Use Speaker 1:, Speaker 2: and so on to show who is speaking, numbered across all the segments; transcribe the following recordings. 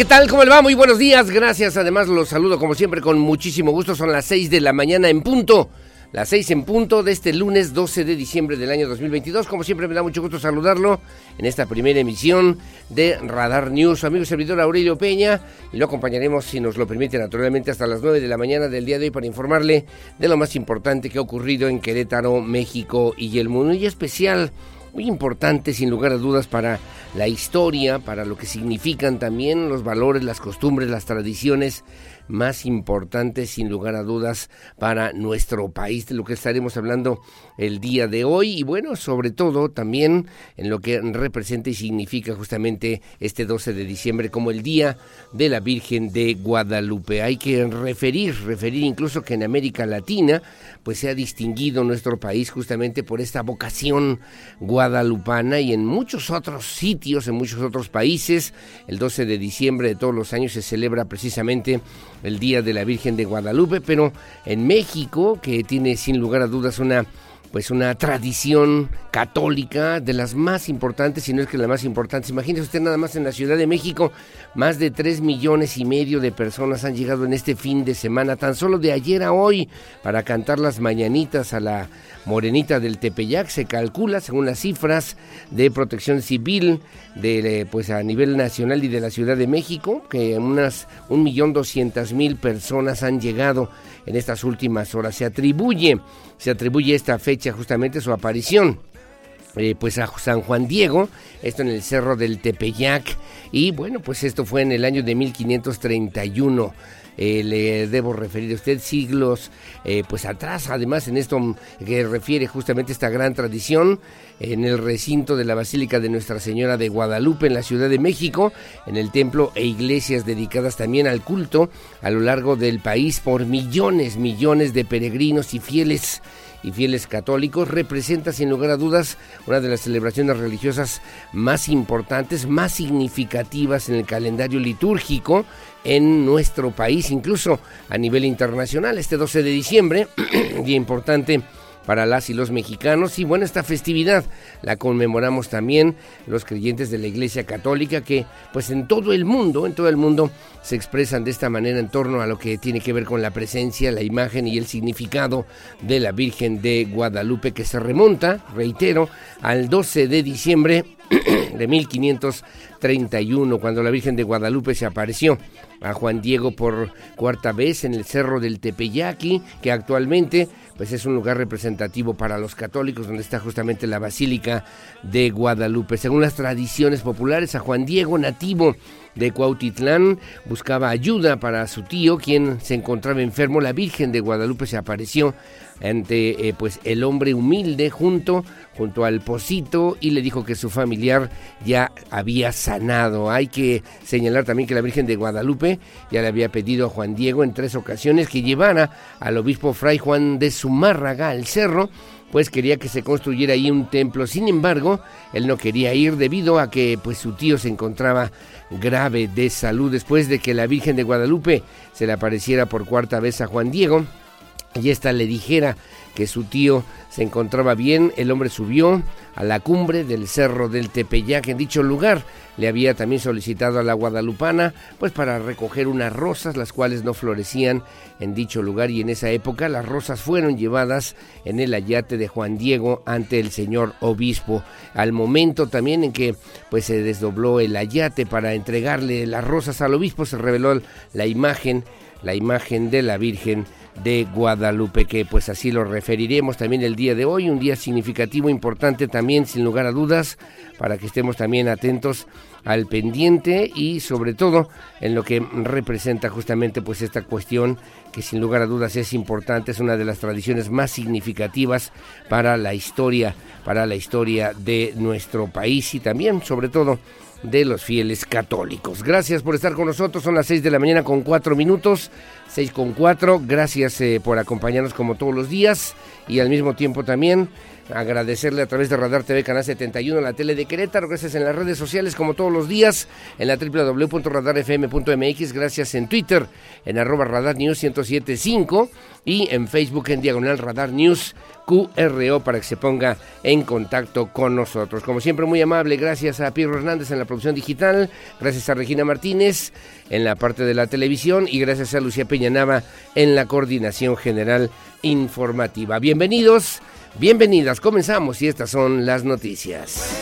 Speaker 1: ¿Qué tal? ¿Cómo le va? Muy buenos días. Gracias. Además, los saludo como siempre con muchísimo gusto. Son las 6 de la mañana en punto. Las 6 en punto de este lunes 12 de diciembre del año 2022. Como siempre, me da mucho gusto saludarlo en esta primera emisión de Radar News. Amigo y servidor Aurelio Peña. Y lo acompañaremos, si nos lo permite, naturalmente, hasta las 9 de la mañana del día de hoy para informarle de lo más importante que ha ocurrido en Querétaro, México y el mundo. Y especial muy importante sin lugar a dudas para la historia, para lo que significan también los valores, las costumbres, las tradiciones más importantes sin lugar a dudas para nuestro país, de lo que estaremos hablando el día de hoy y bueno, sobre todo también en lo que representa y significa justamente este 12 de diciembre como el Día de la Virgen de Guadalupe. Hay que referir, referir incluso que en América Latina pues se ha distinguido nuestro país justamente por esta vocación guadalupana y en muchos otros sitios, en muchos otros países, el 12 de diciembre de todos los años se celebra precisamente el Día de la Virgen de Guadalupe, pero en México, que tiene sin lugar a dudas una pues una tradición católica de las más importantes, si no es que la más importante. Imagínese usted nada más en la Ciudad de México, más de 3 millones y medio de personas han llegado en este fin de semana, tan solo de ayer a hoy, para cantar las mañanitas a la morenita del Tepeyac. Se calcula, según las cifras de protección civil, de, pues a nivel nacional y de la Ciudad de México, que unas 1.200.000 personas han llegado en estas últimas horas. Se atribuye, se atribuye esta fecha justamente su aparición. Eh, pues a San Juan Diego, esto en el cerro del Tepeyac, y bueno, pues esto fue en el año de 1531. Eh, le debo referir a usted siglos eh, pues atrás, además en esto que refiere justamente esta gran tradición en el recinto de la Basílica de Nuestra Señora de Guadalupe en la Ciudad de México, en el templo e iglesias dedicadas también al culto a lo largo del país por millones, millones de peregrinos y fieles y fieles católicos, representa sin lugar a dudas una de las celebraciones religiosas más importantes, más significativas en el calendario litúrgico en nuestro país, incluso a nivel internacional. Este 12 de diciembre, día importante para las y los mexicanos. Y bueno, esta festividad la conmemoramos también los creyentes de la Iglesia Católica que pues en todo el mundo, en todo el mundo se expresan de esta manera en torno a lo que tiene que ver con la presencia, la imagen y el significado de la Virgen de Guadalupe que se remonta, reitero, al 12 de diciembre de 1531, cuando la Virgen de Guadalupe se apareció a Juan Diego por cuarta vez en el Cerro del Tepeyaqui, que actualmente pues es un lugar representativo para los católicos donde está justamente la Basílica de Guadalupe. Según las tradiciones populares, a Juan Diego, nativo de Cuautitlán, buscaba ayuda para su tío, quien se encontraba enfermo. La Virgen de Guadalupe se apareció ante eh, pues el hombre humilde junto junto al pocito y le dijo que su familiar ya había sanado. Hay que señalar también que la Virgen de Guadalupe ya le había pedido a Juan Diego en tres ocasiones que llevara al obispo Fray Juan de Zumárraga al cerro pues quería que se construyera ahí un templo. Sin embargo, él no quería ir debido a que pues su tío se encontraba grave de salud después de que la Virgen de Guadalupe se le apareciera por cuarta vez a Juan Diego y ésta le dijera que su tío se encontraba bien, el hombre subió a la cumbre del cerro del Tepeyac en dicho lugar. Le había también solicitado a la guadalupana pues para recoger unas rosas las cuales no florecían en dicho lugar y en esa época las rosas fueron llevadas en el ayate de Juan Diego ante el señor obispo. Al momento también en que pues se desdobló el ayate para entregarle las rosas al obispo se reveló la imagen la imagen de la Virgen de Guadalupe, que pues así lo referiremos también el día de hoy, un día significativo, importante también, sin lugar a dudas, para que estemos también atentos al pendiente y sobre todo en lo que representa justamente pues esta cuestión que sin lugar a dudas es importante, es una de las tradiciones más significativas para la historia, para la historia de nuestro país y también sobre todo de los fieles católicos. Gracias por estar con nosotros, son las 6 de la mañana con 4 minutos, 6 con 4, gracias eh, por acompañarnos como todos los días y al mismo tiempo también agradecerle a través de Radar TV Canal 71, la tele de Querétaro, gracias en las redes sociales como todos los días, en la www.radarfm.mx, gracias en Twitter, en arroba Radar News 1075 y en Facebook en Diagonal Radar News QRO para que se ponga en contacto con nosotros. Como siempre, muy amable, gracias a Pedro Hernández en la producción digital, gracias a Regina Martínez en la parte de la televisión y gracias a Lucía Peñanava en la coordinación general informativa. Bienvenidos, bienvenidas, comenzamos y estas son las noticias.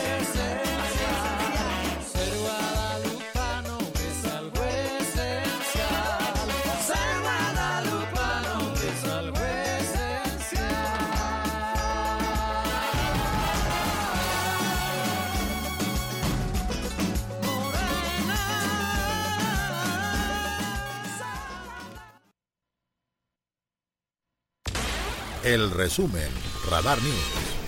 Speaker 2: El resumen, Radar News.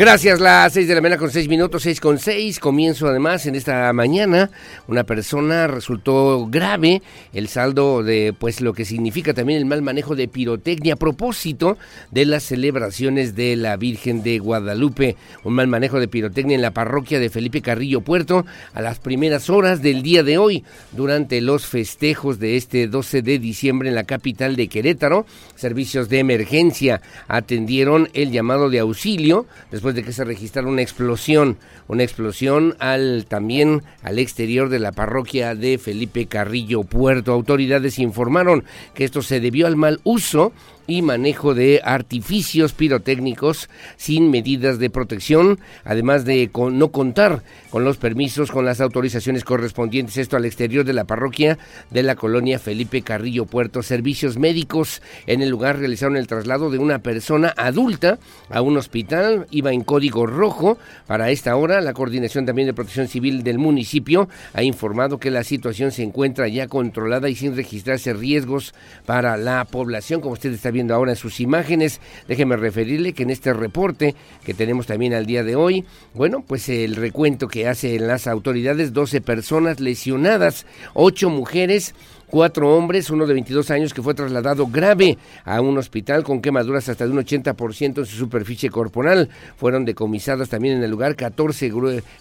Speaker 1: Gracias, las seis de la mañana con seis minutos, seis con seis. Comienzo además en esta mañana. Una persona resultó grave. El saldo de pues lo que significa también el mal manejo de pirotecnia a propósito de las celebraciones de la Virgen de Guadalupe. Un mal manejo de pirotecnia en la parroquia de Felipe Carrillo Puerto a las primeras horas del día de hoy, durante los festejos de este 12 de diciembre en la capital de Querétaro. Servicios de emergencia atendieron el llamado de auxilio después de que se registrara una explosión, una explosión al también al exterior de la parroquia de Felipe Carrillo Puerto. Autoridades informaron que esto se debió al mal uso y manejo de artificios pirotécnicos sin medidas de protección, además de no contar con los permisos, con las autorizaciones correspondientes, esto al exterior de la parroquia de la colonia Felipe Carrillo Puerto. Servicios médicos en el lugar realizaron el traslado de una persona adulta a un hospital, iba en código rojo. Para esta hora, la Coordinación también de Protección Civil del municipio ha informado que la situación se encuentra ya controlada y sin registrarse riesgos para la población, como usted está viendo ahora en sus imágenes. Déjeme referirle que en este reporte que tenemos también al día de hoy, bueno, pues el recuento que hacen las autoridades, 12 personas lesionadas, 8 mujeres cuatro hombres, uno de 22 años que fue trasladado grave a un hospital con quemaduras hasta de un 80% en su superficie corporal. Fueron decomisados también en el lugar 14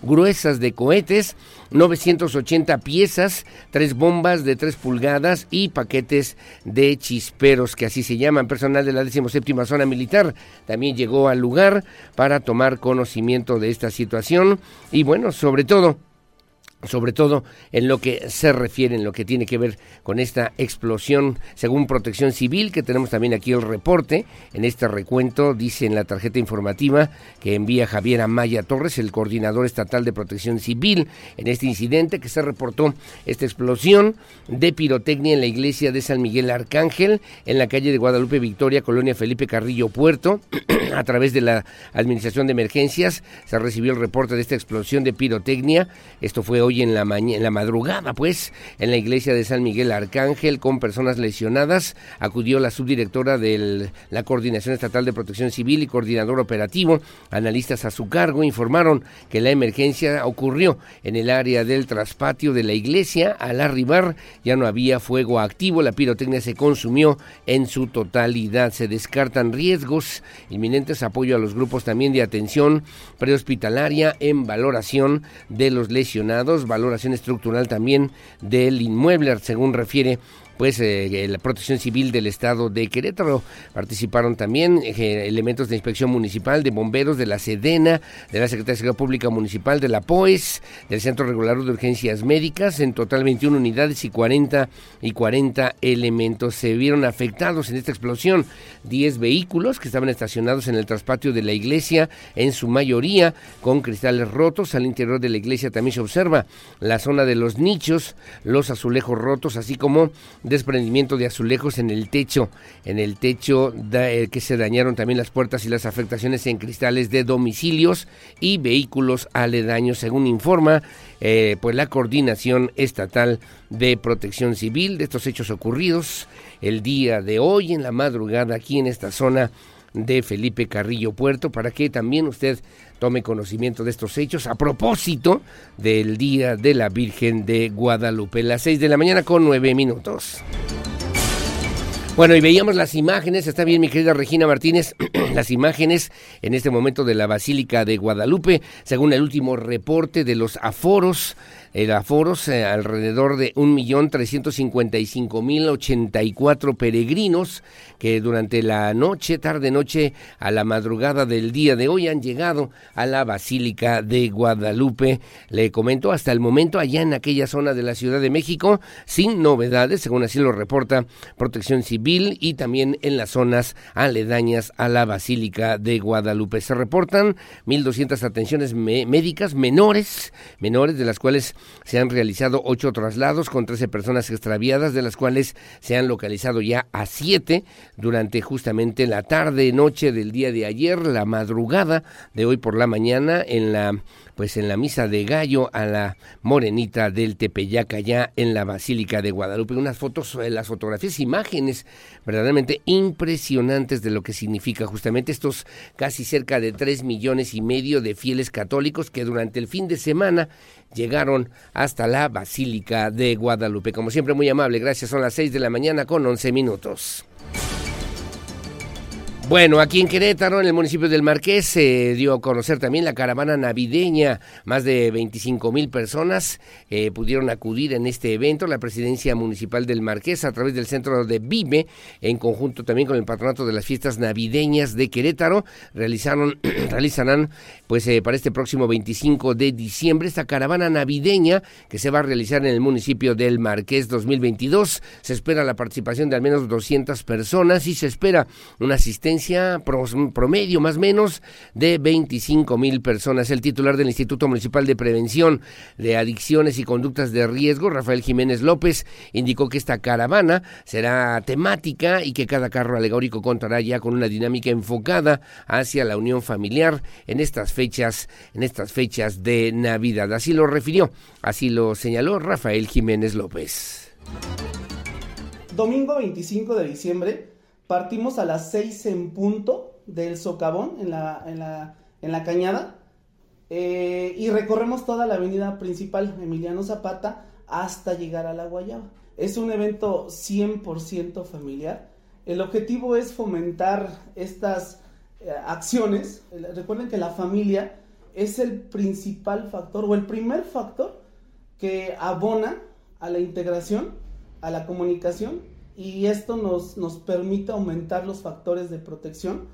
Speaker 1: gruesas de cohetes, 980 piezas, tres bombas de 3 pulgadas y paquetes de chisperos, que así se llaman. Personal de la 17 zona militar también llegó al lugar para tomar conocimiento de esta situación y bueno, sobre todo sobre todo en lo que se refiere, en lo que tiene que ver con esta explosión, según Protección Civil, que tenemos también aquí el reporte, en este recuento dice en la tarjeta informativa que envía Javier Amaya Torres, el coordinador estatal de Protección Civil, en este incidente que se reportó esta explosión de pirotecnia en la iglesia de San Miguel Arcángel, en la calle de Guadalupe Victoria, Colonia Felipe Carrillo Puerto, a través de la Administración de Emergencias, se recibió el reporte de esta explosión de pirotecnia, esto fue hoy en la, en la madrugada, pues, en la iglesia de San Miguel Arcángel, con personas lesionadas. Acudió la subdirectora de la Coordinación Estatal de Protección Civil y coordinador operativo. Analistas a su cargo informaron que la emergencia ocurrió en el área del traspatio de la iglesia. Al arribar ya no había fuego activo, la pirotecnia se consumió en su totalidad. Se descartan riesgos inminentes, apoyo a los grupos también de atención prehospitalaria en valoración de los lesionados valoración estructural también del inmueble, según refiere pues eh, la Protección Civil del Estado de Querétaro. Participaron también eh, elementos de inspección municipal, de bomberos, de la Sedena, de la Secretaría de Seguridad Pública Municipal, de la POES, del Centro Regulador de Urgencias Médicas, en total 21 unidades y 40 y 40 elementos se vieron afectados en esta explosión. 10 vehículos que estaban estacionados en el traspatio de la iglesia, en su mayoría con cristales rotos. Al interior de la iglesia también se observa la zona de los nichos, los azulejos rotos, así como desprendimiento de azulejos en el techo, en el techo eh, que se dañaron también las puertas y las afectaciones en cristales de domicilios y vehículos aledaños, según informa eh, pues la coordinación estatal de protección civil de estos hechos ocurridos el día de hoy en la madrugada aquí en esta zona de Felipe Carrillo Puerto para que también usted tome conocimiento de estos hechos a propósito del Día de la Virgen de Guadalupe. Las seis de la mañana con nueve minutos. Bueno, y veíamos las imágenes, está bien mi querida Regina Martínez, las imágenes en este momento de la Basílica de Guadalupe, según el último reporte de los aforos el aforos eh, alrededor de 1.355.084 peregrinos que durante la noche, tarde noche, a la madrugada del día de hoy han llegado a la Basílica de Guadalupe. Le comento hasta el momento allá en aquella zona de la Ciudad de México, sin novedades, según así lo reporta Protección Civil y también en las zonas aledañas a la Basílica de Guadalupe. Se reportan 1.200 atenciones médicas menores, menores de las cuales se han realizado ocho traslados con 13 personas extraviadas, de las cuales se han localizado ya a siete durante justamente la tarde, noche del día de ayer, la madrugada de hoy por la mañana en la pues en la misa de gallo a la morenita del Tepeyac allá en la Basílica de Guadalupe. Unas fotos, eh, las fotografías, imágenes verdaderamente impresionantes de lo que significa justamente estos casi cerca de tres millones y medio de fieles católicos que durante el fin de semana llegaron hasta la Basílica de Guadalupe. Como siempre, muy amable, gracias. Son las seis de la mañana con once minutos. Bueno, aquí en Querétaro, en el municipio del Marqués, se dio a conocer también la caravana navideña. Más de 25 mil personas eh, pudieron acudir en este evento. La presidencia municipal del Marqués, a través del centro de Vive, en conjunto también con el patronato de las fiestas navideñas de Querétaro, realizaron, realizarán pues eh, para este próximo 25 de diciembre esta caravana navideña que se va a realizar en el municipio del Marqués 2022. Se espera la participación de al menos 200 personas y se espera una asistencia promedio más o menos de 25 mil personas. El titular del Instituto Municipal de Prevención de Adicciones y Conductas de Riesgo, Rafael Jiménez López, indicó que esta caravana será temática y que cada carro alegórico contará ya con una dinámica enfocada hacia la unión familiar en estas fechas, en estas fechas de Navidad. Así lo refirió, así lo señaló Rafael Jiménez López.
Speaker 3: Domingo 25 de diciembre Partimos a las 6 en punto del socavón en la, en la, en la cañada eh, y recorremos toda la avenida principal Emiliano Zapata hasta llegar a la Guayaba. Es un evento 100% familiar. El objetivo es fomentar estas acciones. Recuerden que la familia es el principal factor o el primer factor que abona a la integración, a la comunicación y esto nos, nos permite aumentar los factores de protección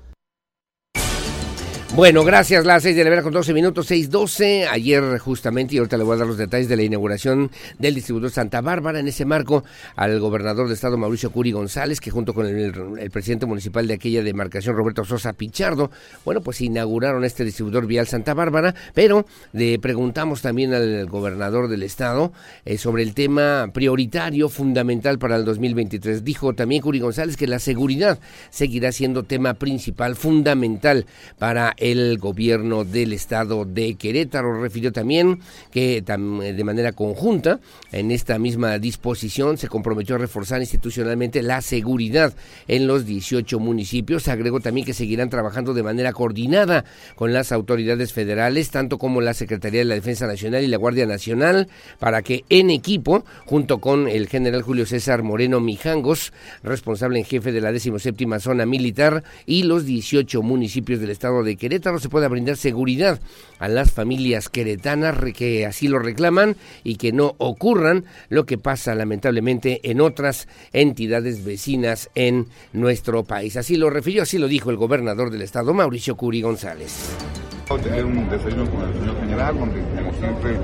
Speaker 1: bueno, gracias. Las seis de la mañana con 12 minutos, 6.12. Ayer justamente, y ahorita le voy a dar los detalles de la inauguración del distribuidor Santa Bárbara. En ese marco, al gobernador de Estado, Mauricio Curi González, que junto con el, presidente municipal de aquella demarcación, Roberto Sosa Pichardo, bueno, pues inauguraron este distribuidor vial Santa Bárbara. Pero le preguntamos también al gobernador del Estado eh, sobre el tema prioritario, fundamental para el 2023. Dijo también Curi González que la seguridad seguirá siendo tema principal, fundamental para el el gobierno del estado de Querétaro. Refirió también que de manera conjunta en esta misma disposición se comprometió a reforzar institucionalmente la seguridad en los 18 municipios. Agregó también que seguirán trabajando de manera coordinada con las autoridades federales, tanto como la Secretaría de la Defensa Nacional y la Guardia Nacional, para que en equipo, junto con el general Julio César Moreno Mijangos, responsable en jefe de la 17 Zona Militar, y los 18 municipios del estado de Querétaro, Querétaro se pueda brindar seguridad a las familias queretanas que así lo reclaman y que no ocurran lo que pasa lamentablemente en otras entidades vecinas en nuestro país. Así lo refirió, así lo dijo el gobernador del estado, Mauricio Curi González.
Speaker 4: Tener un desayuno con el señor general, donde como siempre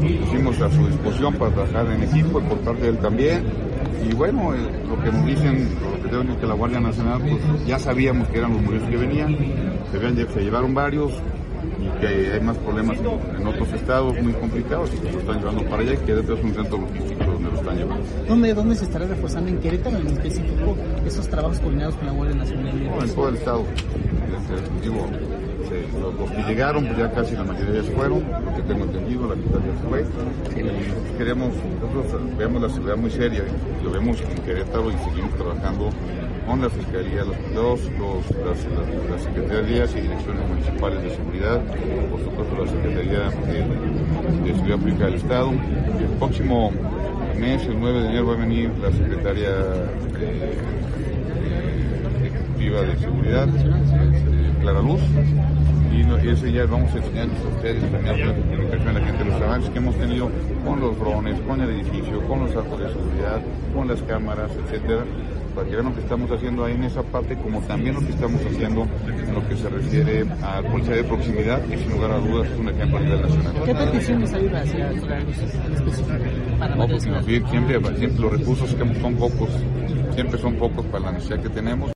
Speaker 4: pusimos a su disposición para trabajar en equipo y por parte de él también. Y bueno, eh, lo que nos dicen, lo que tengo que la Guardia Nacional, pues ya sabíamos que eran los movimientos que venían, se, llevaron varios, y que hay, más problemas en, otros estados muy complicados y que lo están llevando para allá y Querétaro es un centro logístico donde lo están llevando.
Speaker 5: ¿Dónde, dónde se estará reforzando en Querétaro en específico esos trabajos coordinados con la Guardia Nacional?
Speaker 4: en todo el estado. Digo, los, que llegaron, pues ya casi la mayoría ya fueron, lo que tengo entendido, la mitad ya fue. Y queremos, nosotros vemos la seguridad muy seria, lo vemos en Querétaro y seguimos trabajando con la Fiscalía, los, los, las, las, Secretarías y Direcciones Municipales de Seguridad, por supuesto la Secretaría de, de Seguridad Pública del Estado. El próximo mes, el 9 de enero, va a venir la Secretaria eh, Ejecutiva de Seguridad, este, Clara Luz, y, ese ya vamos a enseñarles a ustedes también la comunicación a la gente los avances que hemos tenido con los drones, con el edificio, con los arcos de seguridad, con las cámaras, etcétera lo que estamos haciendo ahí en esa parte, como también lo que estamos haciendo en lo que se refiere a policía de proximidad, que sin lugar a dudas es un ejemplo a nivel nacional.
Speaker 5: ¿Qué peticiones hay hacia para no,
Speaker 4: pues, siempre, siempre los recursos que son pocos, siempre son pocos para la necesidad que tenemos.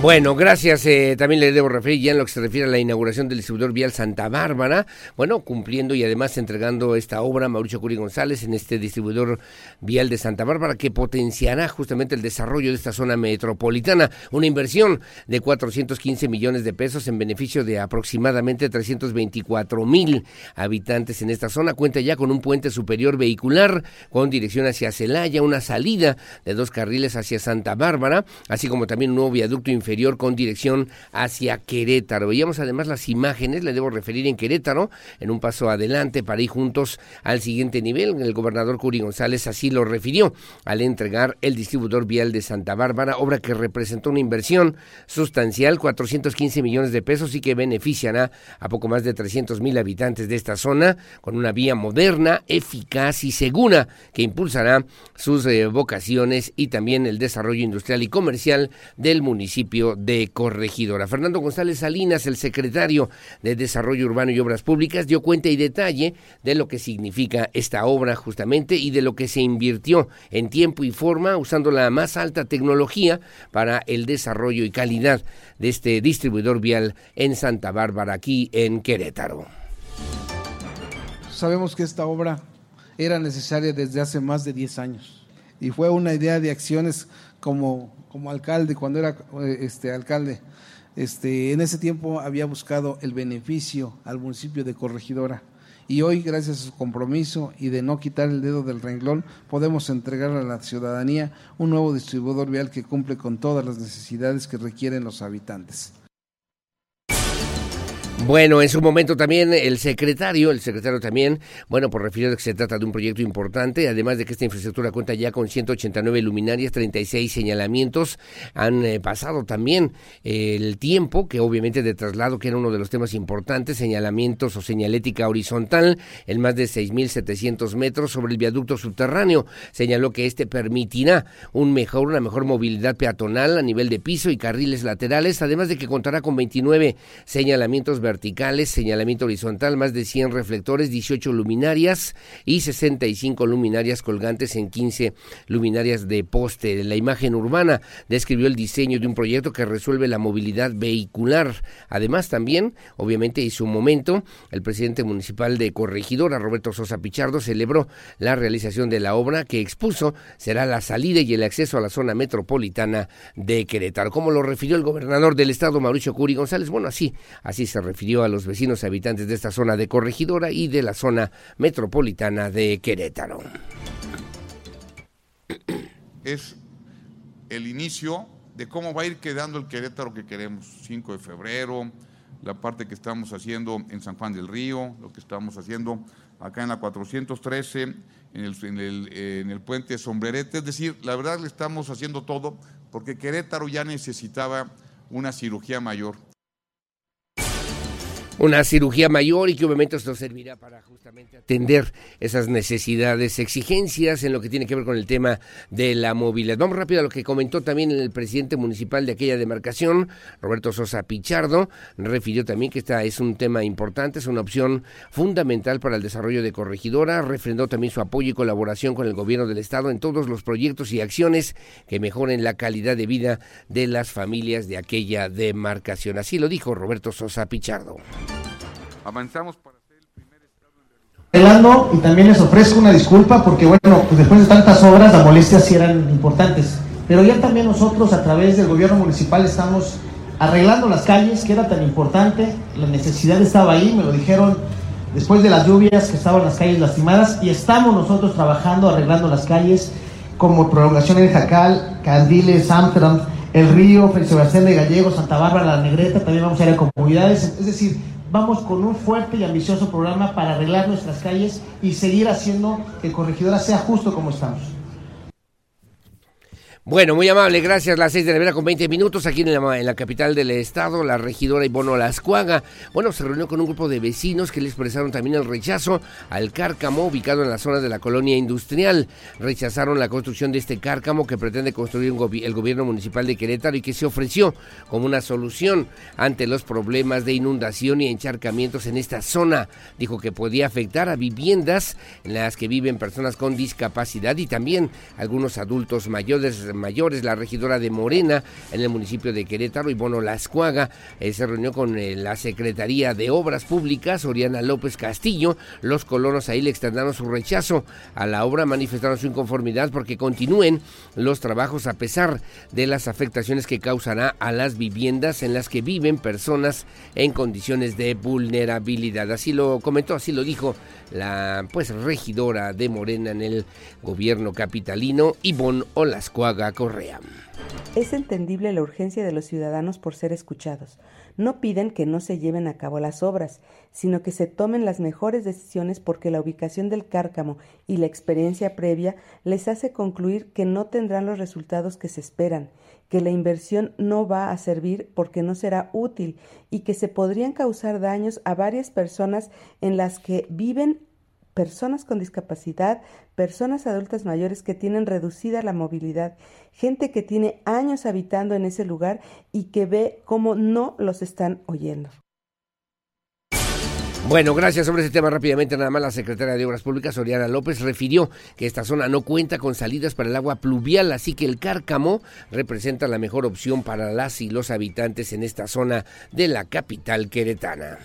Speaker 1: Bueno, gracias. Eh, también le debo referir ya en lo que se refiere a la inauguración del distribuidor vial Santa Bárbara. Bueno, cumpliendo y además entregando esta obra Mauricio Curi González en este distribuidor vial de Santa Bárbara que potenciará justamente el desarrollo de esta zona metropolitana. Una inversión de 415 millones de pesos en beneficio de aproximadamente 324 mil habitantes en esta zona. Cuenta ya con un puente superior vehicular con dirección hacia Celaya, una salida de dos carriles hacia Santa Bárbara, así como también un nuevo viaducto inferior con dirección hacia Querétaro. Veíamos además las imágenes, le debo referir en Querétaro, en un paso adelante para ir juntos al siguiente nivel. El gobernador Curi González así lo refirió al entregar el distribuidor vial de Santa Bárbara, obra que representó una inversión sustancial, 415 millones de pesos y que beneficiará a poco más de 300 mil habitantes de esta zona con una vía moderna, eficaz y segura que impulsará sus eh, vocaciones y también el desarrollo industrial y comercial del municipio de Corregidora. Fernando González Salinas, el secretario de Desarrollo Urbano y Obras Públicas, dio cuenta y detalle de lo que significa esta obra justamente y de lo que se invirtió en tiempo y forma usando la más alta tecnología para el desarrollo y calidad de este distribuidor vial en Santa Bárbara, aquí en Querétaro.
Speaker 6: Sabemos que esta obra era necesaria desde hace más de 10 años y fue una idea de acciones como como alcalde, cuando era eh, este, alcalde, este, en ese tiempo había buscado el beneficio al municipio de Corregidora. Y hoy, gracias a su compromiso y de no quitar el dedo del renglón, podemos entregar a la ciudadanía un nuevo distribuidor vial que cumple con todas las necesidades que requieren los habitantes.
Speaker 1: Bueno, en su momento también el secretario, el secretario también, bueno, por refirió que se trata de un proyecto importante, además de que esta infraestructura cuenta ya con 189 luminarias, 36 señalamientos, han eh, pasado también eh, el tiempo, que obviamente de traslado, que era uno de los temas importantes, señalamientos o señalética horizontal en más de 6.700 metros sobre el viaducto subterráneo. Señaló que este permitirá un mejor, una mejor movilidad peatonal a nivel de piso y carriles laterales, además de que contará con 29 señalamientos verticales, señalamiento horizontal, más de 100 reflectores, 18 luminarias y 65 luminarias colgantes en 15 luminarias de poste. La imagen urbana describió el diseño de un proyecto que resuelve la movilidad vehicular. Además, también, obviamente, y su momento, el presidente municipal de Corregidora, Roberto Sosa Pichardo, celebró la realización de la obra que expuso será la salida y el acceso a la zona metropolitana de Querétaro. Como lo refirió el gobernador del estado, Mauricio Curi González, bueno, así, así se refirió a los vecinos habitantes de esta zona de Corregidora y de la zona metropolitana de Querétaro.
Speaker 4: Es el inicio de cómo va a ir quedando el Querétaro que queremos. 5 de febrero, la parte que estamos haciendo en San Juan del Río, lo que estamos haciendo acá en la 413, en el, en el, en el puente Sombrerete. Es decir, la verdad le estamos haciendo todo porque Querétaro ya necesitaba una cirugía mayor
Speaker 1: una cirugía mayor y que obviamente esto servirá para atender esas necesidades, exigencias en lo que tiene que ver con el tema de la movilidad. Vamos rápido a lo que comentó también el presidente municipal de aquella demarcación, Roberto Sosa Pichardo, refirió también que esta es un tema importante, es una opción fundamental para el desarrollo de Corregidora, refrendó también su apoyo y colaboración con el gobierno del estado en todos los proyectos y acciones que mejoren la calidad de vida de las familias de aquella demarcación. Así lo dijo Roberto Sosa Pichardo.
Speaker 4: avanzamos ser el primer
Speaker 7: estado y también les ofrezco una disculpa porque bueno, pues después de tantas obras las molestias sí eran importantes. Pero ya también nosotros a través del gobierno municipal estamos arreglando las calles, que era tan importante, la necesidad estaba ahí, me lo dijeron después de las lluvias que estaban las calles lastimadas. Y estamos nosotros trabajando arreglando las calles como prolongación en Jacal, Candiles, Amsterdam, El Río, Fray Sebastián de Gallegos, Santa Bárbara, La Negreta, también vamos a ir a comunidades, es decir, vamos con un fuerte y ambicioso programa para arreglar nuestras calles y seguir haciendo que Corregidora sea justo como estamos.
Speaker 1: Bueno, muy amable, gracias. Las seis de la mañana con 20 minutos aquí en la, capital del estado, la regidora Ibono Lascuaga. Bueno, se reunió con un grupo de vecinos que le expresaron también el rechazo al cárcamo ubicado en la zona de la colonia industrial. Rechazaron la construcción de este cárcamo que pretende construir el gobierno municipal de Querétaro y que se ofreció como una solución ante los problemas de inundación y encharcamientos en esta zona. Dijo que podía afectar a viviendas en las que viven personas con discapacidad y también algunos adultos mayores mayores, la regidora de Morena en el municipio de Querétaro, Ibono Lascuaga, eh, se reunió con eh, la Secretaría de Obras Públicas, Oriana López Castillo. Los colonos ahí le extendieron su rechazo a la obra, manifestaron su inconformidad porque continúen los trabajos a pesar de las afectaciones que causará a las viviendas en las que viven personas en condiciones de vulnerabilidad. Así lo comentó, así lo dijo la pues regidora de Morena en el gobierno capitalino, Ivonne Olascuaga Correa.
Speaker 8: Es entendible la urgencia de los ciudadanos por ser escuchados. No piden que no se lleven a cabo las obras, sino que se tomen las mejores decisiones porque la ubicación del cárcamo y la experiencia previa les hace concluir que no tendrán los resultados que se esperan, que la inversión no va a servir porque no será útil y que se podrían causar daños a varias personas en las que viven personas con discapacidad, personas adultas mayores que tienen reducida la movilidad, gente que tiene años habitando en ese lugar y que ve cómo no los están oyendo.
Speaker 1: Bueno, gracias sobre ese tema rápidamente. Nada más la secretaria de Obras Públicas, Oriana López, refirió que esta zona no cuenta con salidas para el agua pluvial, así que el cárcamo representa la mejor opción para las y los habitantes en esta zona de la capital queretana.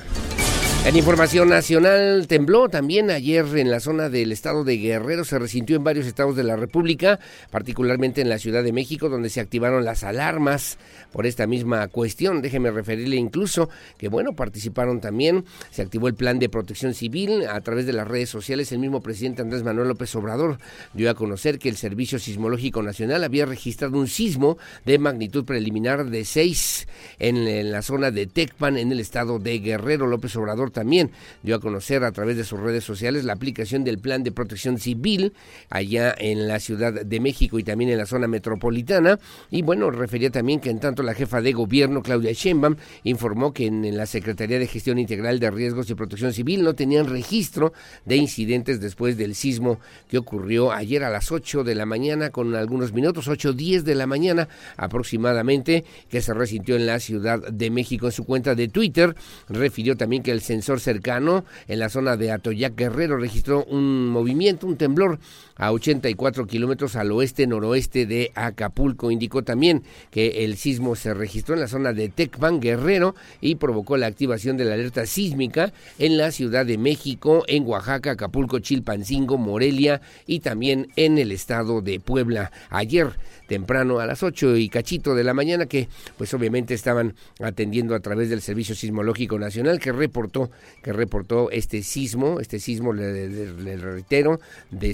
Speaker 1: En información nacional, tembló también ayer en la zona del estado de Guerrero, se resintió en varios estados de la República, particularmente en la Ciudad de México, donde se activaron las alarmas por esta misma cuestión. Déjeme referirle incluso que, bueno, participaron también, se activó el plan de protección civil a través de las redes sociales. El mismo presidente Andrés Manuel López Obrador dio a conocer que el Servicio Sismológico Nacional había registrado un sismo de magnitud preliminar de 6 en, en la zona de Tecpan, en el estado de Guerrero. López Obrador también dio a conocer a través de sus redes sociales la aplicación del plan de protección civil allá en la Ciudad de México y también en la zona metropolitana. Y bueno, refería también que en tanto la jefa de gobierno, Claudia Sheinbaum, informó que en la Secretaría de Gestión Integral de Riesgos y Protección Civil no tenían registro de incidentes después del sismo que ocurrió ayer a las 8 de la mañana con algunos minutos, 8, 10 de la mañana aproximadamente, que se resintió en la Ciudad de México. En su cuenta de Twitter refirió también que el sensor cercano en la zona de Atoyac Guerrero registró un movimiento, un temblor a 84 kilómetros al oeste-noroeste de Acapulco. Indicó también que el sismo se registró en la zona de Tecpan Guerrero y provocó la activación de la alerta sísmica en la Ciudad de México, en Oaxaca, Acapulco, Chilpancingo, Morelia y también en el estado de Puebla. Ayer temprano a las 8 y cachito de la mañana que pues obviamente estaban atendiendo a través del Servicio Sismológico Nacional que reportó que reportó este sismo, este sismo le, reitero de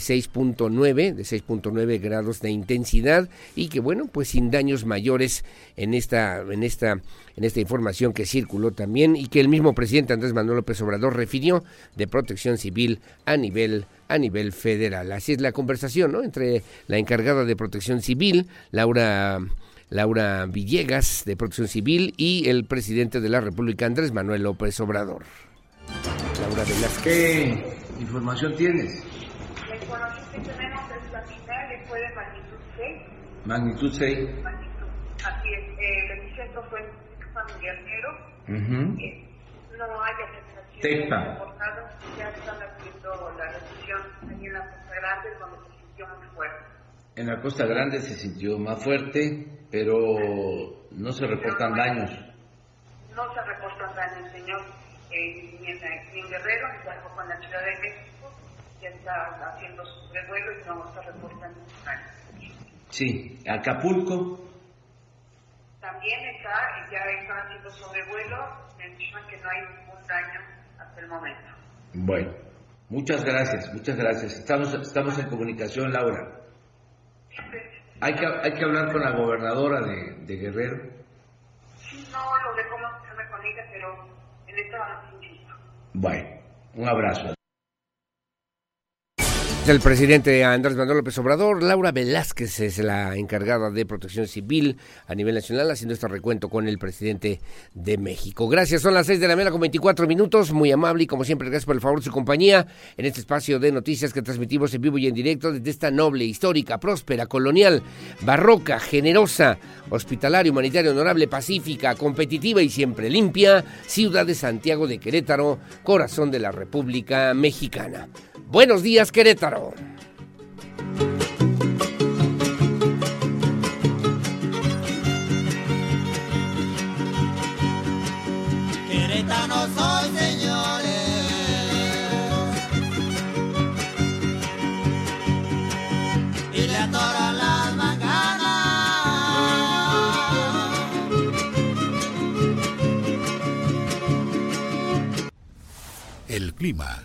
Speaker 1: 6.9 de 6.9 grados de intensidad y que bueno, pues sin daños mayores en esta en esta en esta información que circuló también y que el mismo presidente Andrés Manuel López Obrador refirió de Protección Civil a nivel a nivel federal. Así es la conversación, ¿no? Entre la encargada de Protección Civil, Laura Laura Villegas de Protección Civil y el presidente de la República Andrés Manuel López Obrador.
Speaker 9: Laura Velasquez. ¿Qué información tienes?
Speaker 10: La información que tenemos es la final fue de magnitud 6.
Speaker 9: Magnitud 6.
Speaker 10: Magnitud. Así es. Eh, el epicentro fue en familiar negro. Uh -huh. eh, no hay afectación.
Speaker 9: Tepa.
Speaker 10: Ya están haciendo la reducción ahí en la Costa Grande, donde se sintió muy fuerte.
Speaker 9: En la Costa Grande se sintió más fuerte, pero no se reportan daños.
Speaker 10: No se reportan daños, señor. eh, ni, en, ni, en, Guerrero, ni tampoco en la Ciudad de México. Ya está haciendo su revuelo y no está reportando nada.
Speaker 9: Sí, Acapulco.
Speaker 10: También está, ya están haciendo sobrevuelo, mencionan que no hay ningún daño hasta el momento.
Speaker 9: Bueno, muchas gracias, muchas gracias. Estamos, estamos en comunicación, Laura. Hay que, hay que hablar con la gobernadora de, de Guerrero.
Speaker 10: Sí, no lo de cómo se con ella, pero en no insisto.
Speaker 9: Bueno, un abrazo.
Speaker 1: El presidente Andrés Manuel López Obrador, Laura Velázquez es la encargada de protección civil a nivel nacional, haciendo este recuento con el presidente de México. Gracias, son las seis de la mañana con 24 minutos, muy amable y como siempre, gracias por el favor de su compañía en este espacio de noticias que transmitimos en vivo y en directo desde esta noble, histórica, próspera, colonial, barroca, generosa, hospitalaria, humanitaria, honorable, pacífica, competitiva y siempre limpia, ciudad de Santiago de Querétaro, corazón de la República Mexicana. Buenos días, Querétaro.
Speaker 11: Querétaro soy, señores. Y le atoran las manganas.
Speaker 2: El clima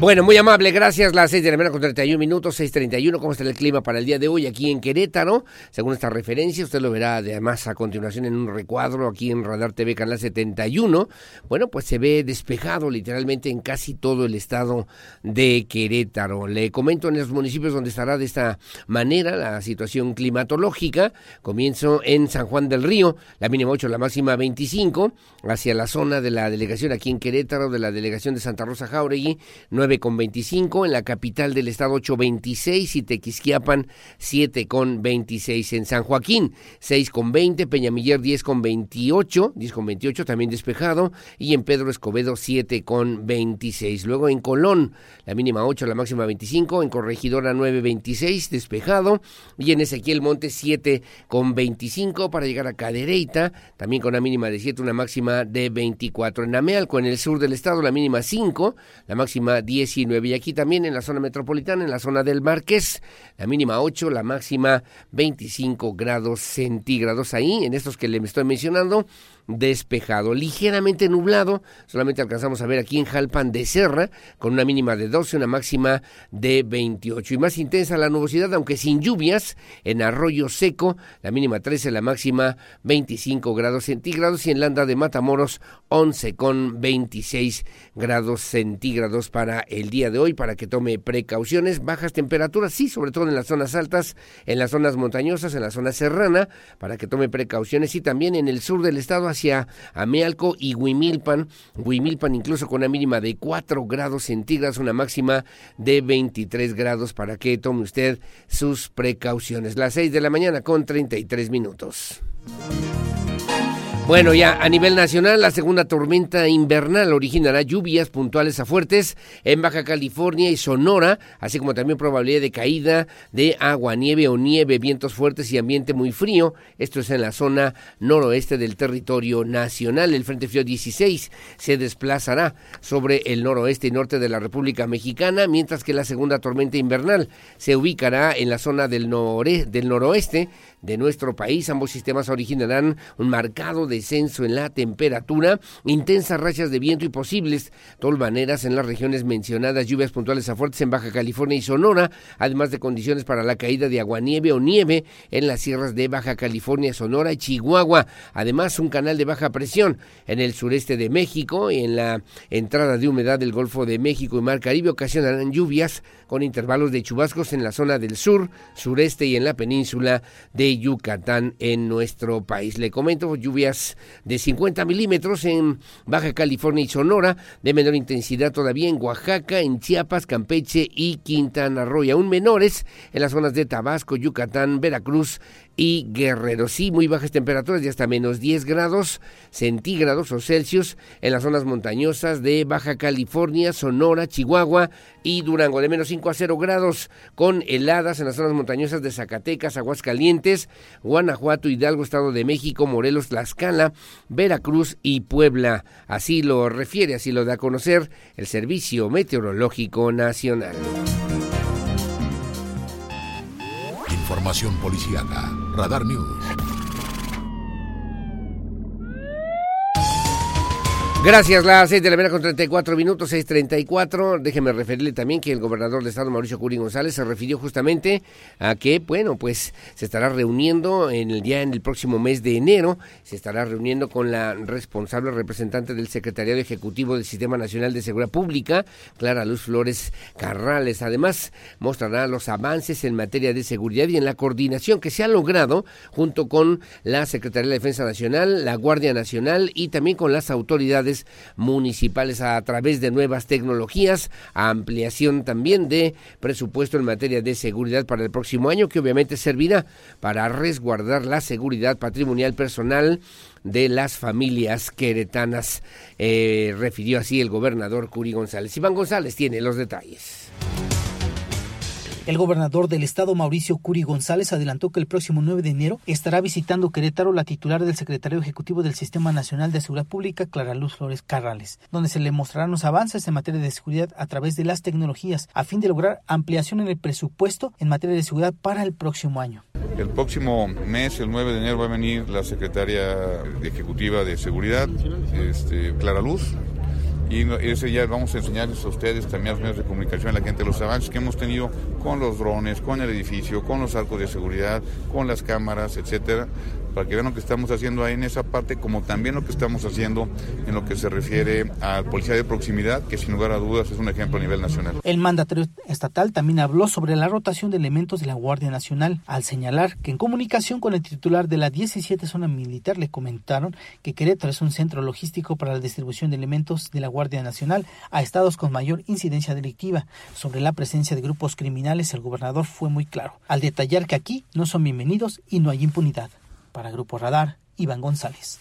Speaker 1: Bueno, muy amable, gracias. Las 6 de la mañana con 31 minutos, 6.31. ¿Cómo está el clima para el día de hoy aquí en Querétaro? Según esta referencia, usted lo verá además a continuación en un recuadro aquí en Radar TV Canal 71. Bueno, pues se ve despejado literalmente en casi todo el estado de Querétaro. Le comento en los municipios donde estará de esta manera la situación climatológica. Comienzo en San Juan del Río, la mínima 8, la máxima 25, hacia la zona de la delegación aquí en Querétaro, de la delegación de Santa Rosa Jauregui, 9 con 25, en la capital del estado 8.26 y Tequisquiapan 7 con 26, en San Joaquín 6 con 20, Peñamiller 10 con 28, 10 con 28 también despejado y en Pedro Escobedo 7 con 26. Luego en Colón la mínima 8, la máxima 25, en Corregidora 9.26 despejado y en Ezequiel Monte 7 con 25 para llegar a Cadereyta, también con una mínima de 7, una máxima de 24. En Amealco en el sur del estado la mínima 5, la máxima 10 19. Y aquí también en la zona metropolitana, en la zona del Marqués, la mínima 8, la máxima 25 grados centígrados. Ahí, en estos que le estoy mencionando, despejado, ligeramente nublado, solamente alcanzamos a ver aquí en Jalpan de Serra, con una mínima de 12, una máxima de 28. Y más intensa la nubosidad, aunque sin lluvias, en Arroyo Seco, la mínima 13, la máxima 25 grados centígrados, y en Landa de Matamoros, 11 con 26 grados centígrados para el día de hoy, para que tome precauciones, bajas temperaturas, sí, sobre todo en las zonas altas, en las zonas montañosas, en la zona serrana, para que tome precauciones, y también en el sur del estado, hacia Amealco y Huimilpan. Huimilpan incluso con una mínima de 4 grados centígrados, una máxima de 23 grados para que tome usted sus precauciones. Las 6 de la mañana con 33 minutos. Bueno, ya a nivel nacional, la segunda tormenta invernal originará lluvias puntuales a fuertes en Baja California y Sonora, así como también probabilidad de caída de agua, nieve o nieve, vientos fuertes y ambiente muy frío. Esto es en la zona noroeste del territorio nacional. El Frente Frío 16 se desplazará sobre el noroeste y norte de la República Mexicana, mientras que la segunda tormenta invernal se ubicará en la zona del, del noroeste de nuestro país. Ambos sistemas originarán un marcado descenso en la temperatura, intensas rachas de viento y posibles tolvaneras en las regiones mencionadas, lluvias puntuales a fuertes en Baja California y Sonora, además de condiciones para la caída de aguanieve o nieve en las sierras de Baja California, Sonora y Chihuahua. Además, un canal de baja presión en el sureste de México y en la entrada de humedad del Golfo de México y Mar Caribe ocasionarán lluvias con intervalos de chubascos en la zona del sur, sureste y en la península de Yucatán en nuestro país. Le comento lluvias de 50 milímetros en Baja California y Sonora, de menor intensidad todavía en Oaxaca, en Chiapas, Campeche y Quintana Roo, y aún menores en las zonas de Tabasco, Yucatán, Veracruz y Guerrero. Sí, muy bajas temperaturas de hasta menos 10 grados centígrados o Celsius en las zonas montañosas de Baja California, Sonora, Chihuahua y Durango. De menos 5 a 0 grados con heladas en las zonas montañosas de Zacatecas, Aguascalientes, Guanajuato, Hidalgo, Estado de México, Morelos, Tlaxcala, Veracruz y Puebla. Así lo refiere, así lo da a conocer el Servicio Meteorológico Nacional.
Speaker 2: Información policíaca. Radar News.
Speaker 1: Gracias, las 6 de la mañana con 34 minutos, 6.34. Déjeme referirle también que el gobernador de Estado, Mauricio Curi González, se refirió justamente a que, bueno, pues se estará reuniendo en el día, en el próximo mes de enero, se estará reuniendo con la responsable representante del Secretariado Ejecutivo del Sistema Nacional de Seguridad Pública, Clara Luz Flores Carrales. Además, mostrará los avances en materia de seguridad y en la coordinación que se ha logrado junto con la Secretaría de Defensa Nacional, la Guardia Nacional y también con las autoridades municipales a través de nuevas tecnologías, ampliación también de presupuesto en materia de seguridad para el próximo año, que obviamente servirá para resguardar la seguridad patrimonial personal de las familias queretanas, eh, refirió así el gobernador Curi González. Iván González tiene los detalles.
Speaker 12: El gobernador del estado, Mauricio Curi González, adelantó que el próximo 9 de enero estará visitando Querétaro la titular del secretario ejecutivo del Sistema Nacional de Seguridad Pública, Clara Luz Flores Carrales, donde se le mostrarán los avances en materia de seguridad a través de las tecnologías, a fin de lograr ampliación en el presupuesto en materia de seguridad para el próximo año.
Speaker 4: El próximo mes, el 9 de enero, va a venir la secretaria ejecutiva de Seguridad, este, Clara Luz, y ese ya vamos a enseñarles a ustedes también a los medios de comunicación, a la gente, los avances que hemos tenido con los drones, con el edificio, con los arcos de seguridad, con las cámaras, etcétera, para que vean lo que estamos haciendo ahí en esa parte, como también lo que estamos haciendo en lo que se refiere a policía de proximidad, que sin lugar a dudas es un ejemplo a nivel nacional.
Speaker 12: El mandatario estatal también habló sobre la rotación de elementos de la Guardia Nacional, al señalar que en comunicación con el titular de la 17 zona militar le comentaron que Querétaro es un centro logístico para la distribución de elementos de la Guardia Nacional a estados con mayor incidencia delictiva. Sobre la presencia de grupos criminales, el gobernador fue muy claro, al detallar que aquí no son bienvenidos y no hay impunidad. Para Grupo Radar, Iván González.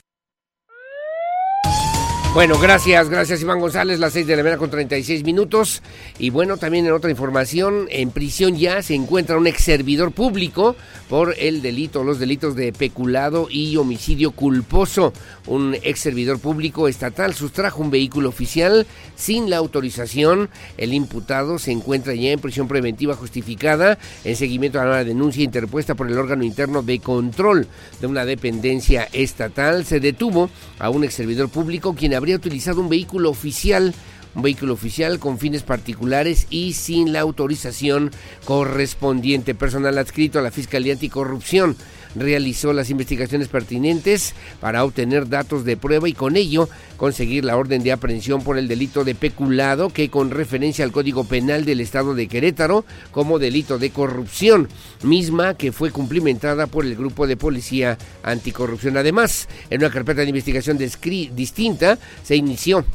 Speaker 1: Bueno, gracias, gracias Iván González, las 6 de la mañana con 36 minutos. Y bueno, también en otra información, en prisión ya se encuentra un ex servidor público por el delito, los delitos de peculado y homicidio culposo. Un ex servidor público estatal sustrajo un vehículo oficial sin la autorización. El imputado se encuentra ya en prisión preventiva justificada en seguimiento a la denuncia interpuesta por el órgano interno de control de una dependencia estatal. Se detuvo a un ex servidor público quien habría utilizado un vehículo oficial un vehículo oficial con fines particulares y sin la autorización correspondiente. Personal adscrito a la Fiscalía Anticorrupción realizó las investigaciones pertinentes para obtener datos de prueba y con ello conseguir la orden de aprehensión por el delito de peculado que con referencia al Código Penal del Estado de Querétaro como delito de corrupción, misma que fue cumplimentada por el Grupo de Policía Anticorrupción. Además, en una carpeta de investigación distinta se inició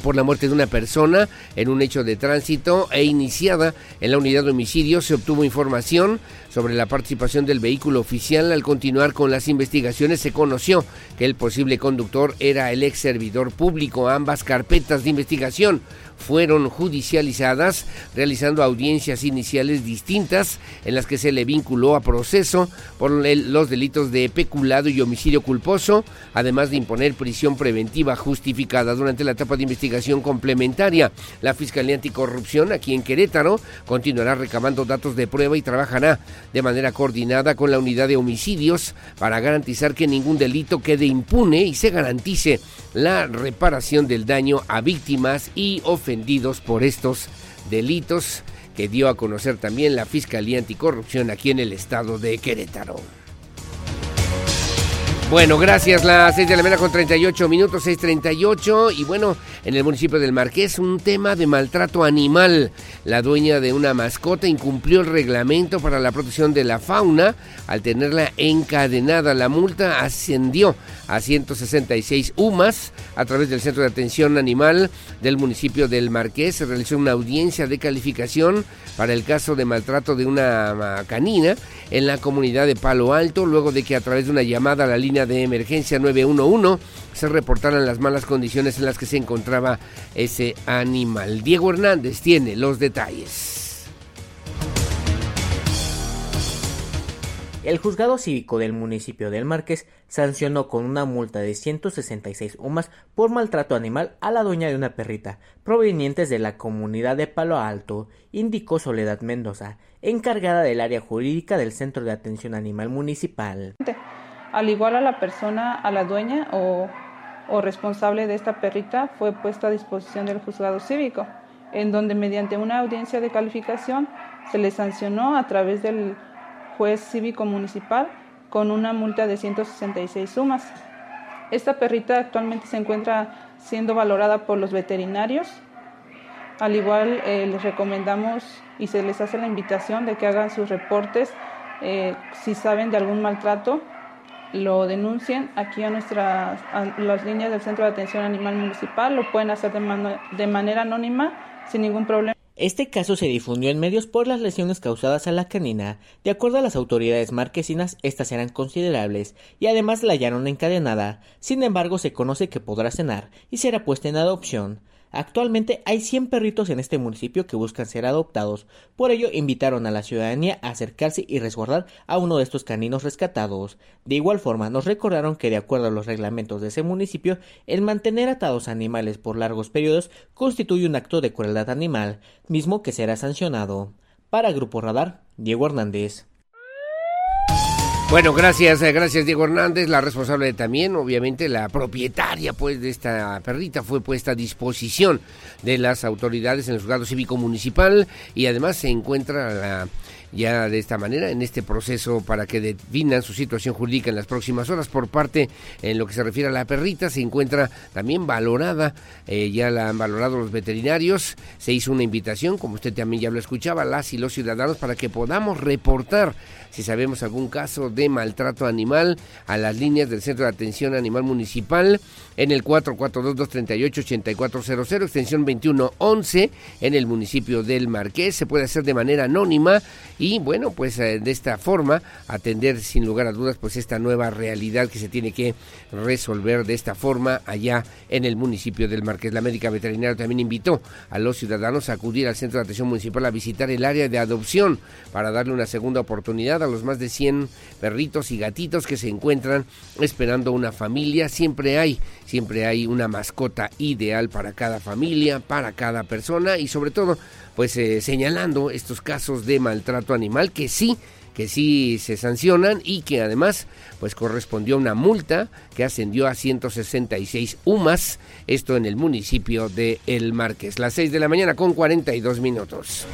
Speaker 1: por la muerte de una persona en un hecho de tránsito e iniciada en la unidad de homicidio se obtuvo información sobre la participación del vehículo oficial. Al continuar con las investigaciones se conoció que el posible conductor era el ex servidor público. Ambas carpetas de investigación fueron judicializadas, realizando audiencias iniciales distintas en las que se le vinculó a proceso por los delitos de peculado y homicidio culposo, además de imponer prisión preventiva justificada durante la etapa de investigación complementaria. La Fiscalía Anticorrupción aquí en Querétaro continuará recabando datos de prueba y trabajará de manera coordinada con la unidad de homicidios para garantizar que ningún delito quede impune y se garantice la reparación del daño a víctimas y ofendidos por estos delitos que dio a conocer también la Fiscalía Anticorrupción aquí en el estado de Querétaro. Bueno, gracias. Las 6 de la mañana con 38 minutos, 6.38. Y bueno, en el municipio del Marqués, un tema de maltrato animal. La dueña de una mascota incumplió el reglamento para la protección de la fauna al tenerla encadenada. La multa ascendió a 166 UMAS a través del Centro de Atención Animal del municipio del Marqués. Se realizó una audiencia de calificación para el caso de maltrato de una canina en la comunidad de Palo Alto, luego de que a través de una llamada a la línea de emergencia 911 se reportaran las malas condiciones en las que se encontraba ese animal. Diego Hernández tiene los detalles.
Speaker 13: El juzgado cívico del municipio del Márquez sancionó con una multa de 166 UMAS por maltrato animal a la dueña de una perrita, provenientes de la comunidad de Palo Alto, indicó Soledad Mendoza, encargada del área jurídica del Centro de Atención Animal Municipal
Speaker 14: al igual a la persona, a la dueña o, responsable de esta perrita fue puesta a disposición del juzgado cívico, en donde mediante una audiencia de calificación se le sancionó a través del juez cívico municipal con una multa de 166 sumas. Esta perrita actualmente se encuentra siendo valorada por los veterinarios. Al igual eh, les recomendamos y se les hace la invitación de que hagan sus reportes eh, si saben de algún maltrato lo denuncien aquí a nuestras las líneas del Centro de Atención Animal Municipal, lo pueden hacer de, manera anónima sin ningún problema.
Speaker 13: Este caso se difundió en medios por las lesiones causadas a la canina. De acuerdo a las autoridades marquesinas, estas eran considerables y además la hallaron encadenada. Sin embargo, se conoce que podrá cenar y será puesta en adopción. Actualmente hay 100 perritos en este municipio que buscan ser adoptados, por ello invitaron a la ciudadanía a acercarse y resguardar a uno de estos caninos rescatados. De igual forma, nos recordaron que de acuerdo a los reglamentos de ese municipio, el mantener atados animales por largos periodos constituye un acto de crueldad animal, mismo que será sancionado. Para Grupo Radar, Diego Hernández.
Speaker 1: Bueno, gracias, eh, gracias Diego Hernández, la responsable también, obviamente la propietaria pues de esta perrita fue puesta a disposición de las autoridades en el juzgado cívico municipal y además se encuentra la ya de esta manera en este proceso para que definan su situación jurídica en las próximas horas. Por parte, en lo que se refiere a la perrita, se encuentra también valorada, eh, ya la han valorado los veterinarios, se hizo una invitación, como usted también ya lo escuchaba, las y los ciudadanos para que podamos reportar si sabemos algún caso de maltrato animal a las líneas del Centro de Atención Animal Municipal en el 442-238-8400, extensión 2111 en el municipio del Marqués. Se puede hacer de manera anónima y bueno, pues eh, de esta forma atender sin lugar a dudas pues esta nueva realidad que se tiene que resolver de esta forma allá en el municipio del Marqués. La médica veterinaria también invitó a los ciudadanos a acudir al centro de atención municipal a visitar el área de adopción para darle una segunda oportunidad a los más de 100 perritos y gatitos que se encuentran esperando una familia. Siempre hay, siempre hay una mascota ideal para cada familia, para cada persona y sobre todo pues eh, señalando estos casos de maltrato animal que sí que sí se sancionan y que además pues correspondió una multa que ascendió a 166 UMAS, esto en el municipio de El Márquez. Las 6 de la mañana con 42 minutos.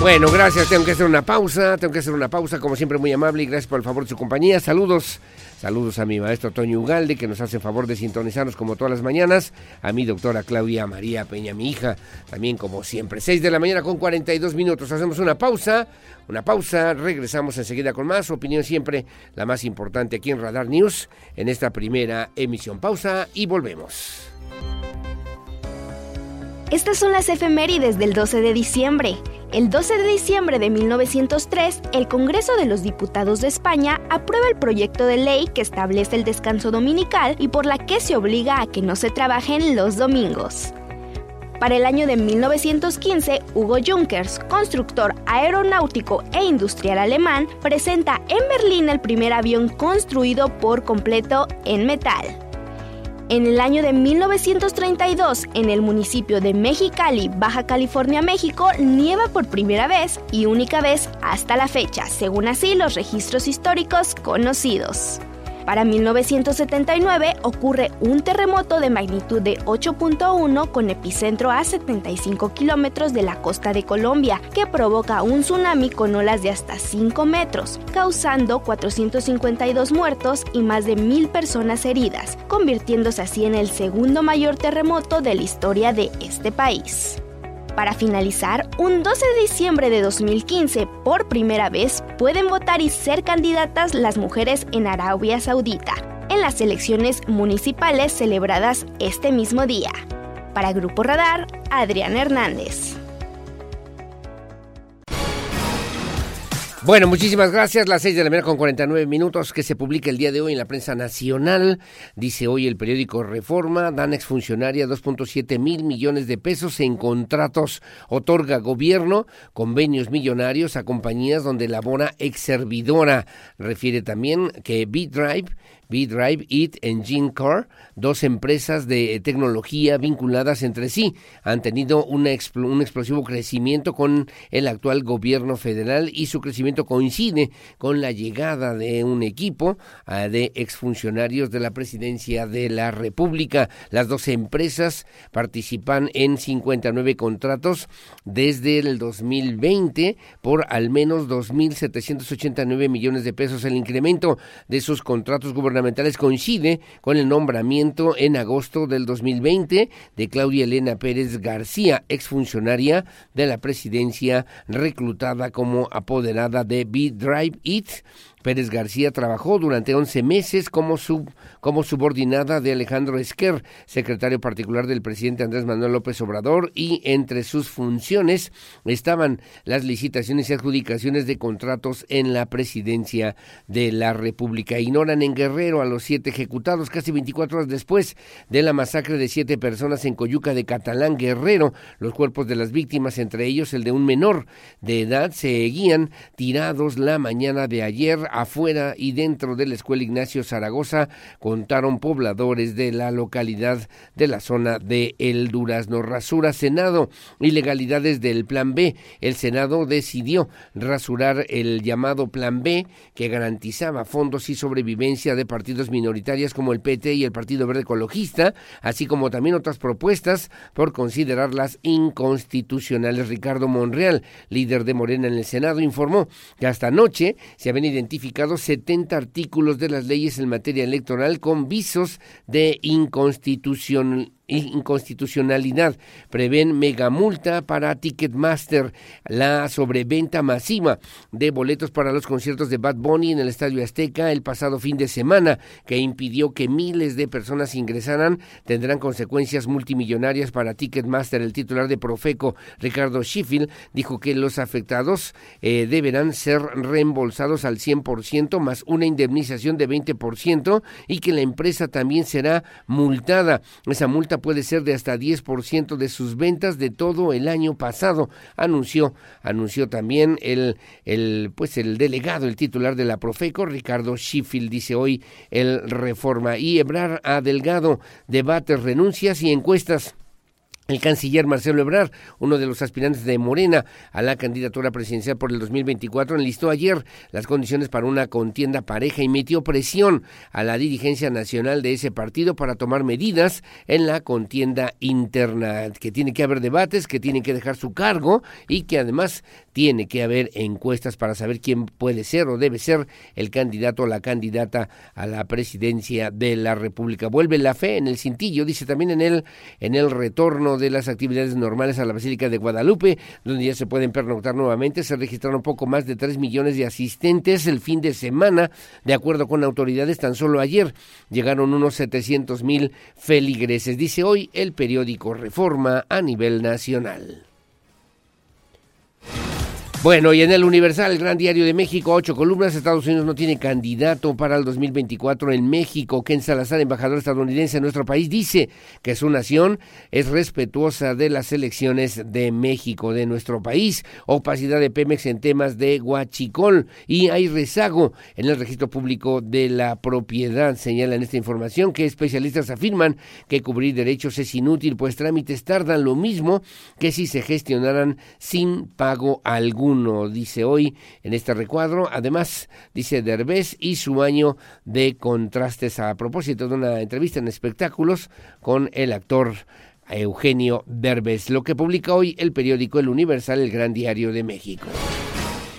Speaker 1: Bueno, gracias, tengo que hacer una pausa, tengo que hacer una pausa, como siempre muy amable y gracias por el favor de su compañía. Saludos Saludos a mi maestro Toño Ugalde, que nos hace favor de sintonizarnos como todas las mañanas. A mi doctora Claudia María Peña, mi hija, también como siempre. 6 de la mañana con 42 minutos. Hacemos una pausa, una pausa. Regresamos enseguida con más. Opinión siempre la más importante aquí en Radar News, en esta primera emisión. Pausa y volvemos.
Speaker 15: Estas son las efemérides del 12 de diciembre. El 12 de diciembre de 1903, el Congreso de los Diputados de España aprueba el proyecto de ley que establece el descanso dominical y por la que se obliga a que no se trabajen los domingos. Para el año de 1915, Hugo Junkers, constructor aeronáutico e industrial alemán, presenta en Berlín el primer avión construido por completo en metal. En el año de 1932, en el municipio de Mexicali, Baja California, México, nieva por primera vez y única vez hasta la fecha, según así los registros históricos conocidos. Para 1979 ocurre un terremoto de magnitud de 8.1 con epicentro a 75 kilómetros de la costa de Colombia, que provoca un tsunami con olas de hasta 5 metros, causando 452 muertos y más de mil personas heridas, convirtiéndose así en el segundo mayor terremoto de la historia de este país. Para finalizar, un 12 de diciembre de 2015, por primera vez, pueden votar y ser candidatas las mujeres en Arabia Saudita, en las elecciones municipales celebradas este mismo día. Para Grupo Radar, Adrián Hernández.
Speaker 1: Bueno, muchísimas gracias. Las seis de la mañana con 49 minutos que se publica el día de hoy en la prensa nacional. Dice hoy el periódico Reforma, dan exfuncionaria 2.7 mil millones de pesos en contratos. Otorga gobierno convenios millonarios a compañías donde labora ex servidora. Refiere también que B-Drive B-Drive, It Engine Car, dos empresas de tecnología vinculadas entre sí, han tenido un explosivo crecimiento con el actual gobierno federal y su crecimiento coincide con la llegada de un equipo ah, de exfuncionarios de la presidencia de la República. Las dos empresas participan en 59 contratos desde el 2020 por al menos 2.789 millones de pesos. El incremento de sus contratos gubernamentales coincide con el nombramiento en agosto del 2020 de Claudia Elena Pérez García, exfuncionaria de la presidencia reclutada como apoderada de B-Drive It Pérez García trabajó durante 11 meses como, como subordinada de Alejandro Esquer, secretario particular del presidente Andrés Manuel López Obrador, y entre sus funciones estaban las licitaciones y adjudicaciones de contratos en la presidencia de la República. Ignoran en Guerrero a los siete ejecutados casi 24 horas después de la masacre de siete personas en Coyuca de Catalán, Guerrero. Los cuerpos de las víctimas, entre ellos el de un menor de edad, seguían tirados la mañana de ayer afuera y dentro de la escuela Ignacio Zaragoza contaron pobladores de la localidad de la zona de El Durazno. Rasura Senado, ilegalidades del Plan B. El Senado decidió rasurar el llamado Plan B que garantizaba fondos y sobrevivencia de partidos minoritarios como el PT y el Partido Verde Ecologista, así como también otras propuestas por considerarlas inconstitucionales. Ricardo Monreal, líder de Morena en el Senado, informó que hasta anoche se habían identificado 70 artículos de las leyes en materia electoral con visos de inconstitucionalidad inconstitucionalidad. Prevén megamulta para Ticketmaster, la sobreventa masiva de boletos para los conciertos de Bad Bunny en el Estadio Azteca el pasado fin de semana, que impidió que miles de personas ingresaran, tendrán consecuencias multimillonarias para Ticketmaster. El titular de Profeco, Ricardo Sheffield, dijo que los afectados eh, deberán ser reembolsados al 100% más una indemnización de 20% y que la empresa también será multada. Esa multa puede ser de hasta 10% de sus ventas de todo el año pasado, anunció, anunció también el, el, pues el delegado, el titular de la Profeco, Ricardo Sheffield, dice hoy el Reforma. Y Ebrar a Delgado, debates, renuncias y encuestas. El canciller Marcelo Ebrard, uno de los aspirantes de Morena a la candidatura presidencial por el 2024, enlistó ayer las condiciones para una contienda pareja y metió presión a la dirigencia nacional de ese partido para tomar medidas en la contienda interna, que tiene que haber debates, que tienen que dejar su cargo y que además tiene que haber encuestas para saber quién puede ser o debe ser el candidato o la candidata a la presidencia de la República. Vuelve la fe en el cintillo, dice también en el, en el retorno de las actividades normales a la Basílica de Guadalupe, donde ya se pueden pernoctar nuevamente. Se registraron poco más de 3 millones de asistentes el fin de semana, de acuerdo con autoridades. Tan solo ayer llegaron unos 700 mil feligreses, dice hoy el periódico Reforma a nivel nacional. Bueno, y en el Universal, el Gran Diario de México, ocho columnas, Estados Unidos no tiene candidato para el 2024 en México. Ken Salazar, embajador estadounidense en nuestro país, dice que su nación es respetuosa de las elecciones de México, de nuestro país. Opacidad de Pemex en temas de Huachicol y hay rezago en el registro público de la propiedad. Señalan esta información que especialistas afirman que cubrir derechos es inútil, pues trámites tardan lo mismo que si se gestionaran sin pago alguno dice hoy en este recuadro. Además, dice Derbez y su año de contrastes a propósito de una entrevista en espectáculos con el actor Eugenio Derbez, lo que publica hoy el periódico El Universal, el Gran Diario de México.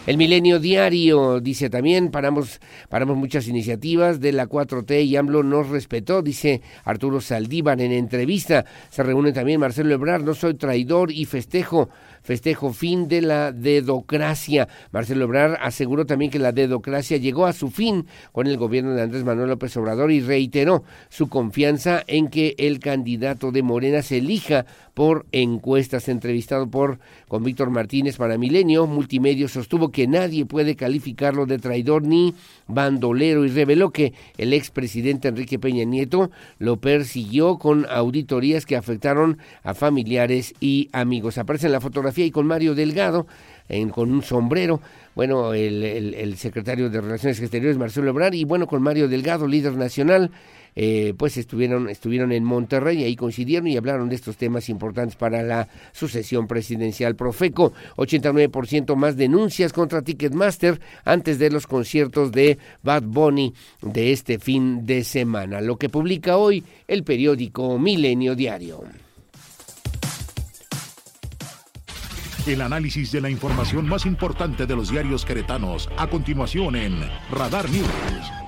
Speaker 1: El Milenio Diario dice también, paramos, paramos muchas iniciativas de la 4T y AMLO nos respetó, dice Arturo Saldívar en entrevista. Se reúne también Marcelo Ebrard, no soy traidor y festejo festejo fin de la dedocracia. Marcelo Ebrard aseguró también que la dedocracia llegó a su fin con el gobierno de Andrés Manuel López Obrador y reiteró su confianza en que el candidato de Morena se elija por encuestas. Entrevistado por con Víctor Martínez para Milenio, Multimedio sostuvo que nadie puede calificarlo de traidor ni bandolero y reveló que el expresidente Enrique Peña Nieto lo persiguió con auditorías que afectaron a familiares y amigos. Aparece en la fotografía y con Mario Delgado en, con un sombrero, bueno, el, el, el secretario de Relaciones Exteriores Marcelo Ebrard y bueno, con Mario Delgado, líder nacional eh, pues estuvieron, estuvieron en Monterrey y ahí coincidieron y hablaron de estos temas importantes para la sucesión presidencial. Profeco, 89% más denuncias contra Ticketmaster antes de los conciertos de Bad Bunny de este fin de semana, lo que publica hoy el periódico Milenio Diario.
Speaker 2: El análisis de la información más importante de los diarios queretanos, a continuación en Radar News.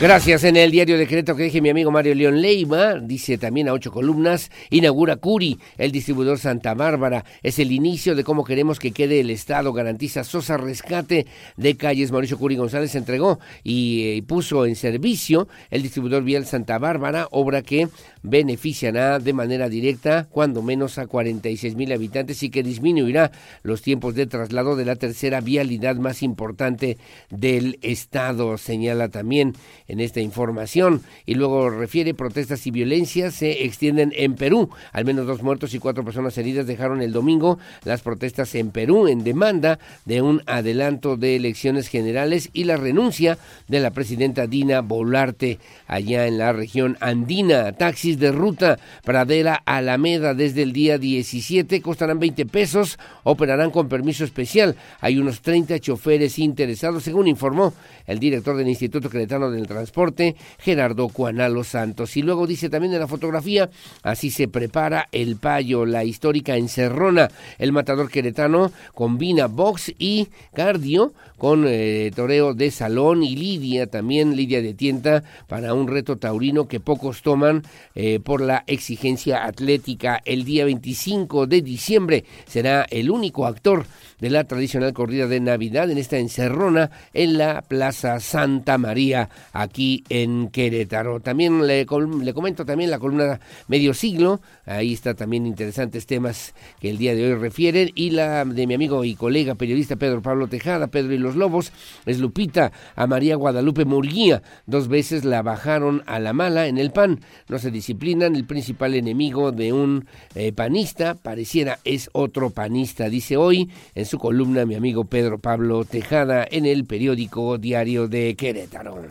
Speaker 1: Gracias. En el diario decreto que dije mi amigo Mario León Leiva, dice también a ocho columnas, inaugura Curi, el distribuidor Santa Bárbara. Es el inicio de cómo queremos que quede el Estado. Garantiza Sosa Rescate de calles. Mauricio Curi González entregó y, eh, puso en servicio el distribuidor vial Santa Bárbara, obra que beneficiará de manera directa cuando menos a 46 mil habitantes y que disminuirá los tiempos de traslado de la tercera vialidad más importante del Estado, señala también en esta información. Y luego refiere protestas y violencias se extienden en Perú. Al menos dos muertos y cuatro personas heridas dejaron el domingo las protestas en Perú en demanda de un adelanto de elecciones generales y la renuncia de la presidenta Dina Bolarte allá en la región andina. Taxis de ruta Pradera Alameda desde el día 17 costarán 20 pesos, operarán con permiso especial. Hay unos 30 choferes interesados, según informó el director del Instituto Cretano del Transporte, Gerardo Cuanalo Santos. Y luego dice también en la fotografía, así se prepara el payo, la histórica encerrona. El matador queretano combina box y cardio con eh, toreo de salón y lidia, también lidia de tienda para un reto taurino que pocos toman eh, por la exigencia atlética. El día 25 de diciembre será el único actor de la tradicional corrida de Navidad en esta encerrona en la Plaza Santa María aquí en Querétaro. También le, le comento también la columna Medio Siglo, ahí está también interesantes temas que el día de hoy refieren. Y la de mi amigo y colega periodista Pedro Pablo Tejada, Pedro y los Lobos, es Lupita a María Guadalupe Murguía, dos veces la bajaron a la mala en el PAN, no se disciplinan, el principal enemigo de un eh, panista pareciera es otro panista, dice hoy en su columna mi amigo Pedro Pablo Tejada en el periódico Diario de Querétaro.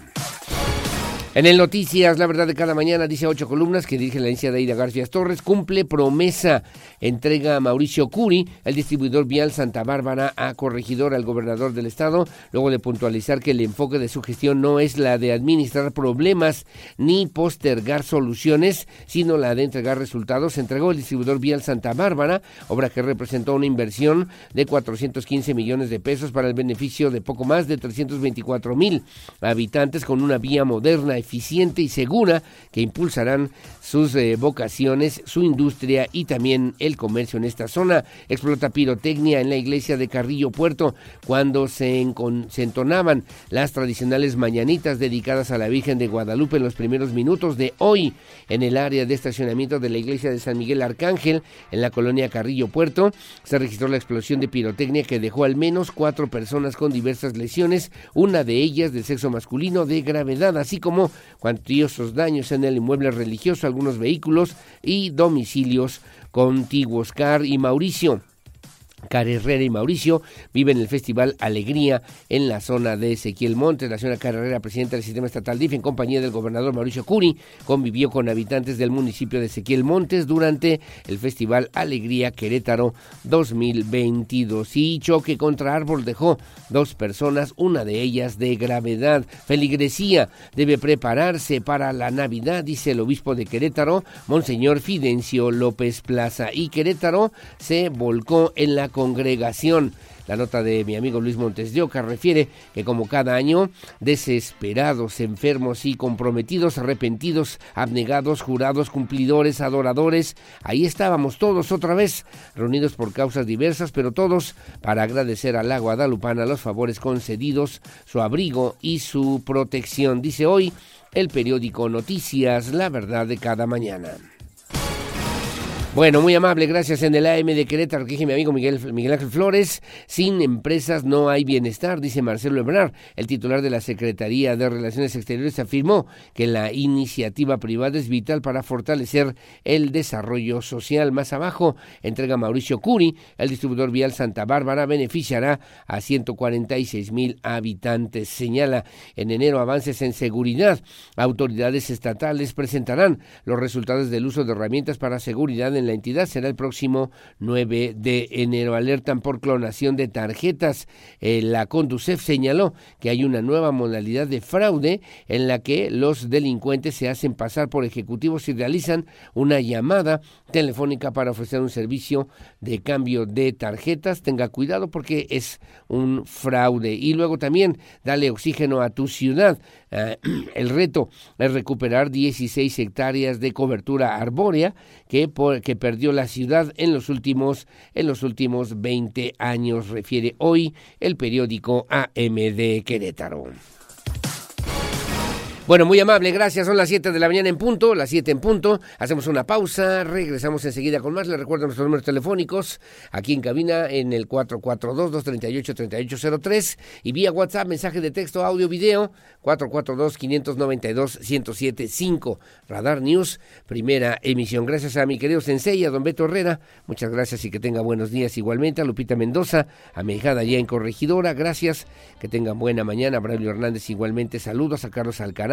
Speaker 1: En el Noticias, la verdad de cada mañana, dice ocho columnas que dirige la agencia de Aida García Torres, cumple promesa, entrega a Mauricio Curi, el distribuidor vial Santa Bárbara, a corregidor al gobernador del estado, luego de puntualizar que el enfoque de su gestión no es la de administrar problemas ni postergar soluciones, sino la de entregar resultados, entregó el distribuidor vial Santa Bárbara, obra que representó una inversión de 415 millones de pesos para el beneficio de poco más de 324 mil habitantes con una vía moderna, eficiente y segura que impulsarán sus eh, vocaciones, su industria y también el comercio en esta zona. Explota pirotecnia en la iglesia de Carrillo Puerto cuando se, se entonaban las tradicionales mañanitas dedicadas a la Virgen de Guadalupe en los primeros minutos de hoy en el área de estacionamiento de la iglesia de San Miguel Arcángel en la colonia Carrillo Puerto. Se registró la explosión de pirotecnia que dejó al menos cuatro personas con diversas lesiones, una de ellas de sexo masculino de gravedad, así como cuantiosos daños en el inmueble religioso, algunos vehículos y domicilios contiguos. Car y Mauricio Cara Herrera y Mauricio viven el Festival Alegría en la zona de Ezequiel Montes. La señora Cara Herrera, presidenta del sistema estatal DIF, en compañía del gobernador Mauricio Curi, convivió con habitantes del municipio de Ezequiel Montes durante el Festival Alegría Querétaro 2022. Y choque contra árbol dejó dos personas, una de ellas de gravedad. Feligresía debe prepararse para la Navidad, dice el obispo de Querétaro, Monseñor Fidencio López Plaza. Y Querétaro se volcó en la congregación. La nota de mi amigo Luis Montes de Oca refiere que como cada año, desesperados, enfermos y comprometidos, arrepentidos, abnegados, jurados, cumplidores, adoradores, ahí estábamos todos otra vez, reunidos por causas diversas, pero todos para agradecer a la Guadalupana los favores concedidos, su abrigo y su protección. Dice hoy el periódico Noticias, la verdad de cada mañana. Bueno, muy amable, gracias en el AM de Querétaro, que dije mi amigo Miguel, Miguel Ángel Flores. Sin empresas no hay bienestar, dice Marcelo Ebrard. El titular de la Secretaría de Relaciones Exteriores afirmó que la iniciativa privada es vital para fortalecer el desarrollo social. Más abajo, entrega Mauricio Curi, el distribuidor vial Santa Bárbara beneficiará a 146 mil habitantes. Señala en enero avances en seguridad. Autoridades estatales presentarán los resultados del uso de herramientas para seguridad en la entidad será el próximo 9 de enero. Alertan por clonación de tarjetas. Eh, la Conducef señaló que hay una nueva modalidad de fraude en la que los delincuentes se hacen pasar por ejecutivos y realizan una llamada telefónica para ofrecer un servicio de cambio de tarjetas. Tenga cuidado porque es un fraude. Y luego también dale oxígeno a tu ciudad. Eh, el reto es recuperar 16 hectáreas de cobertura arbórea que, perdió la ciudad en los últimos en los últimos 20 años, refiere hoy el periódico AMD Querétaro. Bueno, muy amable, gracias. Son las 7 de la mañana en punto, las 7 en punto. Hacemos una pausa, regresamos enseguida con más. Les recuerdo nuestros números telefónicos aquí en cabina en el 442-238-3803 y vía WhatsApp, mensaje de texto, audio, video, 442-592-1075. Radar News, primera emisión. Gracias a mi querido Sensei, a don Beto Herrera. Muchas gracias y que tenga buenos días igualmente. A Lupita Mendoza, a mi hijada ya en Corregidora. Gracias, que tengan buena mañana. A Braulio Hernández igualmente. Saludos a Carlos Alcaraz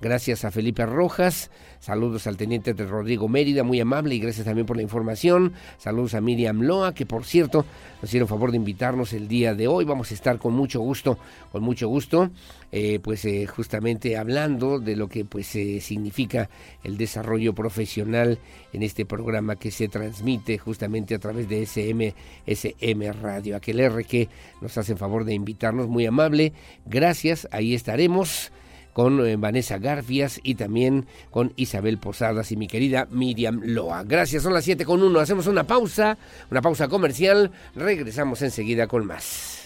Speaker 1: gracias a Felipe Rojas, saludos al teniente de Rodrigo Mérida, muy amable y gracias también por la información, saludos a Miriam Loa, que por cierto nos hicieron favor de invitarnos el día de hoy, vamos a estar con mucho gusto, con mucho gusto, eh, pues eh, justamente hablando de lo que pues eh, significa el desarrollo profesional en este programa que se transmite justamente a través de SM, SM Radio, aquel R que nos hacen favor de invitarnos, muy amable, gracias, ahí estaremos con eh, Vanessa Garfias y también con Isabel Posadas y mi querida Miriam Loa. Gracias, son las 7 con 1. Hacemos una pausa, una pausa comercial. Regresamos enseguida con más.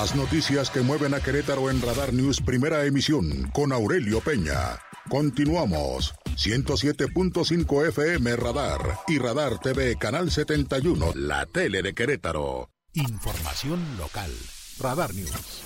Speaker 2: Las noticias que mueven a Querétaro en Radar News, primera emisión, con Aurelio Peña. Continuamos. 107.5 FM Radar y Radar TV Canal 71, la tele de Querétaro. Información local. Radar News.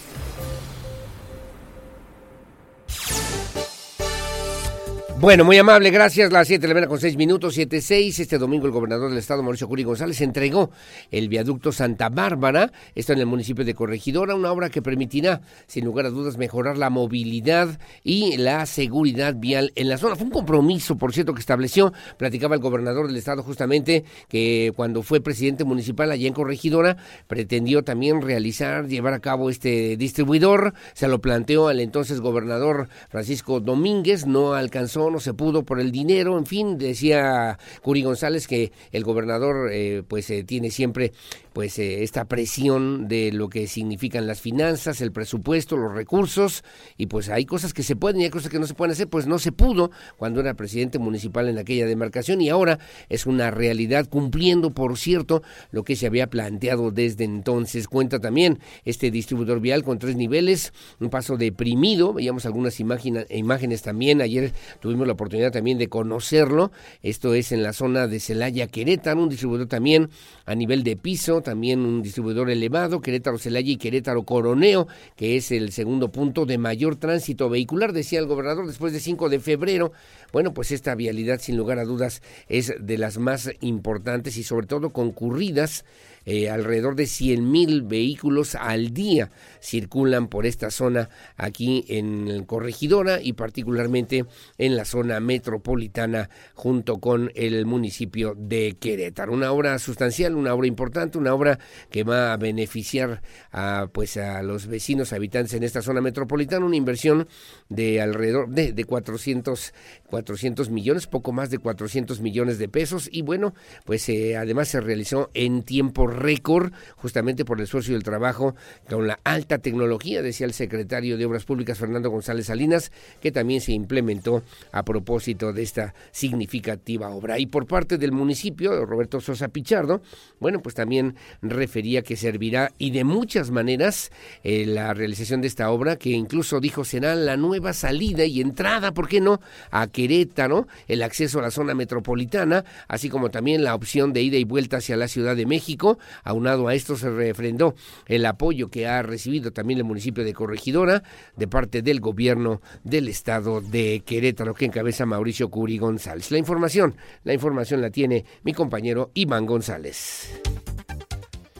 Speaker 1: Bueno, muy amable, gracias. Las 7 de la mañana con 6 minutos, 7-6. Este domingo el gobernador del estado, Mauricio Curi González, entregó el viaducto Santa Bárbara, esto en el municipio de Corregidora, una obra que permitirá, sin lugar a dudas, mejorar la movilidad y la seguridad vial en la zona. Fue un compromiso, por cierto, que estableció, platicaba el gobernador del estado justamente, que cuando fue presidente municipal allá en Corregidora, pretendió también realizar, llevar a cabo este distribuidor. Se lo planteó al entonces gobernador Francisco Domínguez, no alcanzó no se pudo por el dinero, en fin, decía Curi González que el gobernador eh, pues eh, tiene siempre pues eh, esta presión de lo que significan las finanzas, el presupuesto, los recursos y pues hay cosas que se pueden y hay cosas que no se pueden hacer, pues no se pudo cuando era presidente municipal en aquella demarcación y ahora es una realidad cumpliendo, por cierto, lo que se había planteado desde entonces. Cuenta también este distribuidor vial con tres niveles, un paso deprimido, veíamos algunas imágenes, imágenes también, ayer tuvimos la oportunidad también de conocerlo. Esto es en la zona de Celaya, Querétaro, un distribuidor también a nivel de piso, también un distribuidor elevado, Querétaro, Celaya y Querétaro Coroneo, que es el segundo punto de mayor tránsito vehicular, decía el gobernador, después de 5 de febrero. Bueno, pues esta vialidad sin lugar a dudas es de las más importantes y sobre todo concurridas eh, alrededor de 100 mil vehículos al día circulan por esta zona aquí en Corregidora y particularmente en la zona metropolitana junto con el municipio de Querétaro. Una obra sustancial, una obra importante, una obra que va a beneficiar a, pues, a los vecinos habitantes en esta zona metropolitana, una inversión de alrededor de, de 400, 400 millones, poco más de 400 millones de pesos y bueno, pues eh, además se realizó en tiempo récord, justamente por el esfuerzo y el trabajo con la alta tecnología, decía el secretario de Obras Públicas Fernando González Salinas, que también se implementó a propósito de esta significativa obra. Y por parte del municipio, Roberto Sosa Pichardo, bueno, pues también refería que servirá y de muchas maneras eh, la realización de esta obra, que incluso dijo será la nueva salida y entrada, ¿por qué no?, a Querétaro, el acceso a la zona metropolitana, así como también la opción de ida y vuelta hacia la Ciudad de México, Aunado a esto se refrendó el apoyo que ha recibido también el municipio de Corregidora de parte del gobierno del estado de Querétaro que encabeza Mauricio Curi González. La información, la información la tiene mi compañero Iván González.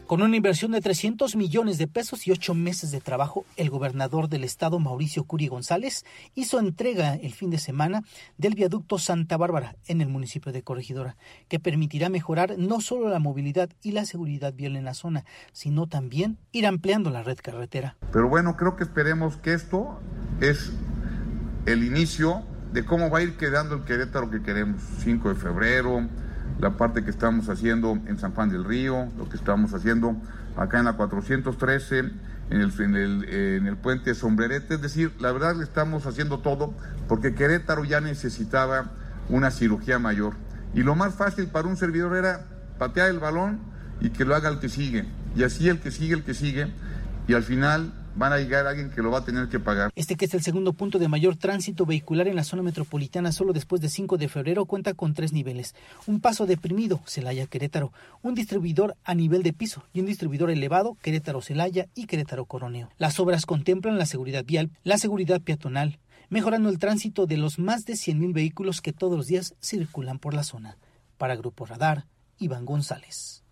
Speaker 12: Con una inversión de 300 millones de pesos y ocho meses de trabajo, el gobernador del estado, Mauricio Curi González, hizo entrega el fin de semana del viaducto Santa Bárbara en el municipio de Corregidora, que permitirá mejorar no solo la movilidad y la seguridad vial en la zona, sino también ir ampliando la red carretera.
Speaker 4: Pero bueno, creo que esperemos que esto es el inicio de cómo va a ir quedando el Querétaro que queremos. 5 de febrero, la parte que estamos haciendo en San Juan del Río, lo que estamos haciendo acá en la 413, en el, en el, en el puente Sombrerete. Es decir, la verdad le estamos haciendo todo porque Querétaro ya necesitaba una cirugía mayor. Y lo más fácil para un servidor era patear el balón y que lo haga el que sigue. Y así el que sigue, el que sigue. Y al final van a llegar alguien que lo va a tener que pagar.
Speaker 12: Este que es el segundo punto de mayor tránsito vehicular en la zona metropolitana solo después de 5 de febrero cuenta con tres niveles. Un paso deprimido, Celaya Querétaro, un distribuidor a nivel de piso y un distribuidor elevado, Querétaro Celaya y Querétaro Coroneo. Las obras contemplan la seguridad vial, la seguridad peatonal, mejorando el tránsito de los más de 100.000 vehículos que todos los días circulan por la zona. Para Grupo Radar, Iván González.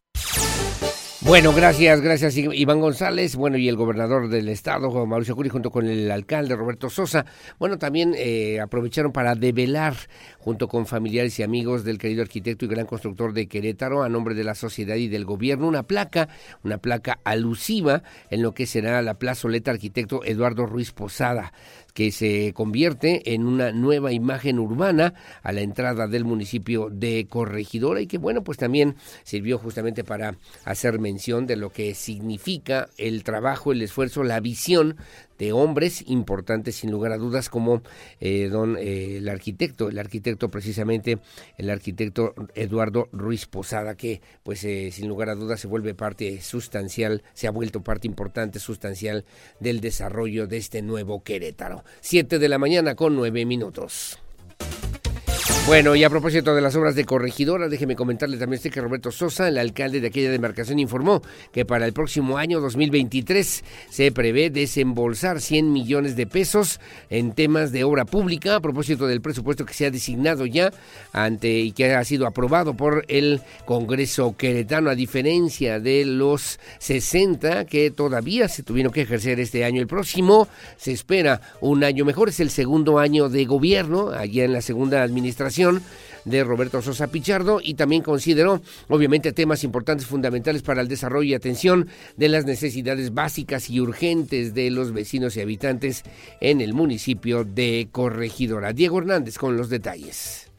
Speaker 1: Bueno, gracias, gracias Iván González, bueno, y el gobernador del estado, Mauricio Curi, junto con el alcalde Roberto Sosa, bueno, también eh, aprovecharon para develar, junto con familiares y amigos del querido arquitecto y gran constructor de Querétaro, a nombre de la sociedad y del gobierno, una placa, una placa alusiva en lo que será la plazoleta arquitecto Eduardo Ruiz Posada que se convierte en una nueva imagen urbana a la entrada del municipio de Corregidora y que bueno, pues también sirvió justamente para hacer mención de lo que significa el trabajo, el esfuerzo, la visión de hombres importantes sin lugar a dudas como eh, don eh, el arquitecto, el arquitecto precisamente, el arquitecto Eduardo Ruiz Posada, que pues eh, sin lugar a dudas se vuelve parte sustancial, se ha vuelto parte importante, sustancial del desarrollo de este nuevo Querétaro. Siete de la mañana con nueve minutos. Bueno, y a propósito de las obras de corregidora, déjeme comentarle también usted que Roberto Sosa, el alcalde de aquella demarcación, informó que para el próximo año 2023 se prevé desembolsar 100 millones de pesos en temas de obra pública a propósito del presupuesto que se ha designado ya ante y que ha sido aprobado por el Congreso queretano, a diferencia de los 60 que todavía se tuvieron que ejercer este año. El próximo se espera un año mejor, es el segundo año de gobierno, allá en la segunda administración de Roberto Sosa Pichardo y también consideró obviamente temas importantes fundamentales para el desarrollo y atención de las necesidades básicas y urgentes de los vecinos y habitantes en el municipio de Corregidora. Diego Hernández con los detalles.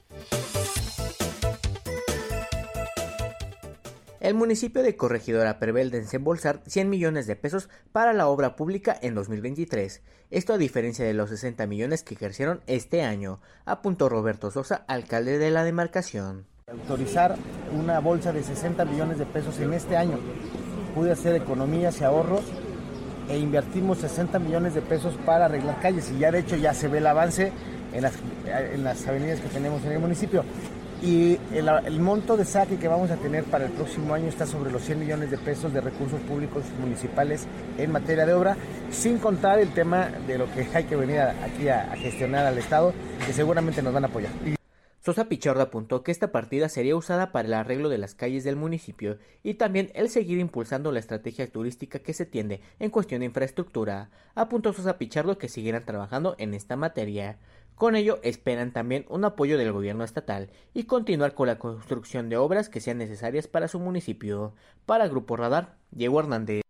Speaker 13: El municipio de Corregidora prevé desembolsar 100 millones de pesos para la obra pública en 2023. Esto a diferencia de los 60 millones que ejercieron este año, apuntó Roberto Sosa, alcalde de la demarcación.
Speaker 7: Autorizar una bolsa de 60 millones de pesos en este año. Pude hacer economías y ahorros e invertimos 60 millones de pesos para arreglar calles y ya de hecho ya se ve el avance
Speaker 16: en las avenidas que tenemos en el municipio. Y el, el, monto de saque que vamos a tener para el próximo año está sobre los 100 millones de pesos de recursos públicos municipales en materia de obra, sin contar el tema de lo que hay que venir aquí a, a gestionar al Estado, que seguramente nos van a apoyar.
Speaker 13: Sosa Pichardo apuntó que esta partida sería usada para el arreglo de las calles del municipio y también el seguir impulsando la estrategia turística que se tiende en cuestión de infraestructura. Apuntó Sosa Pichardo que seguirán trabajando en esta materia. Con ello esperan también un apoyo del gobierno estatal y continuar con la construcción de obras que sean necesarias para su municipio. Para Grupo Radar, Diego Hernández.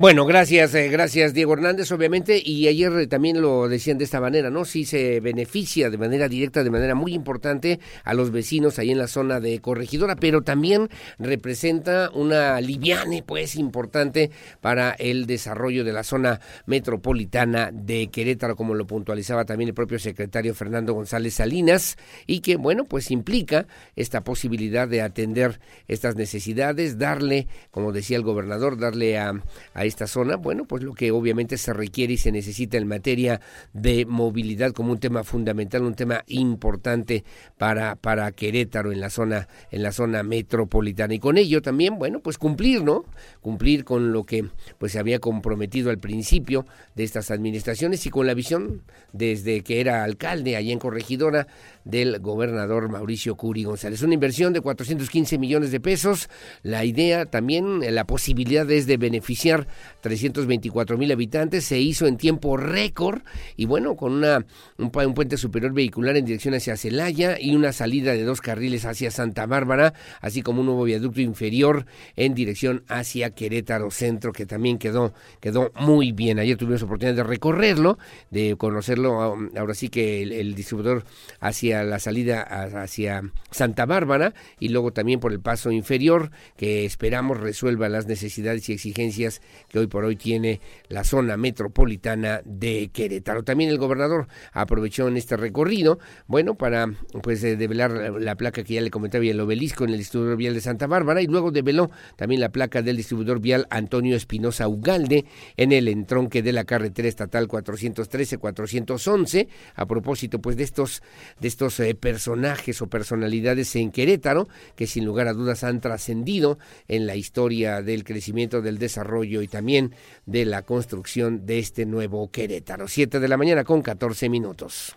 Speaker 1: Bueno, gracias, eh, gracias Diego Hernández, obviamente, y ayer eh, también lo decían de esta manera, ¿no? Sí se beneficia de manera directa, de manera muy importante a los vecinos ahí en la zona de Corregidora, pero también representa una liviane, pues, importante para el desarrollo de la zona metropolitana de Querétaro, como lo puntualizaba también el propio secretario Fernando González Salinas, y que, bueno, pues implica esta posibilidad de atender estas necesidades, darle, como decía el gobernador, darle a, a esta zona, bueno, pues lo que obviamente se requiere y se necesita en materia de movilidad como un tema fundamental, un tema importante para, para Querétaro en la zona, en la zona metropolitana. Y con ello también, bueno, pues cumplir, ¿no? Cumplir con lo que pues se había comprometido al principio de estas administraciones y con la visión desde que era alcalde allá en Corregidora del gobernador Mauricio Curi González. Una inversión de 415 millones de pesos. La idea también, la posibilidad es de beneficiar 324 mil habitantes, se hizo en tiempo récord y bueno, con una, un, puente superior vehicular en dirección hacia Celaya y una salida de dos carriles hacia Santa Bárbara, así como un nuevo viaducto inferior en dirección hacia Querétaro Centro, que también quedó, quedó muy bien. Ayer tuvimos oportunidad de recorrerlo, de conocerlo, um, ahora sí que el distribuidor hacia la salida hacia Santa Bárbara y luego también por el paso inferior, que esperamos resuelva las necesidades y exigencias que hoy por hoy tiene la zona metropolitana de Querétaro. También el gobernador aprovechó en este recorrido, bueno, para pues develar la, la placa que ya le comentaba y el obelisco en el distribuidor vial de Santa Bárbara y luego develó también la placa del distribuidor vial Antonio Espinosa Ugalde en el entronque de la carretera estatal 413-411 a propósito pues de estos de estos eh, personajes o personalidades en Querétaro que sin lugar a dudas han trascendido en la historia del crecimiento del desarrollo y también de la construcción de este nuevo Querétaro. Siete de la mañana con 14 minutos.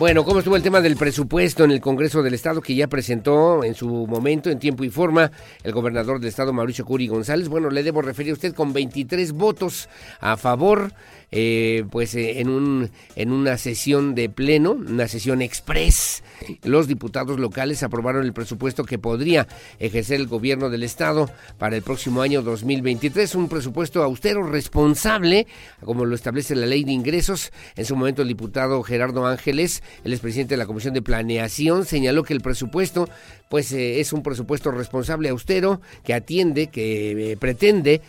Speaker 1: Bueno, ¿cómo estuvo el tema del presupuesto en el Congreso del Estado que ya presentó en su momento, en tiempo y forma, el gobernador del Estado, Mauricio Curi González? Bueno, le debo referir a usted con 23 votos a favor, eh, pues eh, en, un, en una sesión de pleno, una sesión express, los diputados locales aprobaron el presupuesto que podría ejercer el gobierno del Estado para el próximo año 2023, un presupuesto austero, responsable, como lo establece la ley de ingresos. En su momento el diputado Gerardo Ángeles, el expresidente de la Comisión de Planeación, señaló que el presupuesto pues eh, es un presupuesto responsable, austero, que atiende, que eh, pretende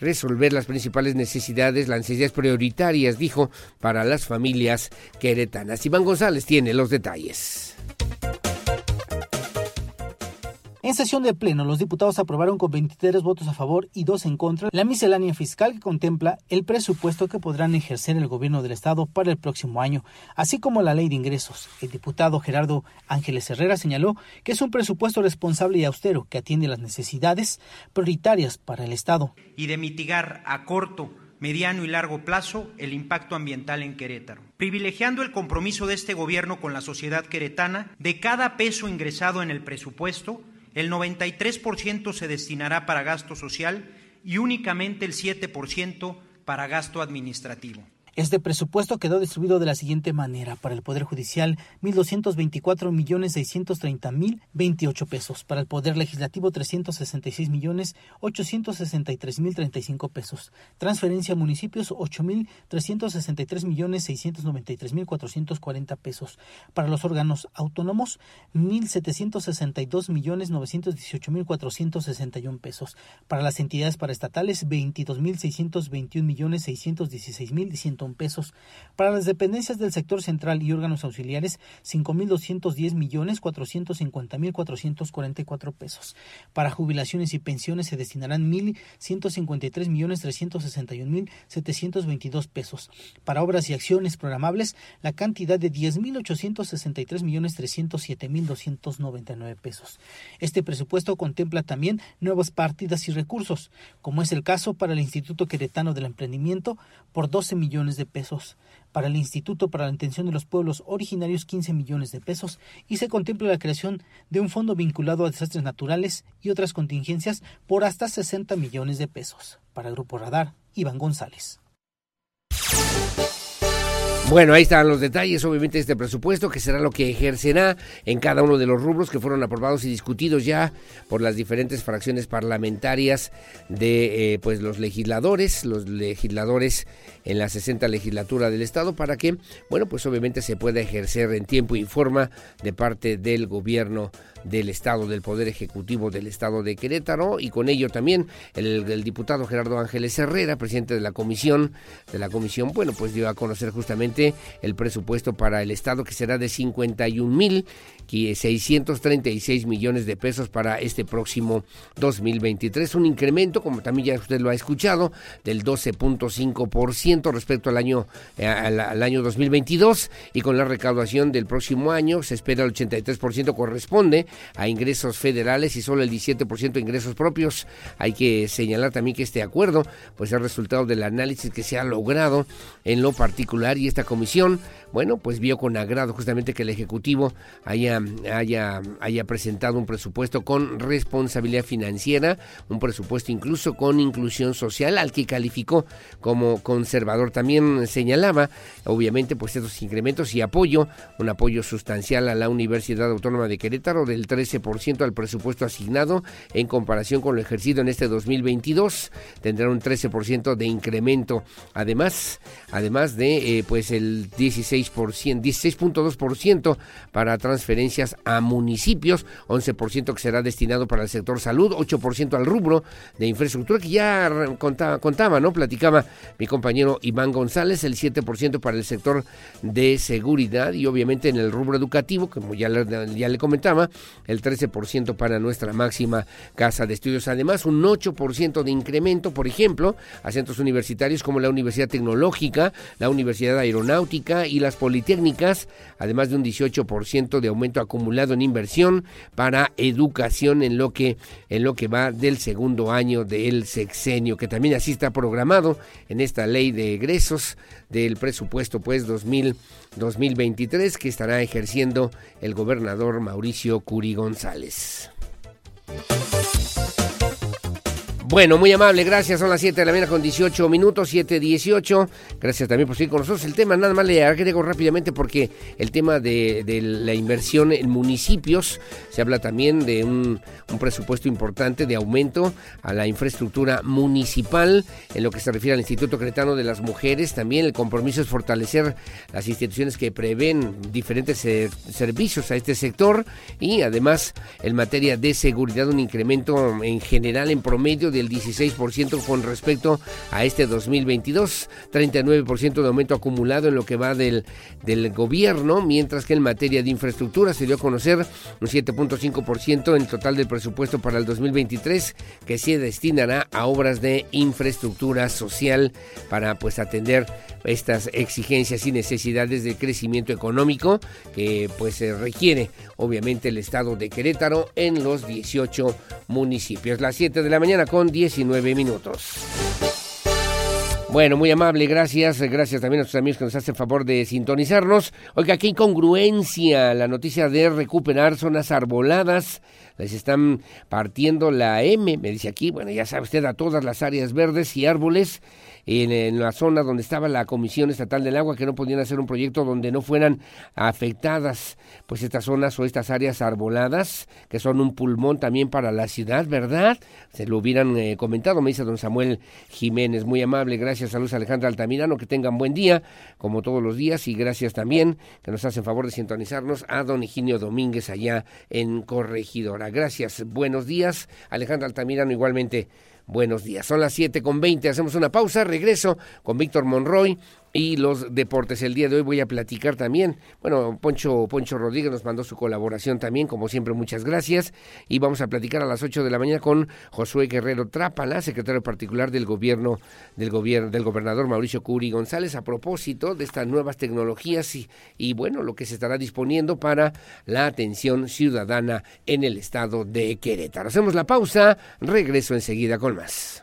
Speaker 1: resolver las principales necesidades, las necesidades prioritarias, dijo, para las familias queretanas. Iván González tiene los detalles.
Speaker 12: En sesión de pleno, los diputados aprobaron con 23 votos a favor y 2 en contra la miscelánea fiscal que contempla el presupuesto que podrán ejercer el gobierno del Estado para el próximo año, así como la ley de ingresos. El diputado Gerardo Ángeles Herrera señaló que es un presupuesto responsable y austero que atiende las necesidades prioritarias para el Estado.
Speaker 17: Y de mitigar a corto mediano y largo plazo el impacto ambiental en Querétaro, privilegiando el compromiso de este gobierno con la sociedad queretana de cada peso ingresado en el presupuesto, el 93% se destinará para gasto social y únicamente el 7% para gasto administrativo.
Speaker 12: Este presupuesto quedó distribuido de la siguiente manera. Para el Poder Judicial, 1.224 millones 630 mil 28 pesos. Para el Poder Legislativo, 366 millones 863 mil 35 pesos. Transferencia a municipios, 8 mil 363 millones 693 mil 440 pesos. Para los órganos autónomos, 1.762 millones 918 mil 461 pesos. Para las entidades paraestatales, 22 mil 621 millones 616 mil 101 pesos. Para las dependencias del sector central y órganos auxiliares, 5.210 millones 450 mil 444 pesos. Para jubilaciones y pensiones se destinarán 1.153 millones 361 mil 722 pesos. Para obras y acciones programables, la cantidad de 10.863 millones 307 mil 299 pesos. Este presupuesto contempla también nuevas partidas y recursos, como es el caso para el Instituto Queretano del Emprendimiento por 12 millones de pesos para el Instituto para la Atención de los Pueblos Originarios 15 millones de pesos y se contempla la creación de un fondo vinculado a desastres naturales y otras contingencias por hasta 60 millones de pesos. Para el Grupo Radar, Iván González.
Speaker 1: Bueno, ahí están los detalles, obviamente, este presupuesto, que será lo que ejercerá en cada uno de los rubros que fueron aprobados y discutidos ya por las diferentes fracciones parlamentarias de eh, pues los legisladores, los legisladores en la 60 legislatura del Estado, para que, bueno, pues obviamente se pueda ejercer en tiempo y forma de parte del gobierno del Estado, del Poder Ejecutivo del Estado de Querétaro, y con ello también el, diputado Gerardo Ángeles Herrera, presidente de la comisión, de la comisión, bueno, pues dio a conocer justamente el presupuesto para el Estado, que será de 51 mil 636 millones de pesos para este próximo 2023, un incremento, como también ya usted lo ha escuchado, del 12.5% respecto al año, eh, al, al, año 2022 y con la recaudación del próximo año se espera el 83% corresponde a ingresos federales y solo el 17% a ingresos propios. Hay que señalar también que este acuerdo pues es resultado del análisis que se ha logrado en lo particular y esta comisión bueno, pues vio con agrado justamente que el Ejecutivo haya, haya, haya presentado un presupuesto con responsabilidad financiera, un presupuesto incluso con inclusión social, al que calificó como conservador. También señalaba, obviamente, pues estos incrementos y apoyo, un apoyo sustancial a la Universidad Autónoma de Querétaro del 13% al presupuesto asignado en comparación con lo ejercido en este 2022. Tendrá un 13% de incremento. Además, además de eh, pues el 16 16.2% para transferencias a municipios, 11% que será destinado para el sector salud, 8% al rubro de infraestructura que ya contaba, contaba, ¿no? Platicaba mi compañero Iván González, el 7% para el sector de seguridad y obviamente en el rubro educativo, como ya le, ya le comentaba, el 13% para nuestra máxima casa de estudios. Además, un 8% de incremento, por ejemplo, a centros universitarios como la Universidad Tecnológica, la Universidad Aeronáutica y politécnicas, además de un 18% de aumento acumulado en inversión para educación en lo que en lo que va del segundo año del sexenio, que también así está programado en esta ley de egresos del presupuesto pues 2000 2023 que estará ejerciendo el gobernador Mauricio Curi González. Bueno, muy amable, gracias. Son las 7 de la mañana con 18 minutos, 7.18. Gracias también por seguir con nosotros. El tema, nada más le agrego rápidamente porque el tema de, la inversión en municipios, se habla también de un, un, presupuesto importante de aumento a la infraestructura municipal en lo que se refiere al Instituto Cretano de las Mujeres. También el compromiso es fortalecer las instituciones que prevén diferentes eh, servicios a este sector y además en materia de seguridad un incremento en general en promedio de del 16% con respecto a este 2022, 39% de aumento acumulado en lo que va del, del gobierno, mientras que en materia de infraestructura se dio a conocer un 7.5% en total del presupuesto para el 2023 que se destinará a obras de infraestructura social para pues atender estas exigencias y necesidades de crecimiento económico que pues requiere obviamente el estado de Querétaro en los 18 municipios. Las 7 de la mañana con 19 minutos. Bueno, muy amable, gracias. Gracias también a nuestros amigos que nos hacen favor de sintonizarnos. Oiga, qué incongruencia la noticia de recuperar zonas arboladas. Les están partiendo la M, me dice aquí. Bueno, ya sabe usted, a todas las áreas verdes y árboles en, la zona donde estaba la Comisión Estatal del Agua, que no podían hacer un proyecto donde no fueran afectadas pues estas zonas o estas áreas arboladas, que son un pulmón también para la ciudad, ¿verdad? Se lo hubieran eh, comentado, me dice don Samuel Jiménez, muy amable, gracias, saludos Alejandra Altamirano, que tengan buen día, como todos los días, y gracias también, que nos hacen favor de sintonizarnos, a don Higinio Domínguez allá en Corregidora. Gracias, buenos días, Alejandra Altamirano igualmente buenos días. Son las 7 con 20, hacemos una pausa, regreso con Víctor Monroy y los deportes. El día de hoy voy a platicar también. Bueno, Poncho, Poncho Rodríguez nos mandó su colaboración también, como siempre, muchas gracias. Y vamos a platicar a las 8 de la mañana con Josué Guerrero Trápala, secretario particular del gobierno, del gobierno, del gobernador Mauricio Curi González, a propósito de estas nuevas tecnologías y, y bueno, lo que se estará disponiendo para la atención ciudadana en el estado de Querétaro. Hacemos la pausa, regreso enseguida con más.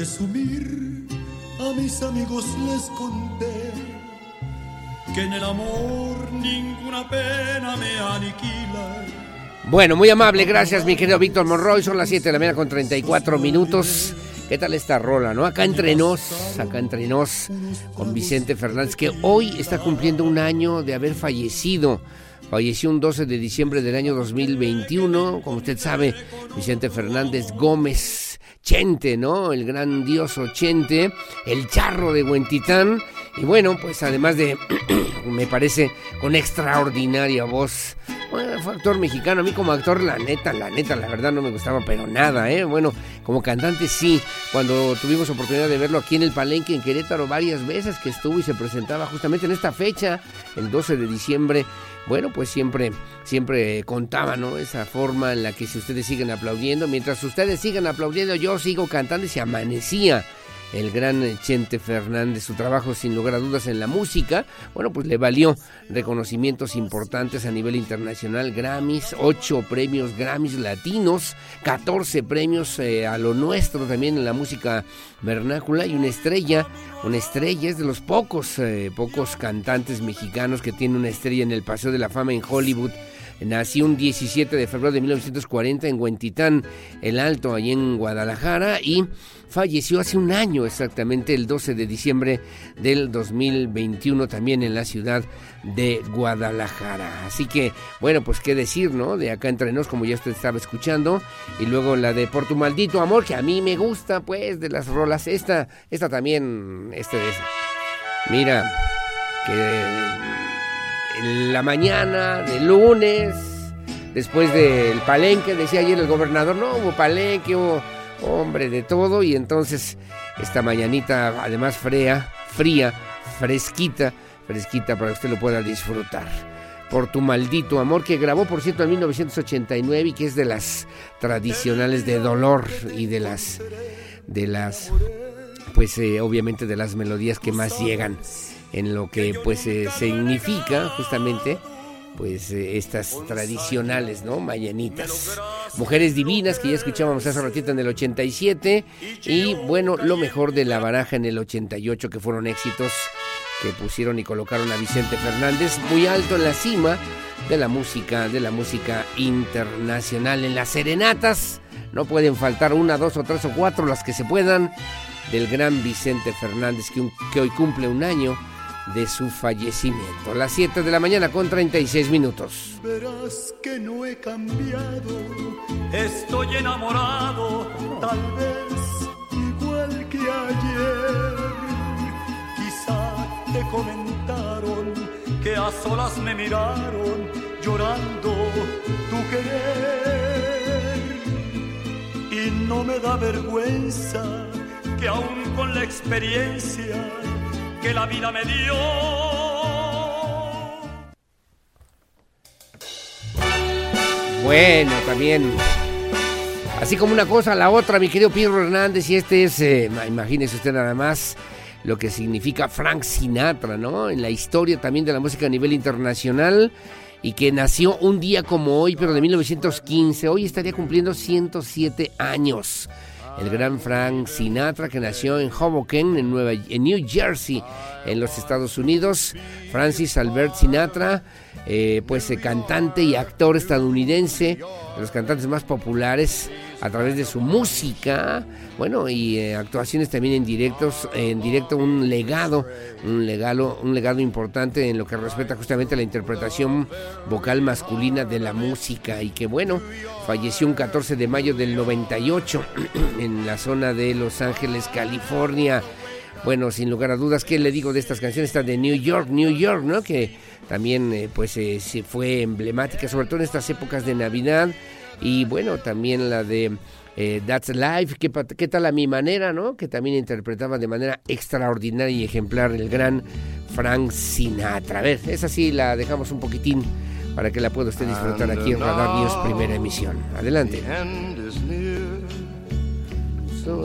Speaker 18: Por presumir, a mis amigos les conté que en el amor ninguna pena me aniquila.
Speaker 1: Bueno, muy amable, gracias mi querido Víctor Monroy. Son las 7 de la mañana con 34 minutos. ¿Qué tal esta rola, no? Acá entre nos, acá entre nos, con Vicente Fernández, que hoy está cumpliendo un año de haber fallecido. Falleció un 12 de diciembre del año 2021. Como usted sabe, Vicente Fernández Gómez Chente, ¿no? El grandioso Chente, el charro de Huentitán. Y bueno, pues además de, me parece, con extraordinaria voz. Bueno, fue actor mexicano. A mí como actor, la neta, la neta, la verdad no me gustaba, pero nada, ¿eh? Bueno, como cantante sí. Cuando tuvimos oportunidad de verlo aquí en el Palenque, en Querétaro, varias veces que estuvo y se presentaba justamente en esta fecha, el 12 de diciembre bueno, pues siempre, siempre contaba, ¿no? Esa forma en la que si ustedes siguen aplaudiendo, mientras ustedes sigan aplaudiendo, yo sigo cantando y se amanecía el gran Chente Fernández, su trabajo sin lugar a dudas en la música, bueno, pues le valió reconocimientos importantes a nivel internacional, Grammys, ocho premios Grammys latinos, 14 premios eh, a lo nuestro también en la música vernácula y una estrella, una estrella es de los pocos, eh, pocos cantantes mexicanos que tiene una estrella en el Paseo de la Fama en Hollywood. Nació un 17 de febrero de 1940 en Huentitán, el Alto, allí en Guadalajara, y falleció hace un año exactamente, el 12 de diciembre del 2021, también en la ciudad de Guadalajara. Así que, bueno, pues qué decir, ¿no? De acá entre nos, como ya usted estaba escuchando, y luego la de Por tu maldito amor, que a mí me gusta, pues, de las rolas. Esta, esta también, este de esa. Mira, que la mañana de lunes, después del palenque, decía ayer el gobernador, no hubo palenque, hubo hombre de todo, y entonces esta mañanita, además fría, fría, fresquita, fresquita para que usted lo pueda disfrutar. Por tu maldito amor, que grabó por cierto en 1989 y que es de las tradicionales de dolor y de las, de las, pues eh, obviamente de las melodías que más llegan en lo que pues eh, significa justamente pues eh, estas tradicionales, ¿no? Mañanitas. Mujeres divinas que ya escuchábamos hace ratito en el 87 y bueno, lo mejor de la baraja en el 88 que fueron éxitos que pusieron y colocaron a Vicente Fernández muy alto en la cima de la música, de la música internacional. En las serenatas no pueden faltar una, dos o tres o cuatro, las que se puedan, del gran Vicente Fernández que hoy cumple un año de su fallecimiento. Las 7 de la mañana con 36 minutos.
Speaker 18: Verás que no he cambiado, estoy enamorado, tal vez igual que ayer. Quizá te comentaron que a solas me miraron llorando tu querer. Y no me da vergüenza que aún con la experiencia que la vida me dio,
Speaker 1: Bueno, también. Así como una cosa, la otra, mi querido Pedro Hernández, y este es, eh, imagínese usted nada más lo que significa Frank Sinatra, ¿no? En la historia también de la música a nivel internacional y que nació un día como hoy, pero de 1915. Hoy estaría cumpliendo 107 años. El gran Frank Sinatra, que nació en Hoboken, en, Nueva, New Jersey, en los Estados Unidos. Francis Albert Sinatra, eh, pues cantante y actor estadounidense, de los cantantes más populares a través de su música, bueno, y eh, actuaciones también en directos, en directo un legado, un legado, un legado importante en lo que respecta justamente a la interpretación vocal masculina de la música y que bueno, falleció un 14 de mayo del 98 en la zona de Los Ángeles, California. Bueno, sin lugar a dudas, ¿qué le digo de estas canciones? Esta de New York, New York, ¿no? Que también eh, pues eh, se fue emblemática, sobre todo en estas épocas de Navidad y bueno, también la de eh, That's Life, ¿qué, ¿qué, tal a mi manera, no? Que también interpretaba de manera extraordinaria y ejemplar el gran Frank Sinatra. A ver, esa sí la dejamos un poquitín para que la pueda usted disfrutar aquí en Radar News, primera emisión. Adelante.
Speaker 19: So,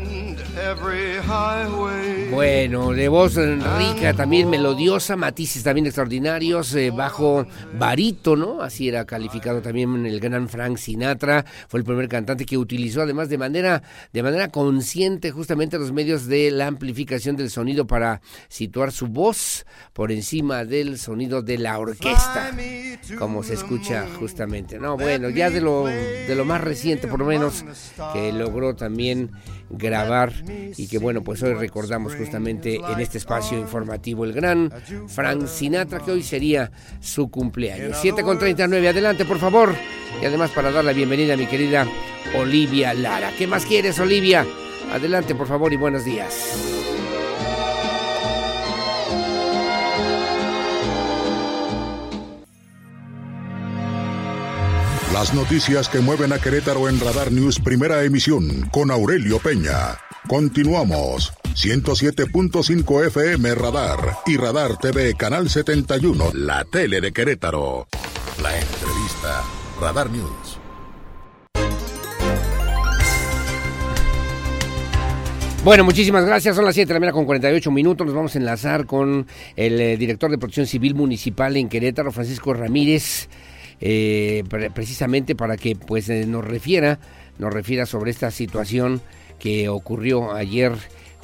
Speaker 1: Bueno, de voz rica, también melodiosa, matices también extraordinarios, eh, bajo barito, ¿no? Así era calificado también el gran Frank Sinatra. Fue el primer cantante que utilizó además de manera, de manera consciente justamente los medios de la amplificación del sonido para situar su voz por encima del sonido de la orquesta, como se escucha justamente. No, bueno, ya de lo, de lo más reciente por lo menos, que logró también grabar y que bueno, pues hoy recordamos justamente en este espacio informativo el gran Frank Sinatra, que hoy sería su cumpleaños. 7 con 39, adelante por favor. Y además para dar la bienvenida a mi querida Olivia Lara. ¿Qué más quieres, Olivia? Adelante por favor y buenos días.
Speaker 2: Las noticias que mueven a Querétaro en Radar News Primera Emisión con Aurelio Peña. Continuamos. 107.5 FM Radar y Radar TV Canal 71, la tele de Querétaro. La entrevista. Radar News.
Speaker 1: Bueno, muchísimas gracias. Son las 7 de la mañana con 48 minutos. Nos vamos a enlazar con el eh, director de Protección Civil Municipal en Querétaro, Francisco Ramírez. Eh, precisamente para que pues eh, nos refiera, nos refiera sobre esta situación que ocurrió ayer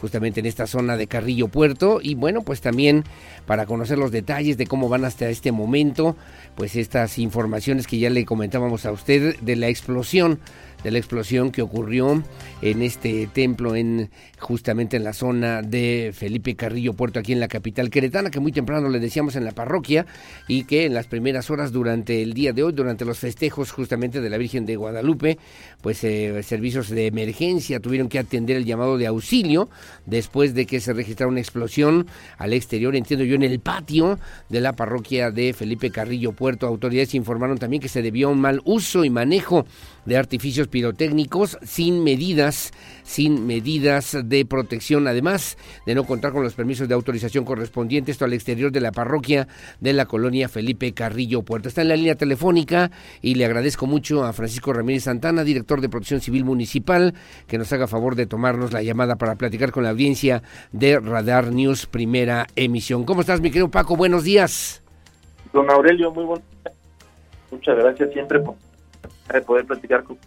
Speaker 1: justamente en esta zona de Carrillo Puerto. Y bueno pues también para conocer los detalles de cómo van hasta este momento pues estas informaciones que ya le comentábamos a usted de la explosión de la explosión que ocurrió en este templo en justamente en la zona de Felipe Carrillo Puerto aquí en la capital queretana que muy temprano le decíamos en la parroquia y que en las primeras horas durante el día de hoy durante los festejos justamente de la Virgen de Guadalupe pues eh, servicios de emergencia tuvieron que atender el llamado de auxilio después de que se registrara una explosión al exterior entiendo yo en el patio de la parroquia de Felipe Carrillo Puerto. Autoridades informaron también que se debió a un mal uso y manejo de artificios pirotécnicos sin medidas, sin medidas de protección, además de no contar con los permisos de autorización correspondientes, esto al exterior de la parroquia de la colonia Felipe Carrillo Puerto. Está en la línea telefónica y le agradezco mucho a Francisco Ramírez Santana, director de Protección Civil Municipal, que nos haga favor de tomarnos la llamada para platicar con la audiencia de Radar News Primera Emisión. ¿Cómo estás, mi querido Paco? Buenos días.
Speaker 20: Don Aurelio, muy buen Muchas gracias siempre por de poder platicar con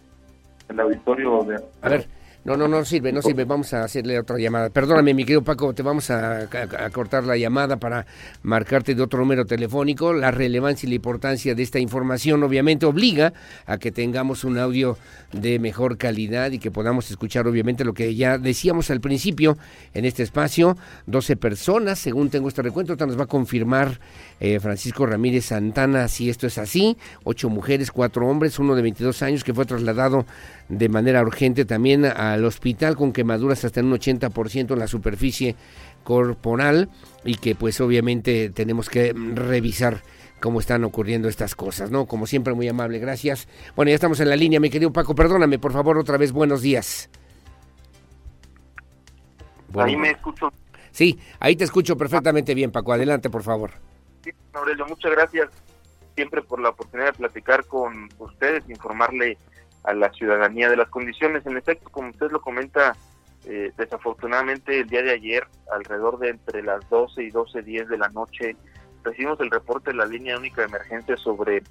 Speaker 20: el auditorio. De...
Speaker 1: A ver, no, no, no sirve, no sirve. Vamos a hacerle otra llamada. Perdóname, mi querido Paco, te vamos a, cortar la llamada para marcarte de otro número telefónico. La relevancia y la importancia de esta información obviamente obliga a que tengamos un audio de mejor calidad y que podamos escuchar obviamente lo que ya decíamos al principio en este espacio. 12 personas, según tengo este recuento, nos va a confirmar eh, Francisco Ramírez Santana si esto es así. Ocho mujeres, cuatro hombres, uno de 22 años que fue trasladado de manera urgente también al hospital con quemaduras hasta en un 80% en la superficie corporal y que pues obviamente tenemos que revisar cómo están ocurriendo estas cosas, ¿no? Como siempre, muy amable, gracias. Bueno, ya estamos en la línea, mi querido Paco, perdóname, por favor, otra vez, buenos días.
Speaker 20: Ahí me escucho.
Speaker 1: Sí, ahí te escucho perfectamente bien, Paco. Adelante, por favor.
Speaker 20: Sí, Aurelio, muchas gracias siempre por la oportunidad de platicar con ustedes, informarle a la ciudadanía de las condiciones. En efecto, como usted lo comenta, eh, desafortunadamente el día de ayer, alrededor de entre las 12 y 12.10 de la noche, recibimos el reporte de la línea única de emergencia sobre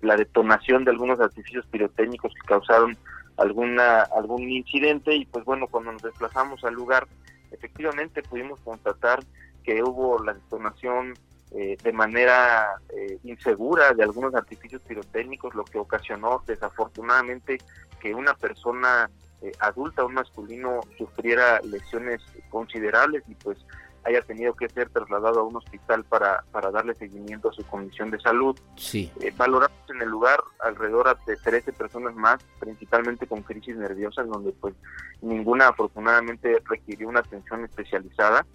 Speaker 20: la detonación de algunos artificios pirotécnicos que causaron alguna algún incidente y pues bueno, cuando nos desplazamos al lugar, efectivamente pudimos constatar que hubo la detonación eh, de manera eh, insegura de algunos artificios pirotécnicos, lo que ocasionó desafortunadamente que una persona eh, adulta, un masculino, sufriera lesiones considerables y pues haya tenido que ser trasladado a un hospital para, para darle seguimiento a su condición de salud.
Speaker 1: Sí.
Speaker 20: Eh, valoramos en el lugar alrededor de 13 personas más, principalmente con crisis nerviosa, en donde pues ninguna afortunadamente requirió una atención especializada.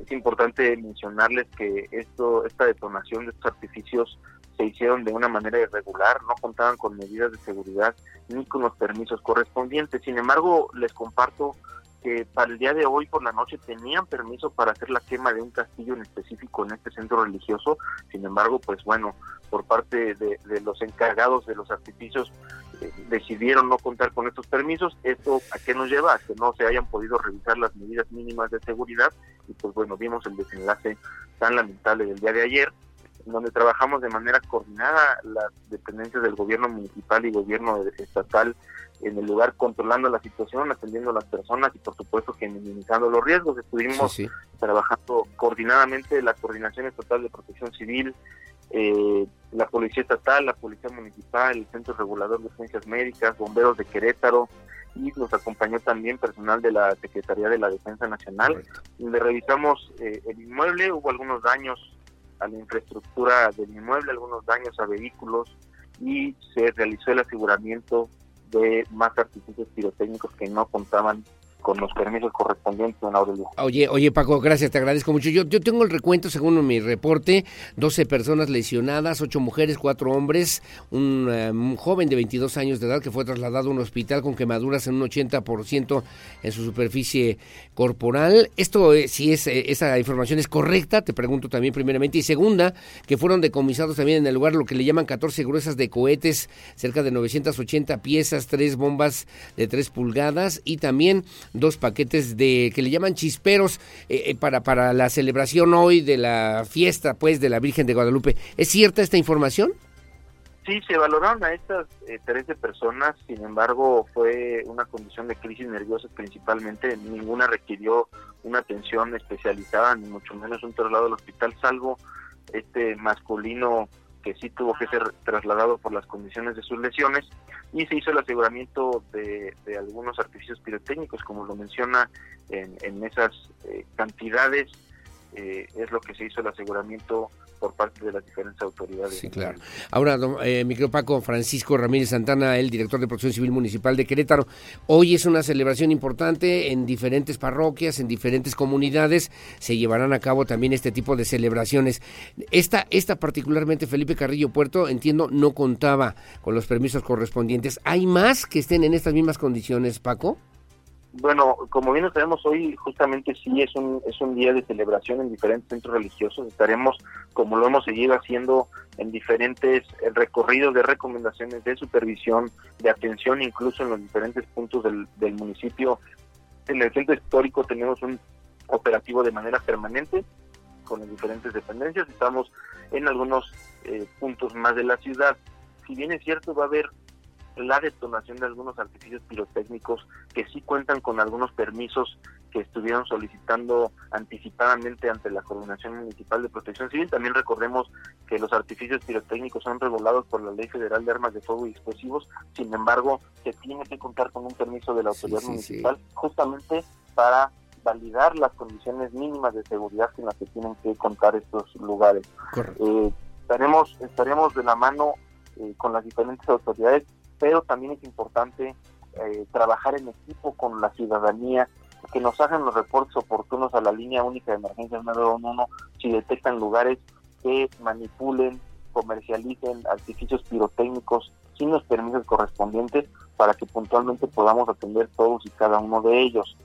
Speaker 20: Es importante mencionarles que esto, esta detonación de estos artificios se hicieron de una manera irregular, no contaban con medidas de seguridad ni con los permisos correspondientes. Sin embargo, les comparto que para el día de hoy por la noche tenían permiso para hacer la quema de un castillo en específico en este centro religioso. Sin embargo, pues bueno, por parte de, los encargados de los artificios eh, decidieron no contar con estos permisos. ¿Esto a qué nos lleva? A que no se hayan podido revisar las medidas mínimas de seguridad y pues bueno, vimos el desenlace tan lamentable del día de ayer en donde trabajamos de manera coordinada las dependencias del gobierno municipal y gobierno estatal en el lugar controlando la situación, atendiendo a las personas y por supuesto que minimizando los riesgos. Estuvimos
Speaker 1: Sí, sí.
Speaker 20: trabajando coordinadamente la Coordinación Estatal de Protección Civil, eh, la Policía Estatal, la Policía Municipal, el Centro Regulador de Ciencias Médicas, bomberos de Querétaro y nos acompañó también personal de la Secretaría de la Defensa Nacional. Le revisamos eh, el inmueble, hubo algunos daños a la infraestructura del inmueble, algunos daños a vehículos y se realizó el aseguramiento de más artificios pirotécnicos que no contaban con los permisos correspondientes, don Aurelio.
Speaker 1: Oye, oye Paco, gracias, te agradezco mucho. Yo, yo tengo el recuento, según mi reporte, 12 personas lesionadas, 8 mujeres, 4 hombres, un, eh, un joven de 22 años de edad que fue trasladado a un hospital con quemaduras en un 80% en su superficie corporal. Esto, eh, si es eh, esa información es correcta, te pregunto también primeramente. Y segunda, que fueron decomisados también en el lugar lo que le llaman 14 gruesas de cohetes, cerca de 980 piezas, tres bombas de 3 pulgadas y también dos paquetes de que le llaman chisperos eh, eh, para, para la celebración hoy de la fiesta pues de la Virgen de Guadalupe. ¿Es cierta esta información?
Speaker 20: Sí, se valoraron a estas eh, 13 personas, sin embargo fue una condición de crisis nerviosa principalmente, ninguna requirió una atención especializada, ni mucho menos un traslado al hospital, salvo este masculino que sí tuvo que ser trasladado por las condiciones de sus lesiones y se hizo el aseguramiento de, de algunos artificios pirotécnicos, como lo menciona en, en esas eh, cantidades, eh, es lo que se hizo el aseguramiento por parte de las diferentes autoridades.
Speaker 1: Sí, claro. Ahora, don, eh, Paco Francisco Ramírez Santana, el director de Protección Civil Municipal de Querétaro. Hoy es una celebración importante en diferentes parroquias, en diferentes comunidades. Se llevarán a cabo también este tipo de celebraciones. Esta, esta particularmente, Felipe Carrillo Puerto, entiendo, no contaba con los permisos correspondientes. ¿Hay más que estén en estas mismas condiciones, Paco?
Speaker 20: Bueno, como bien sabemos hoy, justamente sí es un, es un día de celebración en diferentes centros religiosos. Estaremos, como lo hemos seguido haciendo, en diferentes recorridos de recomendaciones de supervisión, de atención, incluso en los diferentes puntos del, del municipio. En el centro histórico tenemos un operativo de manera permanente con las diferentes dependencias. Estamos en algunos eh, puntos más de la ciudad. Si bien es cierto, va a haber la detonación de algunos artificios pirotécnicos que sí cuentan con algunos permisos que estuvieron solicitando anticipadamente ante la Coordinación Municipal de Protección Civil. También recordemos que los artificios pirotécnicos son regulados por la Ley Federal de Armas de Fuego y Explosivos, sin embargo, se tiene que contar con un permiso de la autoridad
Speaker 1: Sí, sí,
Speaker 20: municipal justamente para validar las condiciones mínimas de seguridad en las que tienen que contar estos lugares. Eh, estaremos, estaremos de la mano eh, con las diferentes autoridades, pero también es importante eh, trabajar en equipo con la ciudadanía, que nos hagan los reportes oportunos a la línea única de emergencia 911 si detectan lugares que manipulen, comercialicen artificios pirotécnicos sin los permisos correspondientes para que puntualmente podamos atender todos y cada uno de ellos.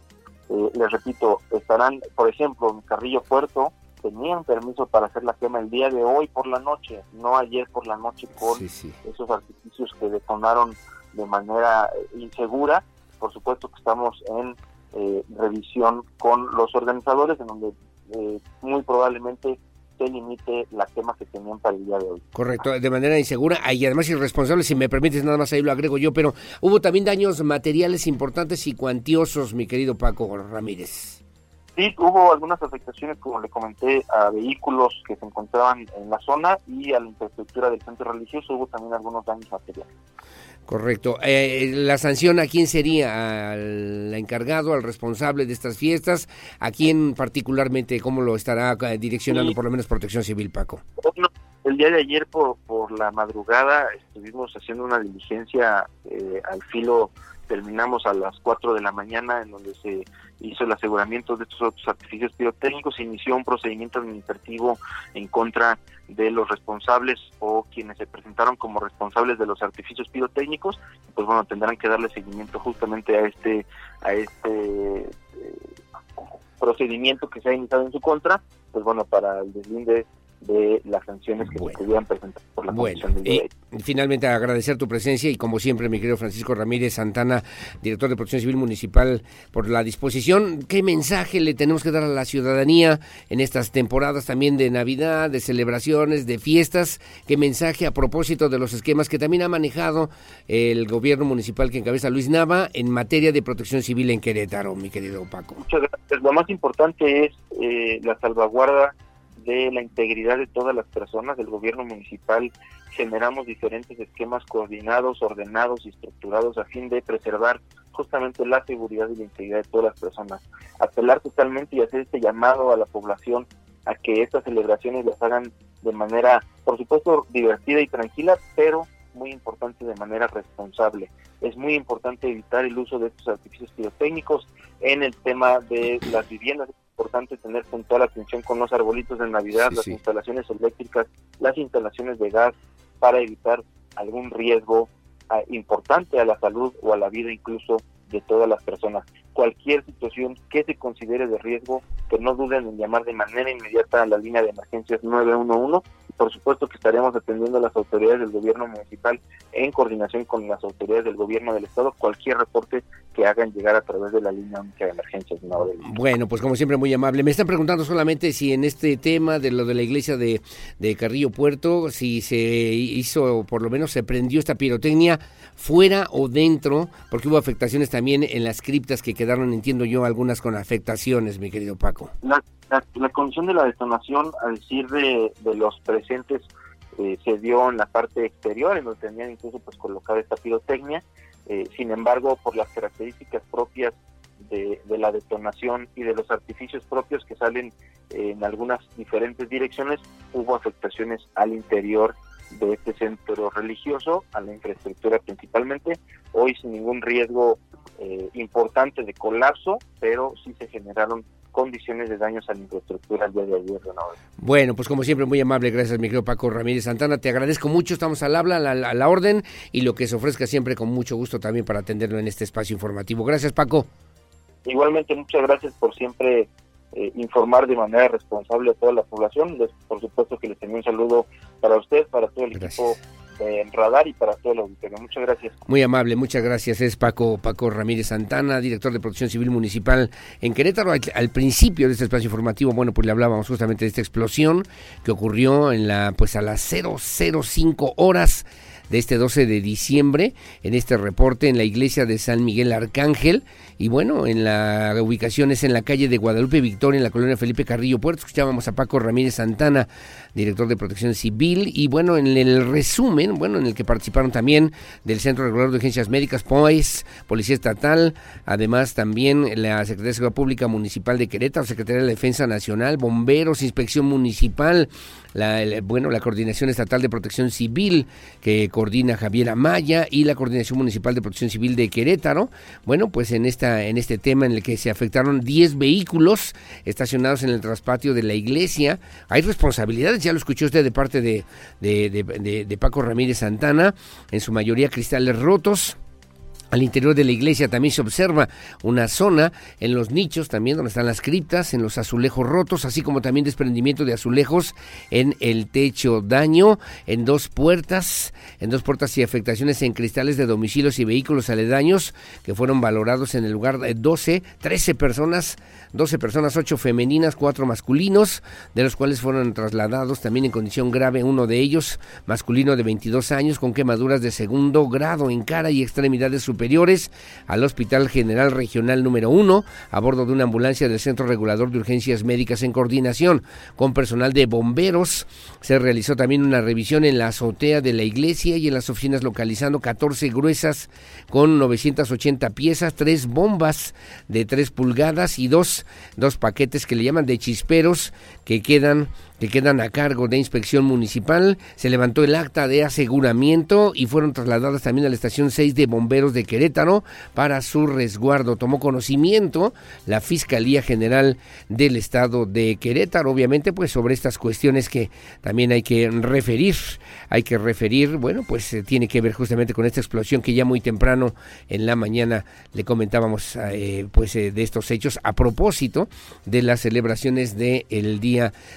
Speaker 20: Eh, les repito, estarán, por ejemplo, en Carrillo Puerto, tenían permiso para hacer la quema el día de hoy por la noche, no ayer por la noche con esos artificios que detonaron de manera eh, insegura. Por supuesto que estamos en eh, revisión con los organizadores, en donde eh, muy probablemente se limite la quema que tenían para el día de hoy.
Speaker 1: Correcto, de manera insegura y además irresponsable, si me permites, nada más ahí lo agrego yo, pero hubo también daños materiales importantes y cuantiosos, mi querido Paco Ramírez.
Speaker 20: Sí, hubo algunas afectaciones, como le comenté, a vehículos que se encontraban en la zona y a la infraestructura del centro religioso. Hubo también algunos daños materiales.
Speaker 1: Correcto. Eh, ¿La sanción a quién sería? ¿Al encargado, al responsable de estas fiestas? ¿A quién particularmente, cómo lo estará eh, direccionando por lo menos Protección Civil, Paco?
Speaker 20: el día de ayer por, por la madrugada estuvimos haciendo una diligencia eh, al filo terminamos a las 4 de la mañana en donde se hizo el aseguramiento de estos otros artificios pirotécnicos, inició un procedimiento administrativo en contra de los responsables o quienes se presentaron como responsables de los artificios pirotécnicos, pues bueno, tendrán que darle seguimiento justamente a este a este eh, procedimiento que se ha iniciado en su contra, pues bueno, para el deslinde de las sanciones que se pudieran presentar por la
Speaker 1: bueno, y finalmente agradecer tu presencia y como siempre mi querido Francisco Ramírez Santana, director de Protección Civil Municipal, por la disposición. ¿Qué mensaje le tenemos que dar a la ciudadanía en estas temporadas también de Navidad, de celebraciones, de fiestas? ¿Qué mensaje a propósito de los esquemas que también ha manejado el gobierno municipal que encabeza Luis Nava en materia de protección civil en Querétaro, mi querido Paco?
Speaker 20: Muchas gracias. Lo más importante es eh, la salvaguarda de la integridad de todas las personas del gobierno municipal generamos diferentes esquemas coordinados, ordenados y estructurados a fin de preservar justamente la seguridad y la integridad de todas las personas. Apelar totalmente y hacer este llamado a la población a que estas celebraciones las hagan de manera, por supuesto, divertida y tranquila, pero muy importante de manera responsable. Es muy importante evitar el uso de estos artificios pirotécnicos en el tema de las viviendas importante tener puntual atención con los arbolitos de Navidad, las instalaciones eléctricas, las instalaciones de gas, para evitar algún riesgo ah, importante a la salud o a la vida incluso de todas las personas. Cualquier situación que se considere de riesgo, que no duden en llamar de manera inmediata a la línea de emergencias 911 por supuesto que estaremos atendiendo a las autoridades del gobierno municipal en coordinación con las autoridades del gobierno del estado cualquier reporte que hagan llegar a través de la línea de emergencias.
Speaker 1: Bueno, pues como siempre muy amable. Me están preguntando solamente si en este tema de lo de la iglesia de, de Carrillo Puerto, si se hizo, por lo menos se prendió esta pirotecnia fuera o dentro, porque hubo afectaciones también en las criptas que quedaron, entiendo yo, algunas con afectaciones, mi querido Paco.
Speaker 20: La, la, condición de la detonación, a decir de, los presentes, eh, se dio en la parte exterior, en donde tenían incluso pues colocada esta pirotecnia. Eh, sin embargo, por las características propias de, de, la detonación y de los artificios propios que salen en algunas diferentes direcciones, hubo afectaciones al interior de este centro religioso, a la infraestructura principalmente, hoy sin ningún riesgo eh, importante de colapso, pero sí se generaron condiciones de daños a la infraestructura el día de ayer.
Speaker 1: Bueno, pues como siempre, muy amable, gracias mi querido Paco Ramírez Santana, te agradezco mucho, estamos al habla, a la, a la orden y lo que se ofrezca siempre con mucho gusto también para atenderlo en este espacio informativo. Gracias Paco.
Speaker 20: Igualmente, muchas gracias por siempre eh, informar de manera responsable a toda la población. Les, por supuesto que les tengo un saludo para usted, para todo el equipo de Radar y para todo el auditorio. Muchas gracias.
Speaker 1: Muy amable, muchas gracias. Es Paco Paco Ramírez Santana, director de Protección Civil Municipal en Querétaro. Al, al, principio de este espacio informativo, bueno, pues le hablábamos justamente de esta explosión que ocurrió en la pues a las 005 horas de este 12 de diciembre en este reporte en la iglesia de San Miguel Arcángel y bueno, en la ubicación es en la calle de Guadalupe Victoria en la colonia Felipe Carrillo Puerto. Escuchábamos a Paco Ramírez Santana, director de Protección Civil y bueno, en el resumen, bueno, en el que participaron también del Centro Regular de Agencias Médicas, POES, Policía Estatal, además también la Secretaría de Seguridad Pública Municipal de Querétaro, Secretaría de Defensa Nacional, Bomberos, Inspección Municipal, la, bueno, la Coordinación Estatal de Protección Civil que coordina Javier Amaya y la Coordinación Municipal de Protección Civil de Querétaro. Bueno, pues en esta en este tema en el que se afectaron 10 vehículos estacionados en el traspatio de la iglesia. Hay responsabilidades, ya lo escuchó usted de parte de, de, de, de Paco Ramírez Santana, en su mayoría cristales rotos Al interior de la iglesia también se observa una zona en los nichos también donde están las criptas, en los azulejos rotos, así como también desprendimiento de azulejos en el techo, daño en dos puertas, en dos puertas y afectaciones en cristales de domicilios y vehículos aledaños que fueron valorados en el lugar de 12, 13 personas, 12 personas, 8 femeninas, 4 masculinos, de los cuales fueron trasladados también en condición grave uno de ellos, masculino de 22 años con quemaduras de segundo grado en cara y extremidades superiores al Hospital General Regional número 1 a bordo de una ambulancia del Centro Regulador de Urgencias Médicas en coordinación con personal de bomberos. Se realizó también una revisión en la azotea de la iglesia y en las oficinas localizando 14 gruesas con 980 piezas, tres bombas de 3 pulgadas y dos, dos paquetes que le llaman de chisperos que quedan que quedan a cargo de inspección municipal. Se levantó el acta de aseguramiento y fueron trasladadas también a la estación 6 de bomberos de Querétaro para su resguardo. Tomó conocimiento la Fiscalía General del Estado de Querétaro, obviamente, pues sobre estas cuestiones que también hay que referir. Hay que referir, bueno, pues eh, tiene que ver justamente con esta explosión que ya muy temprano en la mañana le comentábamos, eh, pues eh, de estos hechos a propósito de las celebraciones del Día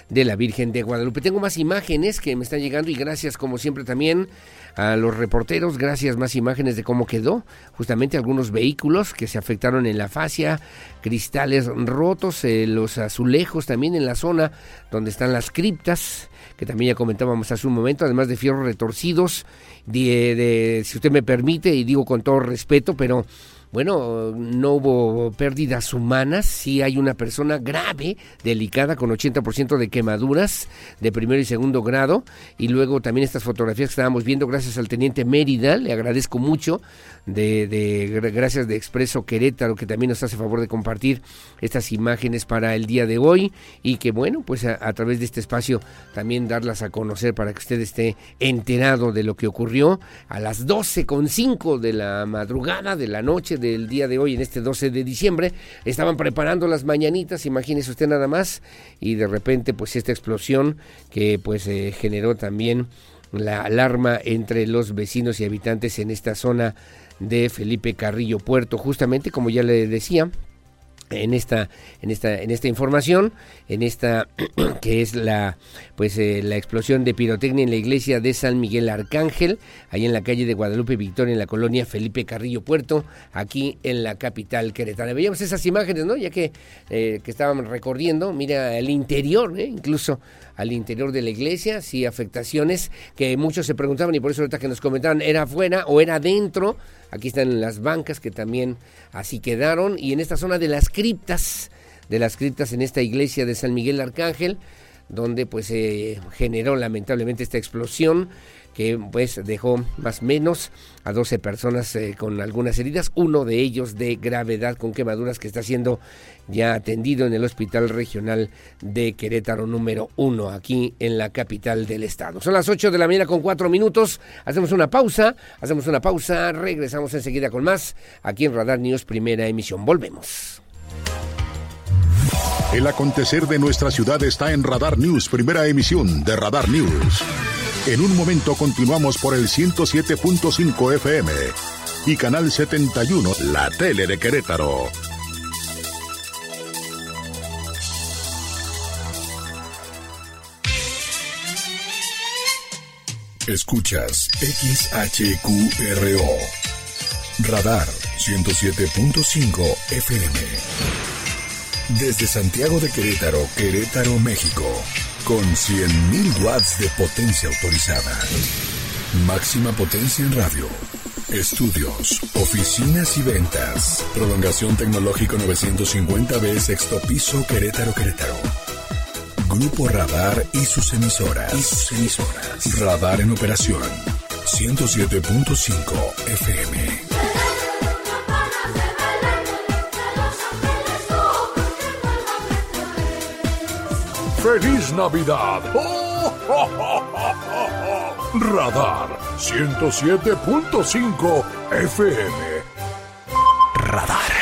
Speaker 1: de la Virgen de Guadalupe. Tengo más imágenes que me están llegando y gracias como siempre también a los reporteros, gracias más imágenes de cómo quedó justamente algunos vehículos que se afectaron en la fascia, cristales rotos, eh, los azulejos también en la zona donde están las criptas, que también ya comentábamos hace un momento, además de fierros retorcidos, si usted me permite, y digo con todo respeto, pero bueno, no hubo pérdidas humanas, sí hay una persona grave, delicada, con 80% de quemaduras de primero y segundo grado, y luego también estas fotografías que estábamos viendo, gracias al teniente Mérida, le agradezco mucho, de, de gracias de Expreso Querétaro, que también nos hace favor de compartir estas imágenes para el día de hoy, y que bueno, pues a, través de este espacio también darlas a conocer para que usted esté enterado de lo que ocurrió a las 12.05 de la madrugada de la noche del día de hoy, en este 12 de diciembre, estaban preparando las mañanitas, imagínese usted nada más, y de repente pues esta explosión que pues eh, generó también la alarma entre los vecinos y habitantes en esta zona de Felipe Carrillo Puerto, justamente como ya le decía, en esta en esta en esta información en esta que es la pues eh, la explosión de pirotecnia en la iglesia de San Miguel Arcángel ahí en la calle de Guadalupe Victoria en la colonia Felipe Carrillo Puerto aquí en la capital queretana veíamos esas imágenes no ya que eh, que estábamos recorriendo mira el interior ¿eh? incluso al interior de la iglesia sí afectaciones que muchos se preguntaban y por eso ahorita que nos comentaban era afuera o era dentro Aquí están las bancas que también así quedaron. Y en esta zona de las criptas, de las criptas en esta iglesia de San Miguel Arcángel, donde pues se generó lamentablemente esta explosión que pues dejó más o menos a 12 personas eh, con algunas heridas, uno de ellos de gravedad con quemaduras que está siendo ya atendido en el Hospital Regional de Querétaro número 1, aquí en la capital del estado. Son las 8 de la mañana con 4 minutos, hacemos una pausa, hacemos una pausa, regresamos enseguida con más, aquí en Radar News, primera emisión, volvemos.
Speaker 2: El acontecer de nuestra ciudad está en Radar News, primera emisión de Radar News. En un momento continuamos por el 107.5 FM y Canal 71, la tele de Querétaro. Escuchas XHQRO. Radar 107.5 FM. Desde Santiago de Querétaro, Querétaro, México. Con 100.000 watts de potencia autorizada. Máxima potencia en radio. Estudios, oficinas y ventas. Prolongación tecnológico 950B, sexto piso, Querétaro, Querétaro. Grupo Radar y sus emisoras. Y sus emisoras. Radar en operación. 107.5 FM. ¡Feliz Navidad! Radar 107.5 FM. Radar.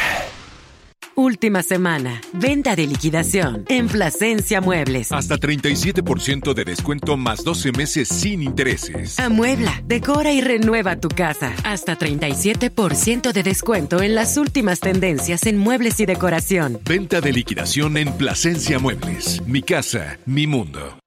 Speaker 21: Última semana. Venta de liquidación en Plasencia Muebles.
Speaker 22: Hasta 37% de descuento más 12 meses sin intereses.
Speaker 21: Amuebla, decora y renueva tu casa. Hasta 37% de descuento en las últimas tendencias en muebles y decoración.
Speaker 22: Venta de liquidación en Plasencia Muebles. Mi casa, mi mundo.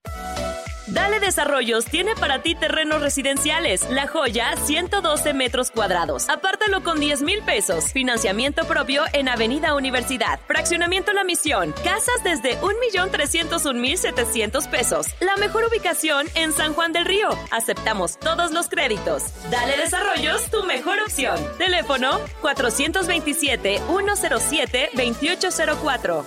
Speaker 23: Dale Desarrollos tiene para ti terrenos residenciales. La Joya, 112 metros cuadrados. Apártalo con 10 mil pesos. Financiamiento propio en Avenida Universidad. Fraccionamiento La Misión. Casas desde 1.301.700 pesos. La mejor ubicación en San Juan del Río. Aceptamos todos los créditos. Dale Desarrollos, tu mejor opción. Teléfono 427-107-2804.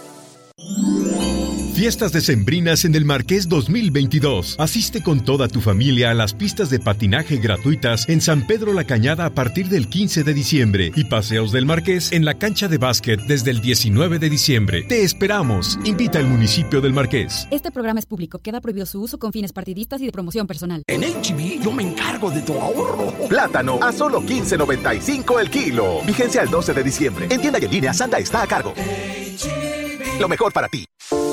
Speaker 24: Fiestas decembrinas en el Marqués 2022. Asiste con toda tu familia a las pistas de patinaje gratuitas en San Pedro La Cañada a partir del 15 de diciembre y paseos del Marqués en la cancha de básquet desde el 19 de diciembre. Te esperamos. Invita al municipio del Marqués.
Speaker 25: Este programa es público. Queda prohibido su uso con fines partidistas y de promoción personal.
Speaker 26: En HB yo me encargo de tu ahorro.
Speaker 27: Plátano a solo 15.95 el kilo. Vigencia el 12 de diciembre. En tienda y en línea Santa está a cargo. Lo mejor para ti.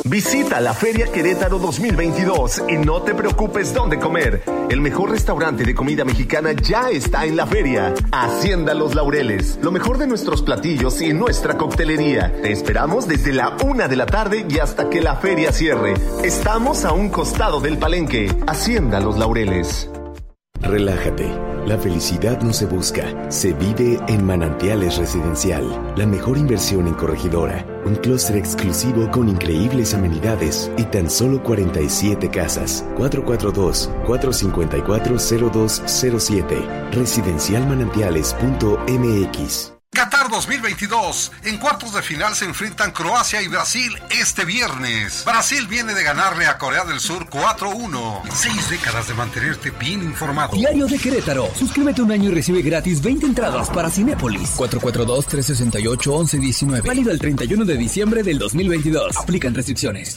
Speaker 27: Visita la Feria Querétaro 2022 y no te preocupes dónde comer. El mejor restaurante de comida mexicana ya está en la feria. Hacienda Los Laureles. Lo mejor de nuestros platillos y nuestra coctelería. Te esperamos desde la una de la tarde y hasta que la feria cierre. Estamos a un costado del palenque. Hacienda Los Laureles.
Speaker 28: Relájate. La felicidad no se busca, se vive en Manantiales Residencial, la mejor inversión en corregidora, un clúster exclusivo con increíbles amenidades y tan solo 47 casas. 442-454-0207. Residencialmanantiales.mx.
Speaker 29: Qatar 2022. En cuartos de final se enfrentan Croacia y Brasil este viernes. Brasil viene de ganarle a Corea del Sur 4-1. Seis décadas de mantenerte bien informado.
Speaker 30: Diario de Querétaro. Suscríbete un año y recibe gratis 20 entradas para Cinépolis. 442-368-1119. Válido el 31 de diciembre del 2022. Aplican restricciones.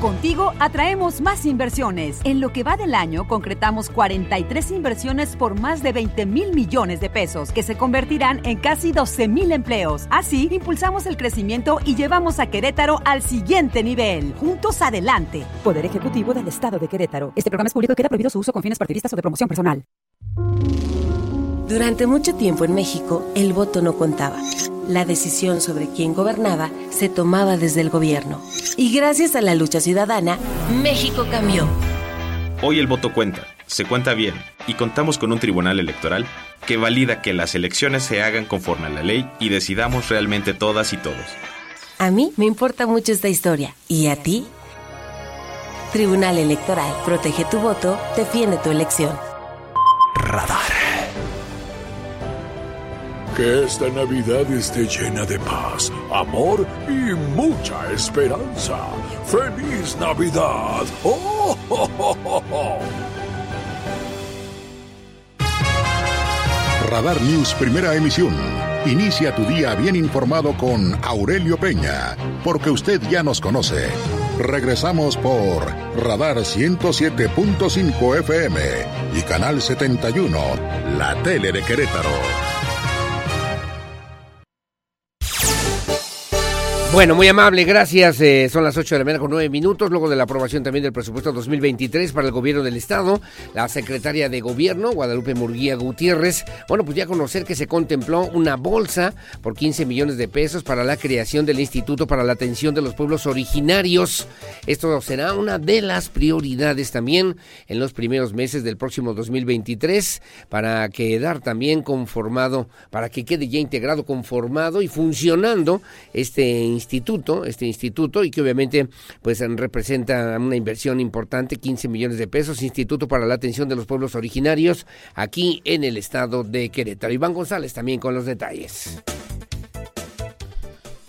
Speaker 31: Contigo atraemos más inversiones. En lo que va del año, concretamos 43 inversiones por más de 20 mil millones de pesos, que se convertirán en casi 12 mil empleos. Así, impulsamos el crecimiento y llevamos a Querétaro al siguiente nivel. Juntos adelante.
Speaker 25: Poder Ejecutivo del Estado de Querétaro. Este programa es público y queda prohibido su uso con fines partidistas o de promoción personal.
Speaker 21: Durante mucho tiempo en México, el voto no contaba. La decisión sobre quién gobernaba se tomaba desde el gobierno. Y gracias a la lucha ciudadana, México cambió.
Speaker 32: Hoy el voto cuenta, se cuenta bien, y contamos con un tribunal electoral que valida que las elecciones se hagan conforme a la ley y decidamos realmente todas y todos.
Speaker 21: A mí me importa mucho esta historia. ¿Y a ti? Tribunal Electoral. Protege tu voto, defiende tu elección.
Speaker 33: Radar. Que esta Navidad esté llena de paz, amor y mucha esperanza. ¡Feliz Navidad! ¡Oh, oh, oh, oh, oh!
Speaker 2: Radar News Primera Emisión. Inicia tu día bien informado con Aurelio Peña, porque usted ya nos conoce. Regresamos por Radar 107.5 FM y Canal 71, la tele de Querétaro.
Speaker 1: Bueno, muy amable, gracias. Eh, son las 8 de la mañana con 9 minutos, luego de la aprobación también del presupuesto 2023 para el gobierno del Estado. La secretaria de Gobierno, Guadalupe Murguía Gutiérrez, bueno, pues ya conocer que se contempló una bolsa por 15 millones de pesos para la creación del Instituto para la Atención de los Pueblos Originarios. Esto será una de las prioridades también en los primeros meses del próximo 2023 para quedar también conformado, para que quede ya integrado, conformado y funcionando este instituto instituto, este instituto, y que obviamente pues representa una inversión importante, 15 millones de pesos, Instituto para la Atención de los Pueblos Originarios, aquí en el estado de Querétaro. Iván González también con los detalles.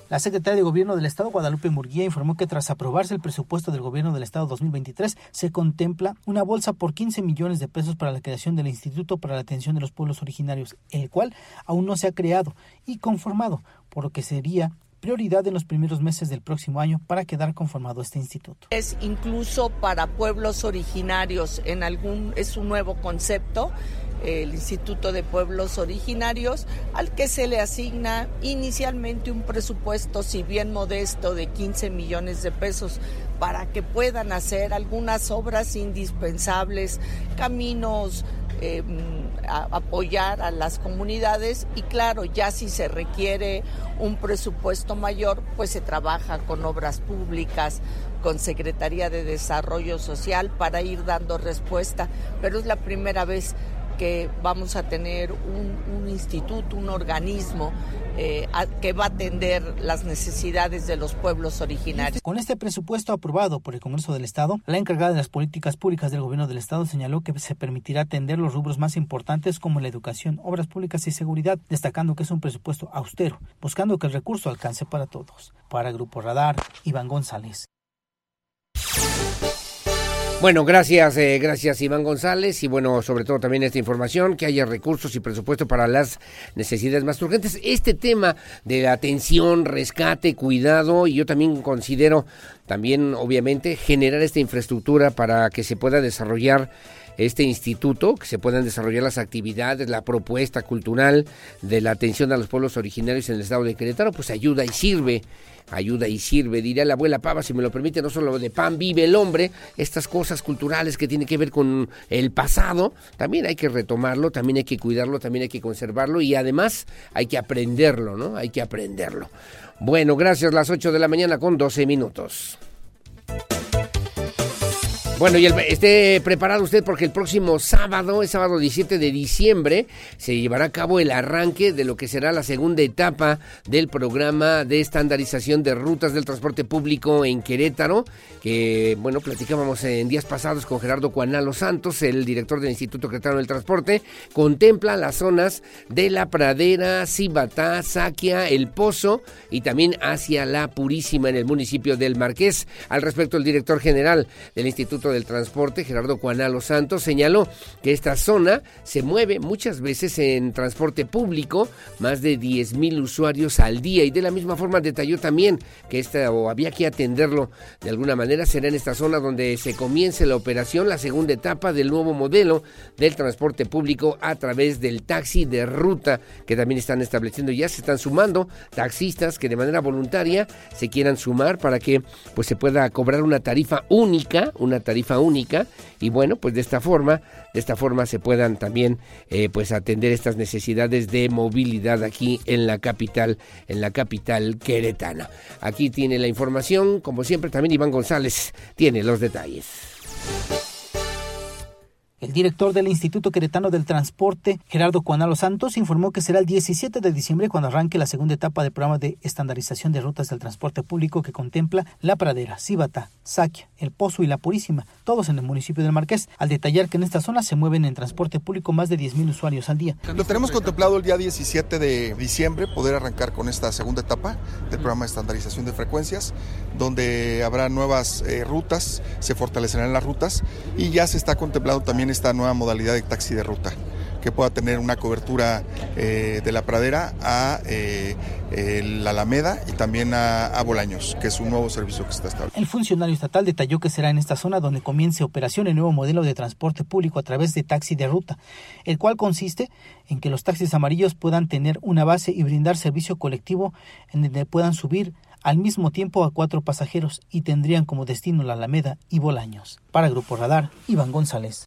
Speaker 12: La secretaria de Gobierno del Estado, Guadalupe Murguía, informó que tras aprobarse el presupuesto del Gobierno del Estado 2023, se contempla una bolsa por 15 millones de pesos para la creación del Instituto para la Atención de los Pueblos Originarios, el cual aún no se ha creado y conformado, por lo que sería prioridad en los primeros meses del próximo año para quedar conformado este instituto.
Speaker 34: Es incluso para pueblos originarios en algún es un nuevo concepto
Speaker 35: el Instituto de Pueblos Originarios, al que se le asigna inicialmente un presupuesto, si bien modesto, de 15 millones de pesos para que puedan hacer algunas obras indispensables, caminos, eh, apoyar a las comunidades y claro, ya si se requiere un presupuesto mayor, pues se trabaja con obras públicas, con Secretaría de Desarrollo Social para ir dando respuesta, pero es la primera vez que vamos a tener un, instituto, un organismo eh, que va a atender las necesidades de los pueblos originarios.
Speaker 12: Con este presupuesto aprobado por el Congreso del Estado, la encargada de las políticas públicas del Gobierno del Estado señaló que se permitirá atender los rubros más importantes como la educación, obras públicas y seguridad, destacando que es un presupuesto austero, buscando que el recurso alcance para todos. Para Grupo Radar, Iván González.
Speaker 1: Bueno, gracias, eh, gracias Iván González y bueno, sobre todo también esta información, que haya recursos y presupuesto para las necesidades más urgentes. Este tema de atención, rescate, cuidado, y yo también considero también, obviamente, generar esta infraestructura para que se pueda desarrollar este instituto, que se puedan desarrollar las actividades, la propuesta cultural de la atención a los pueblos originarios en el estado de Querétaro, pues ayuda y sirve ayuda y sirve. Diría la abuela Pava, si me lo permite, no solo de pan vive el hombre, estas cosas culturales que tienen que ver con el pasado, también hay que retomarlo, también hay que cuidarlo, también hay que conservarlo y además hay que aprenderlo, ¿no? Hay que aprenderlo. Bueno, gracias, las 8 de la mañana con 12 minutos. Bueno, y esté preparado usted porque el próximo sábado, el sábado 17 de diciembre, se llevará a cabo el arranque de lo que será la segunda etapa del programa de estandarización de rutas del transporte público en Querétaro, que, bueno, platicábamos en días pasados con Gerardo Cuanalo Santos, el director del Instituto Querétaro del Transporte, contempla las zonas de La Pradera, Cibatá, Saquia, El Pozo y también hacia La Purísima en el municipio del Marqués. Al respecto, el director general del Instituto del Transporte, Gerardo Cuanalo Santos, señaló que esta zona se mueve muchas veces en transporte público, más de 10 mil usuarios al día, y de la misma forma detalló también que esta, o había que atenderlo de alguna manera, será en esta zona donde se comience la operación, la segunda etapa del nuevo modelo del transporte público a través del taxi de ruta, que también están estableciendo, ya se están sumando taxistas que de manera voluntaria se quieran sumar para que pues se pueda cobrar una tarifa única, una tarifa tarifa única y bueno, pues de esta forma, de esta forma se puedan también eh, pues atender estas necesidades de movilidad aquí en la capital, en la capital queretana. Aquí tiene la información, como siempre también Iván González tiene los detalles.
Speaker 12: El director del Instituto Queretano del Transporte, Gerardo Cuanalo Santos, informó que será el 17 de diciembre cuando arranque la segunda etapa del programa de estandarización de rutas del transporte público que contempla La Pradera, Cíbata, Saquia, El Pozo y La Purísima, todos en el municipio del Marqués, al detallar que en esta zona se mueven en transporte público más de 10.000 usuarios al día.
Speaker 36: Lo tenemos contemplado el día 17 de diciembre, poder arrancar con esta segunda etapa del programa de estandarización de frecuencias, donde habrá nuevas eh, rutas, se fortalecerán las rutas y ya se está contemplando también esta nueva modalidad de taxi de ruta que pueda tener una cobertura eh, de la pradera a eh, la Alameda y también a, a, Bolaños, que es un nuevo servicio que está establecido.
Speaker 12: El funcionario estatal detalló que será en esta zona donde comience operación el nuevo modelo de transporte público a través de taxi de ruta, el cual consiste en que los taxis amarillos puedan tener una base y brindar servicio colectivo en donde puedan subir al mismo tiempo a cuatro pasajeros y tendrían como destino la Alameda y Bolaños. Para Grupo Radar, Iván González.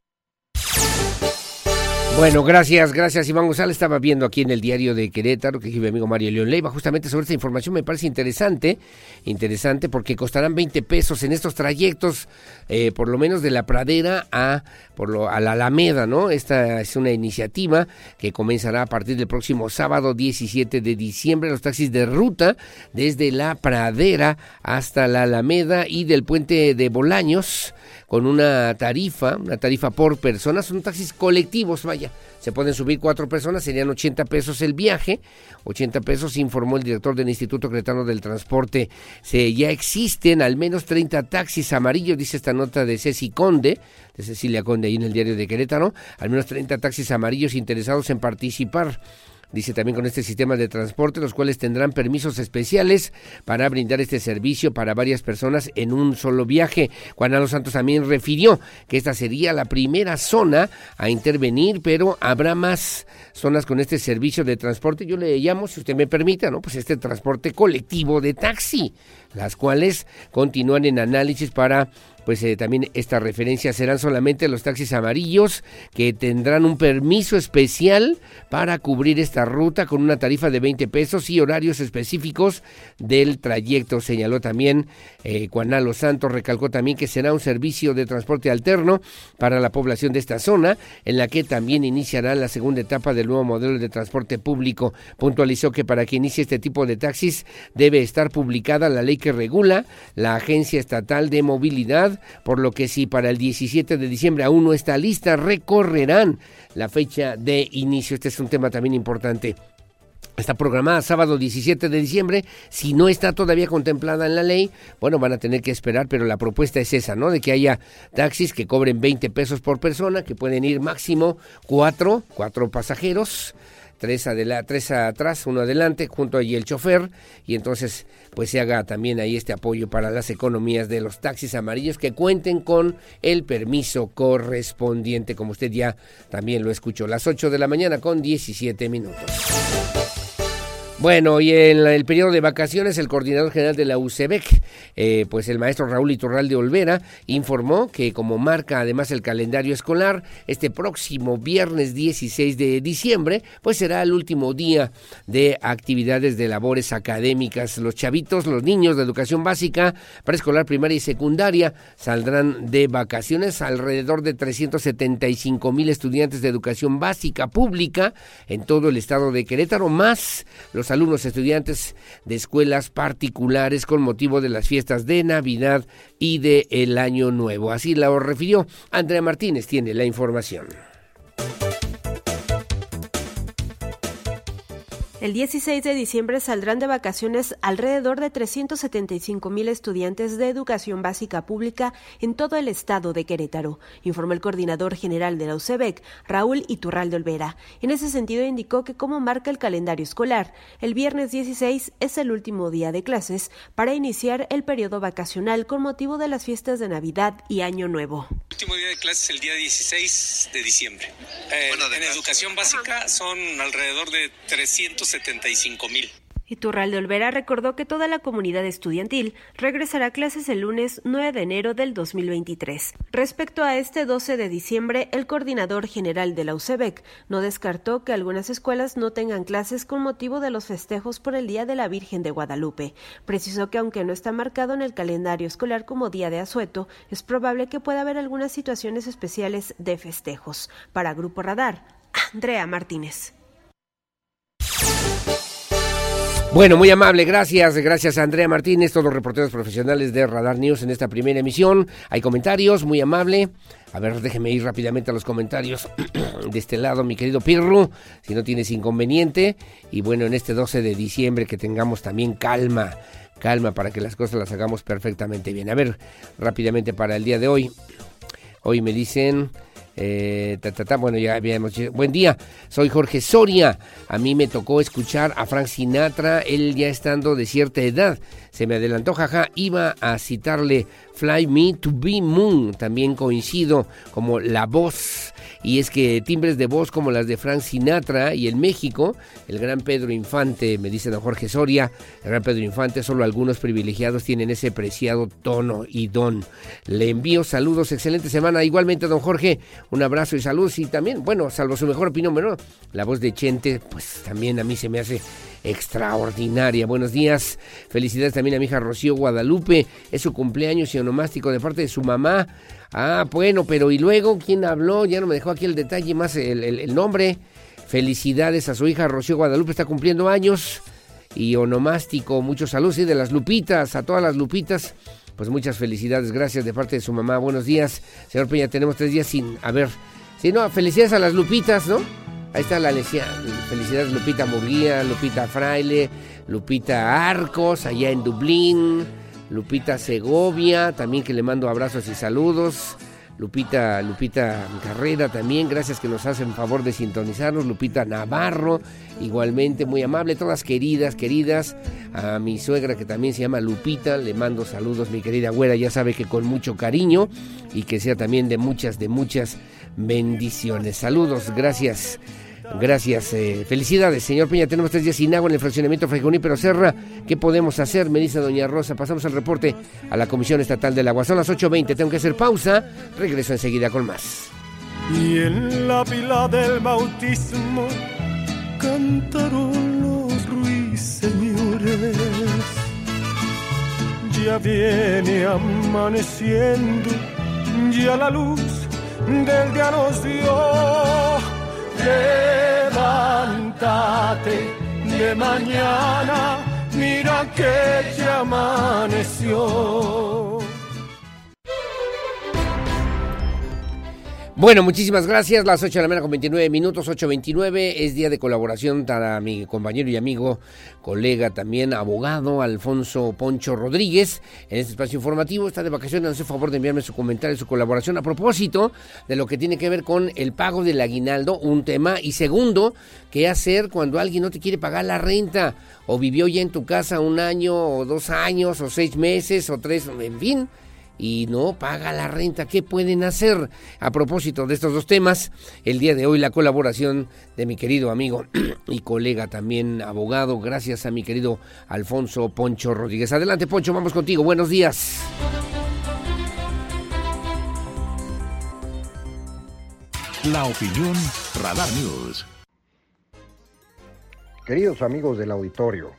Speaker 1: Bueno, gracias, gracias Iván González. Estaba viendo aquí en el diario de Querétaro que mi amigo Mario León Leiva justamente sobre esta información. Me parece interesante, interesante porque costarán 20 pesos en estos trayectos, eh, por lo menos de la pradera a, por lo, a la Alameda, ¿no? Esta es una iniciativa que comenzará a partir del próximo sábado 17 de diciembre. Los taxis de ruta desde la pradera hasta la Alameda y del puente de Bolaños con una tarifa, una tarifa por persona, son taxis colectivos, vaya, se pueden subir cuatro personas, serían 80 pesos el viaje, 80 pesos, informó el director del Instituto Cretano del Transporte. Se, ya existen al menos 30 taxis amarillos, dice esta nota de Ceci Conde, de Cecilia Conde ahí en el diario de Querétaro, al menos 30 taxis amarillos interesados en participar dice también con este sistema de transporte, los cuales tendrán permisos especiales para brindar este servicio para varias personas en un solo viaje. Juan Carlos Santos también refirió que esta sería la primera zona a intervenir, pero habrá más zonas con este servicio de transporte. Yo le llamo, si usted me permite, ¿no? Pues este transporte colectivo de taxi, las cuales continúan en análisis para pues eh, también esta referencia serán solamente los taxis amarillos que tendrán un permiso especial para cubrir esta ruta con una tarifa de 20 pesos y horarios específicos del trayecto. Señaló también eh, Juanalo Santos, recalcó también que será un servicio de transporte alterno para la población de esta zona, en la que también iniciará la segunda etapa del nuevo modelo de transporte público. Puntualizó que para que inicie este tipo de taxis debe estar publicada la ley que regula la Agencia Estatal de Movilidad por lo que si para el 17 de diciembre aún no está lista, recorrerán la fecha de inicio. Este es un tema también importante. Está programada sábado 17 de diciembre. Si no está todavía contemplada en la ley, bueno, van a tener que esperar, pero la propuesta es esa, ¿no? De que haya taxis que cobren 20 pesos por persona, que pueden ir máximo cuatro, cuatro pasajeros tres, tres atrás, uno adelante, junto allí el chofer, y entonces pues se haga también ahí este apoyo para las economías de los taxis amarillos que cuenten con el permiso correspondiente, como usted ya también lo escuchó, las 8 de la mañana con 17 minutos. Bueno, y en el periodo de vacaciones, el coordinador general de la UCEBEC, eh, pues el maestro Raúl Iturralde Olvera, informó que como marca además el calendario escolar, este próximo viernes 16 de diciembre, pues será el último día de actividades de labores académicas. Los chavitos, los niños de educación básica, preescolar, primaria y secundaria, saldrán de vacaciones alrededor de 375 mil estudiantes de educación básica pública en todo el estado de Querétaro, más los alumnos estudiantes de escuelas particulares con motivo de las fiestas de Navidad y de el Año Nuevo. Así lo refirió Andrea Martínez, tiene la información.
Speaker 37: El 16 de diciembre saldrán de vacaciones alrededor de 375 mil estudiantes de educación básica pública en todo el estado de Querétaro, informó el coordinador general de la UCEBEC, Raúl Iturralde Olvera. En ese sentido indicó que como marca el calendario escolar, el viernes 16 es el último día de clases para iniciar el periodo vacacional con motivo de las fiestas de Navidad y Año Nuevo.
Speaker 38: El último día de clases el día 16 de diciembre. Eh, en educación básica son alrededor de 300 75 mil.
Speaker 37: Iturralde Olvera recordó que toda la comunidad estudiantil regresará a clases el lunes 9 de enero del 2023. Respecto a este 12 de diciembre, el coordinador general de la UCEBEC no descartó que algunas escuelas no tengan clases con motivo de los festejos por el Día de la Virgen de Guadalupe. Precisó que aunque no está marcado en el calendario escolar como día de asueto, es probable que pueda haber algunas situaciones especiales de festejos. Para Grupo Radar, Andrea Martínez.
Speaker 1: Bueno, muy amable, gracias, gracias a Andrea Martínez, todos los reporteros profesionales de Radar News en esta primera emisión. Hay comentarios, muy amable. A ver, déjeme ir rápidamente a los comentarios de este lado, mi querido Pirru, si no tienes inconveniente. Y bueno, en este 12 de diciembre que tengamos también calma, calma para que las cosas las hagamos perfectamente bien. A ver, rápidamente para el día de hoy. Hoy me dicen... Eh, bueno, ya habíamos Buen día, soy Jorge Soria. A mí me tocó escuchar a Frank Sinatra, él ya estando de cierta edad. Se me adelantó, jaja, iba a citarle Fly Me to Be Moon. También coincido como la voz. Y es que timbres de voz como las de Frank Sinatra y en México, el gran Pedro Infante, me dice don Jorge Soria, el gran Pedro Infante, solo algunos privilegiados tienen ese preciado tono y don. Le envío saludos, excelente semana. Igualmente, don Jorge, un abrazo y saludos. Y también, bueno, salvo su mejor opinión, ¿no? la voz de Chente, pues también a mí se me hace extraordinaria. Buenos días, felicidades también a mi hija Rocío Guadalupe, es su cumpleaños y onomástico de parte de su mamá. Ah, bueno, pero ¿y luego quién habló? Ya no me dejó aquí el detalle más el, nombre. Felicidades a su hija Rocío Guadalupe, está cumpliendo años. Y onomástico, muchos saludos y de las Lupitas, a todas las Lupitas. Pues muchas felicidades, gracias de parte de su mamá. Buenos días, señor Peña, tenemos tres días sin... A ver, si no, felicidades a las Lupitas, ¿no? Ahí está la felicidades Lupita Murguía, Lupita Fraile, Lupita Arcos, allá en Dublín, Lupita Segovia, también que le mando abrazos y saludos. Lupita, Lupita Carrera también, gracias que nos hacen favor de sintonizarnos, Lupita Navarro, igualmente muy amable, todas queridas, queridas, a mi suegra que también se llama Lupita, le mando saludos mi querida güera, ya sabe que con mucho cariño y que sea también de muchas, de muchas bendiciones. Saludos, gracias. Gracias, eh, felicidades, señor Peña. Tenemos tres días sin agua en el fraccionamiento pero Serra. ¿Qué podemos hacer? Me dice doña Rosa. Pasamos al reporte a la Comisión Estatal del Agua. Son las 8.20, tengo que hacer pausa. Regreso enseguida con más.
Speaker 39: Y en la pila del bautismo cantaron los ruiseñores. Ya viene amaneciendo, ya la luz del día nos dio levántate de mañana, mira que ya amaneció.
Speaker 1: Bueno, muchísimas gracias. Las 8 de la mañana con 29 minutos, 8.29. Es día de colaboración para mi compañero y amigo, colega también, abogado Alfonso Poncho Rodríguez. En este espacio informativo está de vacaciones. Hace favor de enviarme su comentario, su colaboración a propósito de lo que tiene que ver con el pago del aguinaldo, un tema. Y segundo, qué hacer cuando alguien no te quiere pagar la renta o vivió ya en tu casa un año o dos años o seis meses o tres, en fin y no paga la renta. ¿Qué pueden hacer? A propósito de estos dos temas, el día de hoy la colaboración de mi querido amigo y colega también abogado, gracias a mi querido Alfonso Poncho Rodríguez. Adelante Poncho, vamos contigo. Buenos días.
Speaker 40: La opinión Radar News.
Speaker 41: Queridos amigos del auditorio,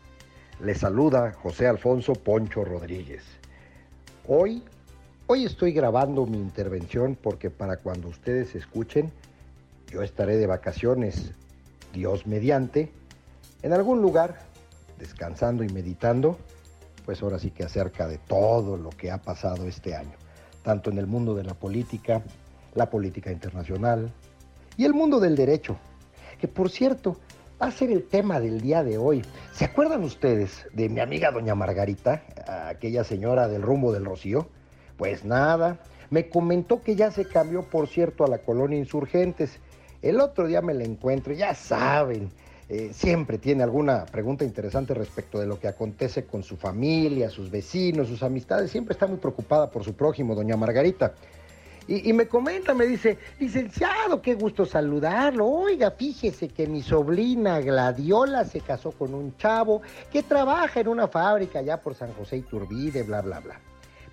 Speaker 41: les saluda José Alfonso Poncho Rodríguez. Hoy Hoy estoy grabando mi intervención porque para cuando ustedes escuchen, yo estaré de vacaciones, Dios mediante, en algún lugar, descansando y meditando, pues ahora sí que acerca de todo lo que ha pasado este año, tanto en el mundo de la política, la política internacional y el mundo del derecho, que por cierto va a ser el tema del día de hoy. ¿Se acuerdan ustedes de mi amiga doña Margarita, aquella señora del rumbo del Rocío? Pues nada, me comentó que ya se cambió, por cierto, a la colonia Insurgentes. El otro día me la encuentro, ya saben, eh, siempre tiene alguna pregunta interesante respecto de lo que acontece con su familia, sus vecinos, sus amistades. Siempre está muy preocupada por su prójimo, doña Margarita. Y, y, me comenta, me dice, licenciado, qué gusto saludarlo. Oiga, fíjese que mi sobrina Gladiola se casó con un chavo que trabaja en una fábrica allá por San José Iturbide, bla, bla, bla.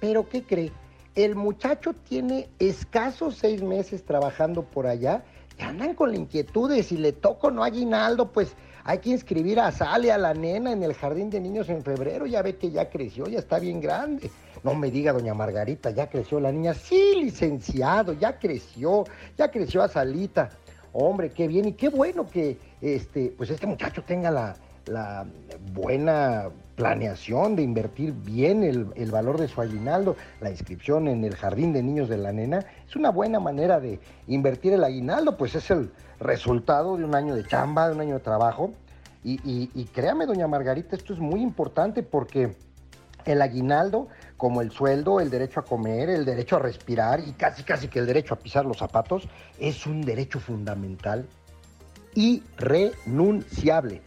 Speaker 41: Pero ¿qué cree? El muchacho tiene escasos seis meses trabajando por allá y andan con la inquietud de si le toco o no aguinaldo, pues hay que inscribir a Sale, a la nena, en el jardín de niños en febrero. Ya ve que ya creció, ya está bien grande. No me diga, doña Margarita, ya creció la niña. Sí, licenciado, ya creció, ya creció a Salita. Hombre, qué bien y qué bueno que este, pues este muchacho tenga la, la buena planeación de invertir bien el, valor de su aguinaldo, la inscripción en el jardín de niños de la nena, es una buena manera de invertir el aguinaldo, pues es el resultado de un año de chamba, de un año de trabajo. Y, y créame, doña Margarita, esto es muy importante porque el aguinaldo, como el sueldo, el derecho a comer, el derecho a respirar y casi casi que el derecho a pisar los zapatos, es un derecho fundamental y renunciable.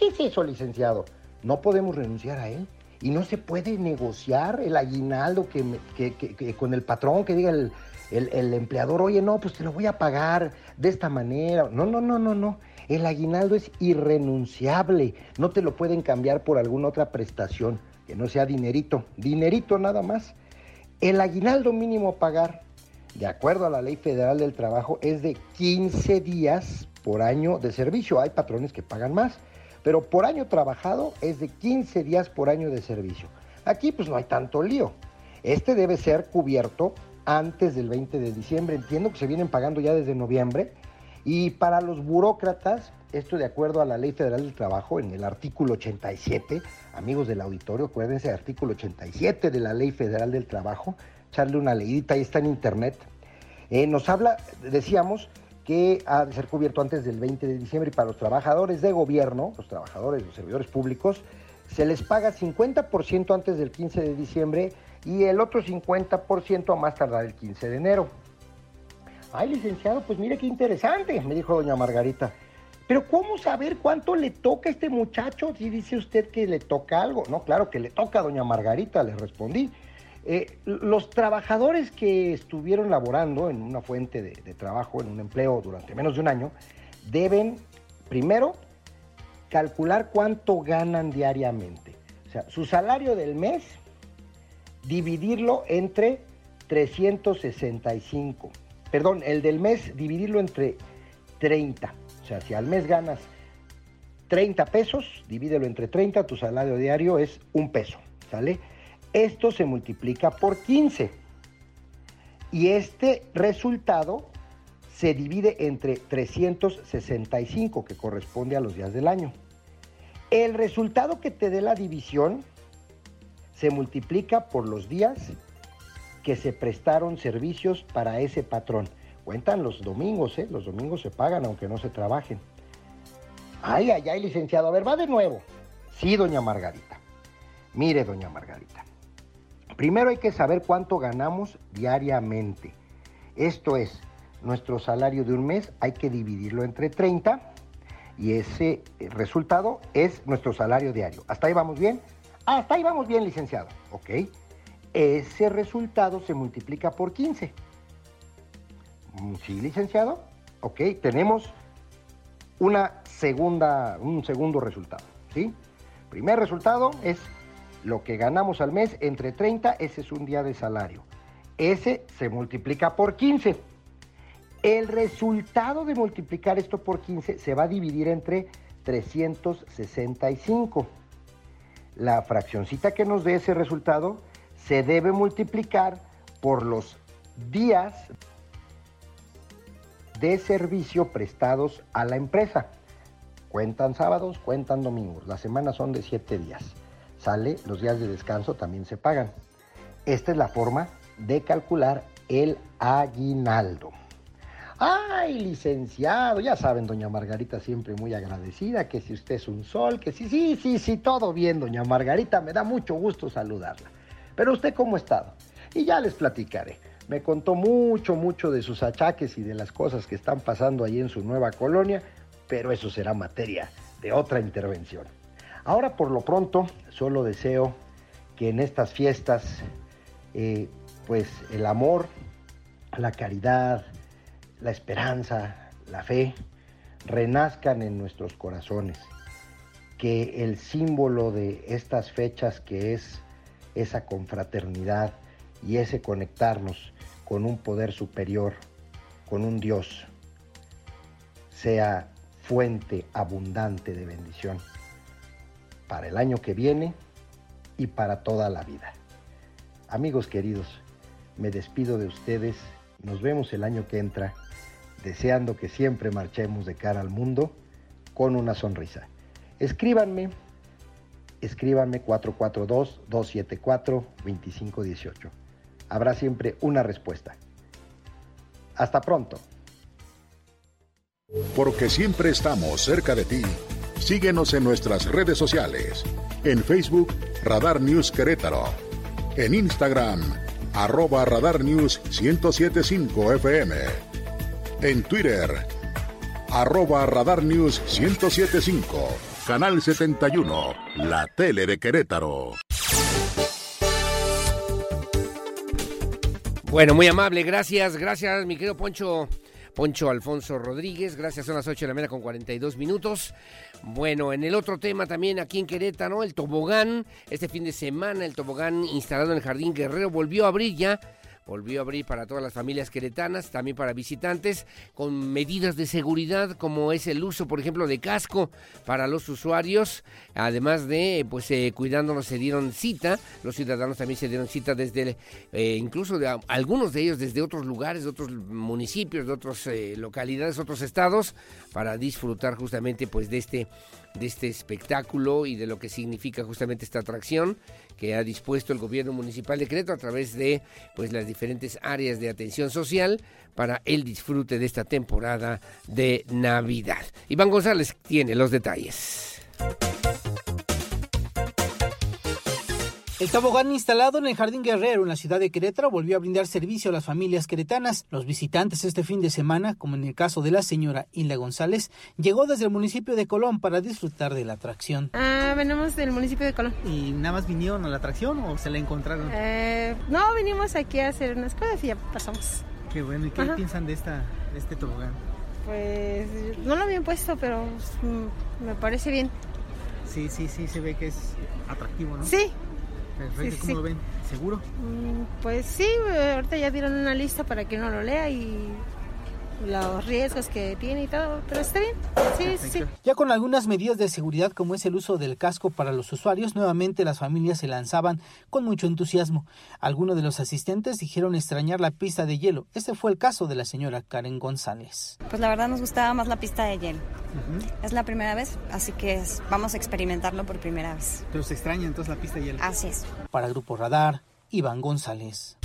Speaker 41: ¿Qué es eso, licenciado? No podemos renunciar a él. Y no se puede negociar el aguinaldo que, con el patrón, que diga el, el, empleador, oye, no, pues te lo voy a pagar de esta manera. No, no, no, no, no. El aguinaldo es irrenunciable. No te lo pueden cambiar por alguna otra prestación, que no sea dinerito. Dinerito nada más. El aguinaldo mínimo a pagar, de acuerdo a la Ley Federal del Trabajo, es de 15 días por año de servicio. Hay patrones que pagan más pero por año trabajado es de 15 días por año de servicio. Aquí pues no hay tanto lío. Este debe ser cubierto antes del 20 de diciembre. Entiendo que se vienen pagando ya desde noviembre. Y para los burócratas, esto de acuerdo a la Ley Federal del Trabajo, en el artículo 87, amigos del auditorio, acuérdense, artículo 87 de la Ley Federal del Trabajo, echarle una leidita, ahí está en internet, eh, nos habla, decíamos, que ha de ser cubierto antes del 20 de diciembre y para los trabajadores de gobierno, los trabajadores, los servidores públicos, se les paga 50% antes del 15 de diciembre y el otro 50% a más tardar el 15 de enero. Ay, licenciado, pues mire qué interesante, me dijo doña Margarita. Pero ¿cómo saber cuánto le toca a este muchacho si dice usted que le toca algo? No, claro que le toca a doña Margarita, le respondí. Eh, los trabajadores que estuvieron laborando en una fuente de, de trabajo, en un empleo durante menos de un año, deben primero calcular cuánto ganan diariamente. O sea, su salario del mes, dividirlo entre 365. Perdón, el del mes, dividirlo entre 30. O sea, si al mes ganas 30 pesos, divídelo entre 30, tu salario diario es un peso, ¿sale? Esto se multiplica por 15. Y este resultado se divide entre 365, que corresponde a los días del año. El resultado que te dé la división se multiplica por los días que se prestaron servicios para ese patrón. Cuentan los domingos, ¿eh? Los domingos se pagan aunque no se trabajen. Ay, ay, ay, licenciado. A ver, va de nuevo. Sí, doña Margarita. Mire, doña Margarita. Primero hay que saber cuánto ganamos diariamente. Esto es, nuestro salario de un mes hay que dividirlo entre 30 y ese resultado es nuestro salario diario. ¿Hasta ahí vamos bien? Hasta ahí vamos bien, licenciado. Ok. Ese resultado se multiplica por 15. Mm, ¿Sí, licenciado? Ok, tenemos una segunda, un segundo resultado. ¿sí? Primer resultado es lo que ganamos al mes entre 30, ese es un día de salario. Ese se multiplica por 15. El resultado de multiplicar esto por 15 se va a dividir entre 365. La fraccioncita que nos dé ese resultado se debe multiplicar por los días de servicio prestados a la empresa. Cuentan sábados, cuentan domingos. Las semanas son de 7 días. Sale, los días de descanso también se pagan. Esta es la forma de calcular el aguinaldo. Ay, licenciado, ya saben, doña Margarita siempre muy agradecida, que si usted es un sol, que sí, sí, sí, sí, todo bien, doña Margarita, me da mucho gusto saludarla. Pero usted cómo ha estado? Y ya les platicaré. Me contó mucho, mucho de sus achaques y de las cosas que están pasando ahí en su nueva colonia, pero eso será materia de otra intervención. Ahora por lo pronto, solo deseo que en estas fiestas, eh, pues el amor, la caridad, la esperanza, la fe, renazcan en nuestros corazones. Que el símbolo de estas fechas que es esa confraternidad y ese conectarnos con un poder superior, con un Dios, sea fuente abundante de bendición para el año que viene y para toda la vida. Amigos queridos, me despido de ustedes, nos vemos el año que entra, deseando que siempre marchemos de cara al mundo con una sonrisa. Escríbanme escríbanme 442-274-2518. Habrá siempre una respuesta. Hasta pronto.
Speaker 2: Porque siempre estamos cerca de ti. Síguenos en nuestras redes sociales. En Facebook, Radar News Querétaro. En Instagram, arroba Radar News 1075 FM. En Twitter, arroba Radar News 1075. Canal 71, la tele de Querétaro.
Speaker 1: Bueno, muy amable, gracias, gracias, mi querido Poncho. Poncho Alfonso Rodríguez, gracias, son las 8 de la mañana con 42 minutos. Bueno, en el otro tema también aquí en Querétaro, el tobogán, este fin de semana el tobogán instalado en el Jardín Guerrero volvió a abrir ya volvió a abrir para todas las familias queretanas, también para visitantes, con medidas de seguridad como es el uso, por ejemplo, de casco para los usuarios, además de, pues, eh, cuidándonos, se dieron cita, los ciudadanos también se dieron cita desde, eh, incluso de, algunos de ellos desde otros lugares, de otros municipios, de otras eh, localidades, otros estados, para disfrutar justamente, pues, de este de este espectáculo y de lo que significa justamente esta atracción que ha dispuesto el gobierno municipal de Querétaro a través de pues las diferentes áreas de atención social para el disfrute de esta temporada de Navidad. Iván González tiene los detalles.
Speaker 12: El tobogán instalado en el Jardín Guerrero en la ciudad de Querétaro volvió a brindar servicio a las familias queretanas. Los visitantes este fin de semana, como en el caso de la señora Hilda González, llegó desde el municipio de Colón para disfrutar de la atracción.
Speaker 42: Ah, venimos del municipio de Colón.
Speaker 12: ¿Y nada más vinieron a la atracción o se la encontraron?
Speaker 42: Eh, no, vinimos aquí a hacer unas cosas y ya pasamos.
Speaker 12: Qué bueno, ¿y qué piensan de, esta, de este tobogán?
Speaker 42: Pues no lo habían puesto, pero mm, me parece bien.
Speaker 12: Sí, sí, sí, se ve que es atractivo, ¿no?
Speaker 42: Sí,
Speaker 12: Perfecto, ¿cómo lo ven? ¿Seguro?
Speaker 42: Mm, pues sí, ahorita ya dieron una lista para que uno lo lea y los riesgos que tiene y todo, pero está bien. Sí, sí.
Speaker 12: Ya con algunas medidas de seguridad como es el uso del casco para los usuarios, nuevamente las familias se lanzaban con mucho entusiasmo. Algunos de los asistentes dijeron extrañar la pista de hielo. Este fue el caso de la señora Karen González.
Speaker 43: Pues la verdad nos gustaba más la pista de hielo. Es la primera vez, así que vamos a experimentarlo por primera vez.
Speaker 12: Pero se extraña entonces la pista de hielo.
Speaker 43: Así es.
Speaker 12: Para Grupo Radar, Iván González.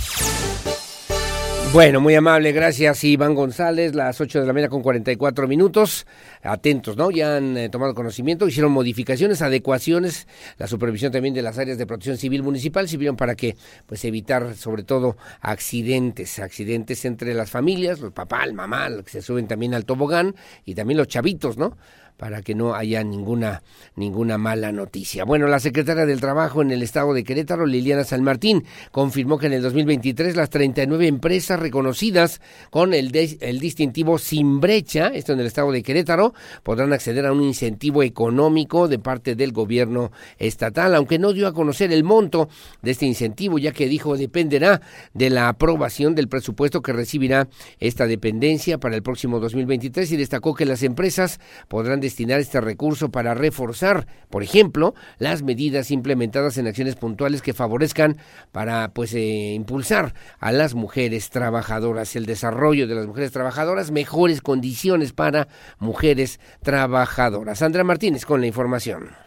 Speaker 1: Bueno, muy amable, gracias Iván González, las 8 de la mañana con 44 minutos. Atentos, ¿no? Ya han eh, tomado conocimiento, hicieron modificaciones, adecuaciones, la supervisión también de las áreas de protección civil municipal sirvieron para que, pues, evitar sobre todo accidentes, accidentes entre las familias, los papá, el mamá, que se suben también al tobogán y también los chavitos, ¿no? Para que no haya ninguna, ninguna mala noticia. Bueno, la secretaria del Trabajo en el estado de Querétaro, Liliana San Martín, confirmó que en el 2023 las 39 empresas reconocidas con el, el distintivo sin brecha, esto en el estado de Querétaro, podrán acceder a un incentivo económico de parte del gobierno estatal, aunque no dio a conocer el monto de este incentivo, ya que dijo dependerá de la aprobación del presupuesto que recibirá esta dependencia para el próximo 2023 y destacó que las empresas podrán destinar este recurso para reforzar, por ejemplo, las medidas implementadas en acciones puntuales que favorezcan para pues eh, impulsar a las mujeres trabajadoras, el desarrollo de las mujeres trabajadoras, mejores condiciones para mujeres trabajadoras. Sandra Martínez con la información.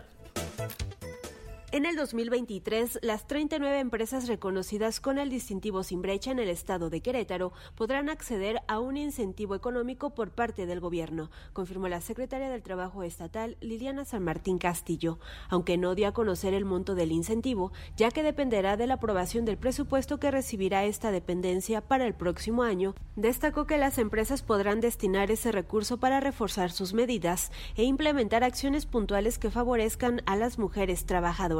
Speaker 37: En el 2023, las 39 empresas reconocidas con el distintivo sin brecha en el estado de Querétaro podrán acceder a un incentivo económico por parte del gobierno, confirmó la secretaria del Trabajo Estatal Liliana San Martín Castillo, aunque no dio a conocer el monto del incentivo, ya que dependerá de la aprobación del presupuesto que recibirá esta dependencia para el próximo año. Destacó que las empresas podrán destinar ese recurso para reforzar sus medidas e implementar acciones puntuales que favorezcan a las mujeres trabajadoras.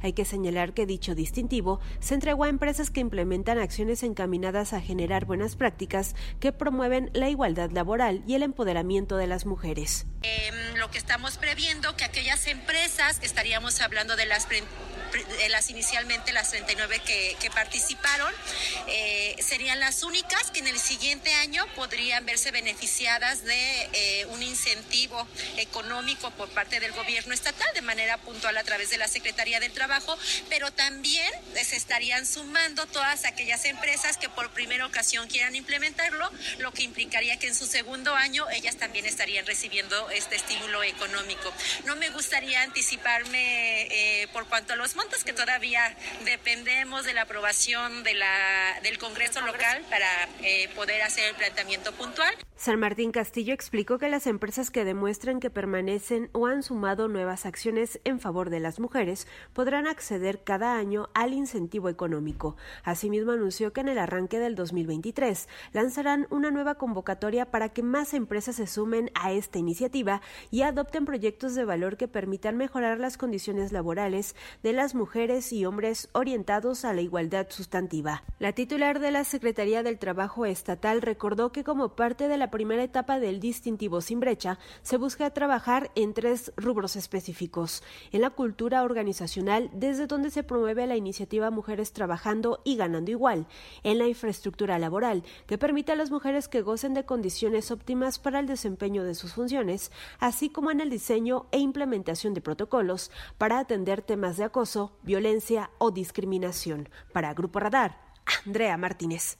Speaker 37: Hay que señalar que dicho distintivo se entregó a empresas que implementan acciones encaminadas a generar buenas prácticas que promueven la igualdad laboral y el empoderamiento de las mujeres.
Speaker 44: Em, lo que estamos previendo que aquellas empresas, estaríamos hablando de las de las inicialmente las 39 que, que participaron, eh, serían las únicas que en el siguiente año podrían verse beneficiadas de eh, un incentivo económico por parte del gobierno estatal de manera puntual a través de la Secretaría del Trabajo, pero también se estarían sumando todas aquellas empresas que por primera ocasión quieran implementarlo, lo que implicaría que en su segundo año ellas también estarían recibiendo este estímulo económico. No me gustaría anticiparme eh, por cuanto a los que todavía dependemos de la aprobación de la, del Congreso local para eh, poder hacer el planteamiento puntual.
Speaker 37: San Martín Castillo explicó que las empresas que demuestran que permanecen o han sumado nuevas acciones en favor de las mujeres podrán acceder cada año al incentivo económico. Asimismo, anunció que en el arranque del 2023 lanzarán una nueva convocatoria para que más empresas se sumen a esta iniciativa y adopten proyectos de valor que permitan mejorar las condiciones laborales de las mujeres y hombres orientados a la igualdad sustantiva. La titular de la Secretaría del Trabajo Estatal recordó que como parte de la primera etapa del distintivo sin brecha, se busca trabajar en tres rubros específicos. En la cultura organizacional, desde donde se promueve la iniciativa Mujeres Trabajando y Ganando Igual. En la infraestructura laboral, que permite a las mujeres que gocen de condiciones óptimas para el desempeño de sus funciones, así como en el diseño e implementación de protocolos para atender temas de acoso, violencia o discriminación. Para Grupo Radar, Andrea Martínez.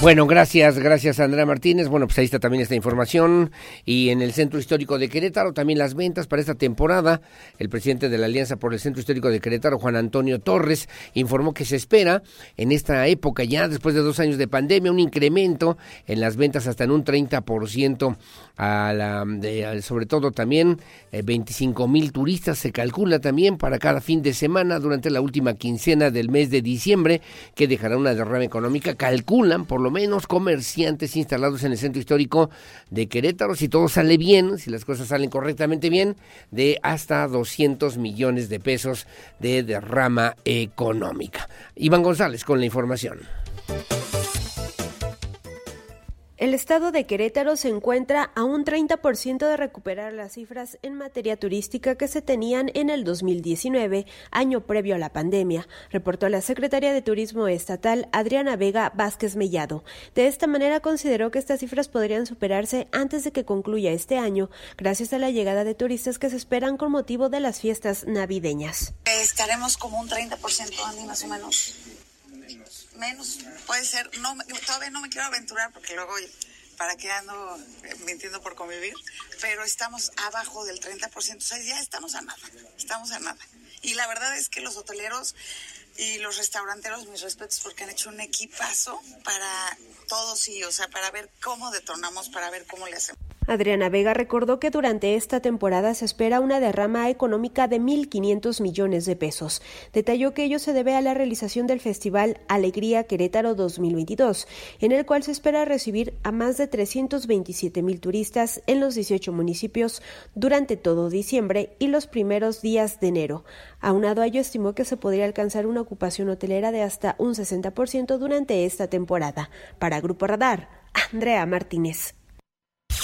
Speaker 1: Bueno, gracias, gracias Andrea Martínez. Bueno, pues ahí está también esta información. Y en el Centro Histórico de Querétaro también las ventas para esta temporada. El presidente de la Alianza por el Centro Histórico de Querétaro, Juan Antonio Torres, informó que se espera en esta época, ya después de dos años de pandemia, un incremento en las ventas hasta en un 30%, a la, sobre todo también 25 eh, mil turistas se calcula también para cada fin de semana durante la última quincena del mes de diciembre, que dejará una derrama económica. Calculan por lo menos comerciantes instalados en el centro histórico de Querétaro, si todo sale bien, si las cosas salen correctamente bien, de hasta 200 millones de pesos de derrama económica. Iván González con la información.
Speaker 37: El estado de Querétaro se encuentra a un 30% de recuperar las cifras en materia turística que se tenían en el 2019, año previo a la pandemia, reportó la secretaria de Turismo Estatal Adriana Vega Vázquez Mellado. De esta manera consideró que estas cifras podrían superarse antes de que concluya este año, gracias a la llegada de turistas que se esperan con motivo de las fiestas navideñas.
Speaker 45: Estaremos como un 30% más o menos menos, puede ser, no, todavía no me quiero aventurar porque luego para qué ando eh, mintiendo por convivir, pero estamos abajo del 30%, o sea, ya estamos a nada, estamos a nada. Y la verdad es que los hoteleros y los restauranteros, mis respetos, porque han hecho un equipazo para todos y, o sea, para ver cómo detonamos, para ver cómo le hacemos.
Speaker 37: Adriana Vega recordó que durante esta temporada se espera una derrama económica de 1.500 millones de pesos. Detalló que ello se debe a la realización del Festival Alegría Querétaro 2022, en el cual se espera recibir a más de 327 mil turistas en los 18 municipios durante todo diciembre y los primeros días de enero. Aunado a ello, estimó que se podría alcanzar una ocupación hotelera de hasta un 60% durante esta temporada. Para Grupo Radar, Andrea Martínez.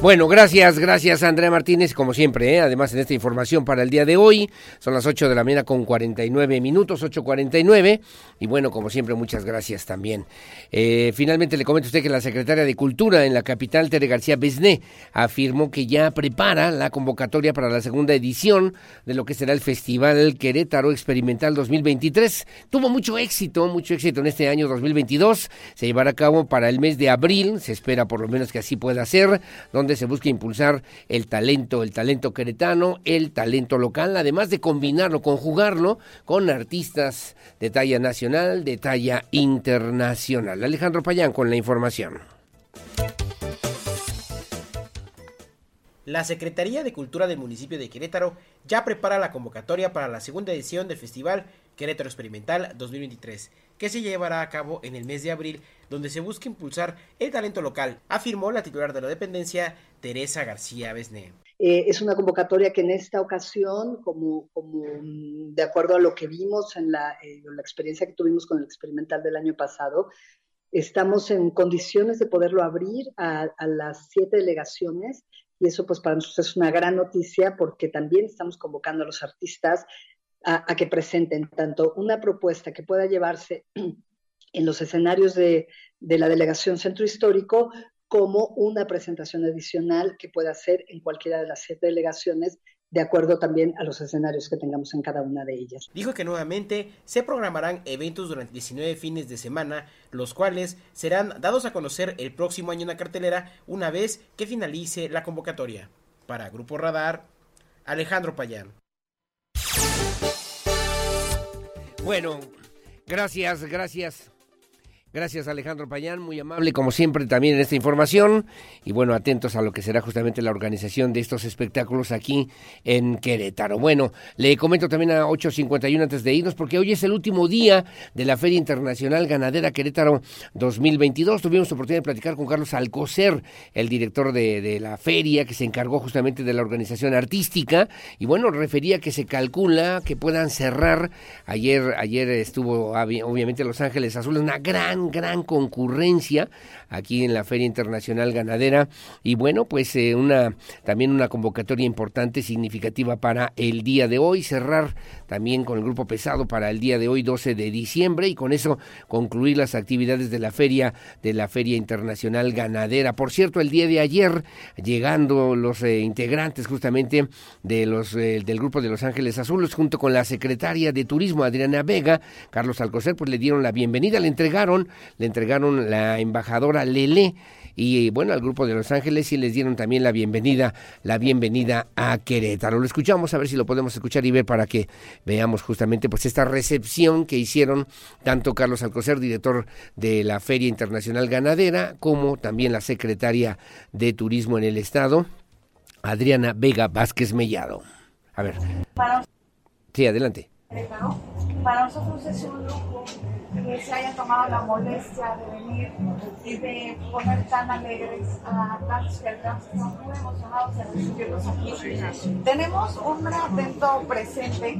Speaker 1: Bueno, gracias, gracias Andrea Martínez, como siempre, ¿eh? además en esta información para el día de hoy, son las 8 de la mañana con 49 minutos, 8.49, y bueno, como siempre, muchas gracias también. Eh, finalmente le comento a usted que la secretaria de Cultura en la capital, Tere García Besné, afirmó que ya prepara la convocatoria para la segunda edición de lo que será el Festival Querétaro Experimental 2023. Tuvo mucho éxito, mucho éxito en este año 2022, se llevará a cabo para el mes de abril, se espera por lo menos que así pueda ser, donde se busca impulsar el talento, el talento queretano, el talento local, además de combinarlo, conjugarlo con artistas de talla nacional, de talla internacional. Alejandro Payán con la información.
Speaker 46: La Secretaría de Cultura del municipio de Querétaro ya prepara la convocatoria para la segunda edición del Festival Querétaro Experimental 2023, que se llevará a cabo en el mes de abril, donde se busca impulsar el talento local, afirmó la titular de la dependencia, Teresa García Besné.
Speaker 47: Eh, es una convocatoria que en esta ocasión, como, como mm, de acuerdo a lo que vimos en la, eh, la experiencia que tuvimos con el experimental del año pasado, estamos en condiciones de poderlo abrir a, a las siete delegaciones y eso pues para nosotros es una gran noticia porque también estamos convocando a los artistas a, que presenten tanto una propuesta que pueda llevarse en los escenarios de, de, la delegación centro histórico como una presentación adicional que pueda hacer en cualquiera de las siete delegaciones de acuerdo también a los escenarios que tengamos en cada una de ellas.
Speaker 46: Dijo que nuevamente se programarán eventos durante 19 fines de semana, los cuales serán dados a conocer el próximo año en la cartelera una vez que finalice la convocatoria. Para Grupo Radar, Alejandro Payán.
Speaker 1: Bueno, gracias, gracias. Gracias Alejandro Payán, muy amable como siempre también en esta información y bueno, atentos a lo que será justamente la organización de estos espectáculos aquí en Querétaro. Bueno, le comento también a 8.51 antes de irnos porque hoy es el último día de la Feria Internacional Ganadera Querétaro 2022. Tuvimos oportunidad de platicar con Carlos Alcocer, el director de, de la feria que se encargó justamente de la organización artística y bueno, refería que se calcula que puedan cerrar. Ayer, ayer estuvo obviamente Los Ángeles Azules, una gran gran, concurrencia aquí en la Feria Internacional Ganadera y bueno, pues eh, una también una convocatoria importante, significativa para el día de hoy, cerrar también con el grupo pesado para el día de hoy 12 de diciembre y con eso concluir las actividades de la feria de la Feria Internacional Ganadera. Por cierto, el día de ayer llegando los eh, integrantes justamente de los eh, del grupo de Los Ángeles Azules junto con la secretaria de Turismo Adriana Vega, Carlos Alcocer, pues le dieron la bienvenida, le entregaron le entregaron la embajadora Lele y bueno, al grupo de Los Ángeles y les dieron también la bienvenida, la bienvenida a Querétaro. Lo escuchamos a ver si lo podemos escuchar y ver para que veamos justamente pues esta recepción que hicieron tanto Carlos Alcocer, director de la Feria Internacional Ganadera, como también la secretaria de Turismo en el estado, Adriana Vega Vázquez Mellado. A ver. Sí, adelante.
Speaker 48: Para nosotros es un lujo que se haya tomado la molestia de venir y de poner tan alegres a tantos que estamos muy emocionados de recibirlos aquí. Tenemos un atento presente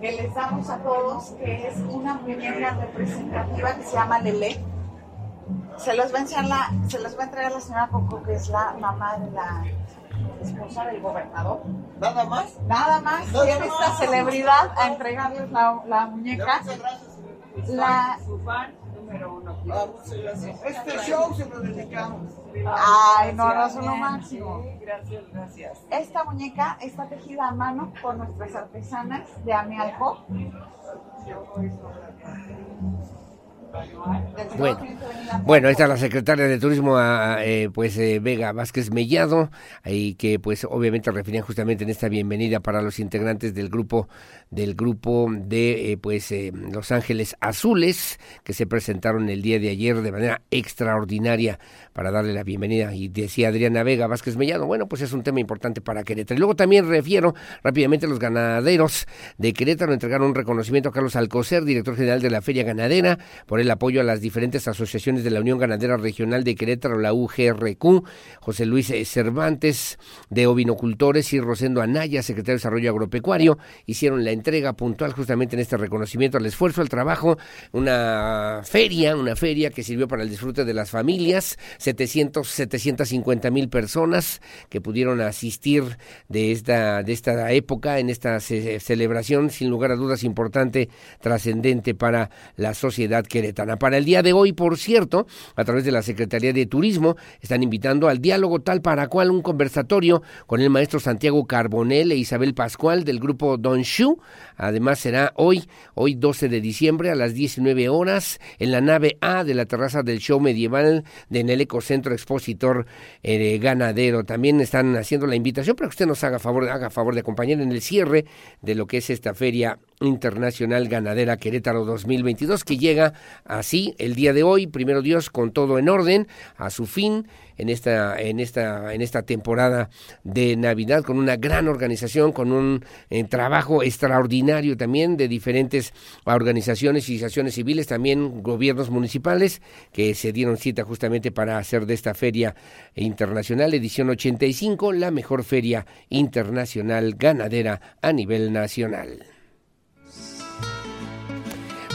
Speaker 48: que les damos a todos, que es una muñeca representativa que se llama Lele. Se los va a, enseñar la, se los va a entregar la señora Coco, que es la mamá de la esposa del gobernador.
Speaker 49: ¿Nada más?
Speaker 48: Nada más. Viene esta celebridad a entregarles la, la muñeca. La...
Speaker 49: Ah, este show se lo dedicamos.
Speaker 48: Ay, no, no son lo máximo.
Speaker 49: Gracias, gracias.
Speaker 48: Esta muñeca está tejida a mano por nuestras artesanas de Amialco.
Speaker 1: Bueno, bueno, esta es la secretaria de Turismo, eh, pues eh, Vega Vázquez Mellado, y que pues obviamente referían justamente en esta bienvenida para los integrantes del grupo del grupo de eh, pues Los Ángeles Azules que se presentaron el día de ayer de manera extraordinaria para darle la bienvenida y decía Adriana Vega Vázquez Mellado, bueno pues es un tema importante para Querétaro. Y luego también refiero rápidamente los ganaderos de Querétaro entregaron un reconocimiento a Carlos Alcocer, director general de la Feria Ganadera, por el apoyo a las diferentes asociaciones de la Unión Ganadera Regional de Querétaro, la UGRQ, José Luis eh, Cervantes de Ovinocultores y Rosendo Anaya, secretario de Desarrollo Agropecuario, hicieron la entrega puntual justamente en este reconocimiento al esfuerzo, al trabajo, una feria, una feria que sirvió para el disfrute de las familias, 700, 750 mil personas que pudieron asistir de esta, de esta época, en esta celebración, sin lugar a dudas importante, trascendente para la sociedad queretana. Para el día de hoy, por cierto, a través de la Secretaría de Turismo, están invitando al diálogo tal para cual un conversatorio con el maestro Santiago Carbonel e Isabel Pascual del grupo Don Shu. Además será hoy, hoy 12 de diciembre a las 19 horas en la nave A de la terraza del show medieval de en el Ecocentro Expositor eh, Ganadero. También están haciendo la invitación para que usted nos haga favor, haga favor de acompañar en el cierre de lo que es esta feria internacional ganadera Querétaro 2022 que llega así el día de hoy, primero Dios, con todo en orden, a su fin en esta, en esta, en esta temporada de Navidad, con una gran organización, con un eh, trabajo extraordinario también de diferentes organizaciones y asociaciones civiles, también gobiernos municipales, que se dieron cita justamente para hacer de esta feria internacional, edición 85, la mejor feria internacional ganadera a nivel nacional.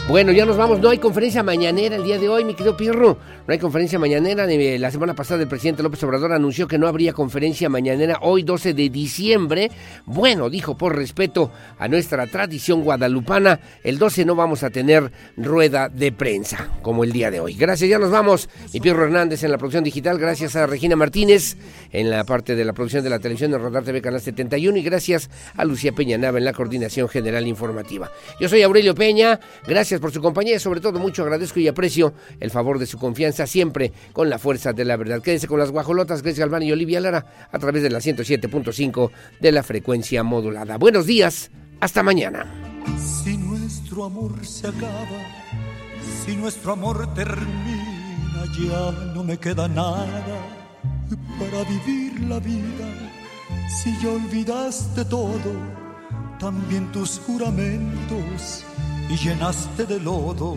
Speaker 1: Bueno, ya nos vamos. No hay conferencia mañanera el día de hoy, mi querido Pirro. No hay conferencia mañanera. La semana pasada el presidente López Obrador anunció que no habría conferencia mañanera hoy 12 de diciembre. Bueno, dijo por respeto a nuestra tradición guadalupana, el 12 no vamos a tener rueda de prensa como el día de hoy. Gracias, ya nos vamos. Mi Pirro Hernández en la producción digital. Gracias a Regina Martínez en la parte de la producción de la televisión de Radar TV Canal 71 y gracias a Lucía Peña Nava en la coordinación general informativa. Yo soy Aurelio Peña. Gracias por su compañía y sobre todo mucho agradezco y aprecio el favor de su confianza siempre con la fuerza de la verdad. Quédense con las guajolotas Grecia Galván y Olivia Lara a través de la 107.5 de la frecuencia modulada. Buenos días, hasta mañana.
Speaker 39: Si nuestro amor se acaba, si nuestro amor termina, ya no me queda nada para vivir la vida. Si ya olvidaste todo, también tus juramentos y llenaste de lodo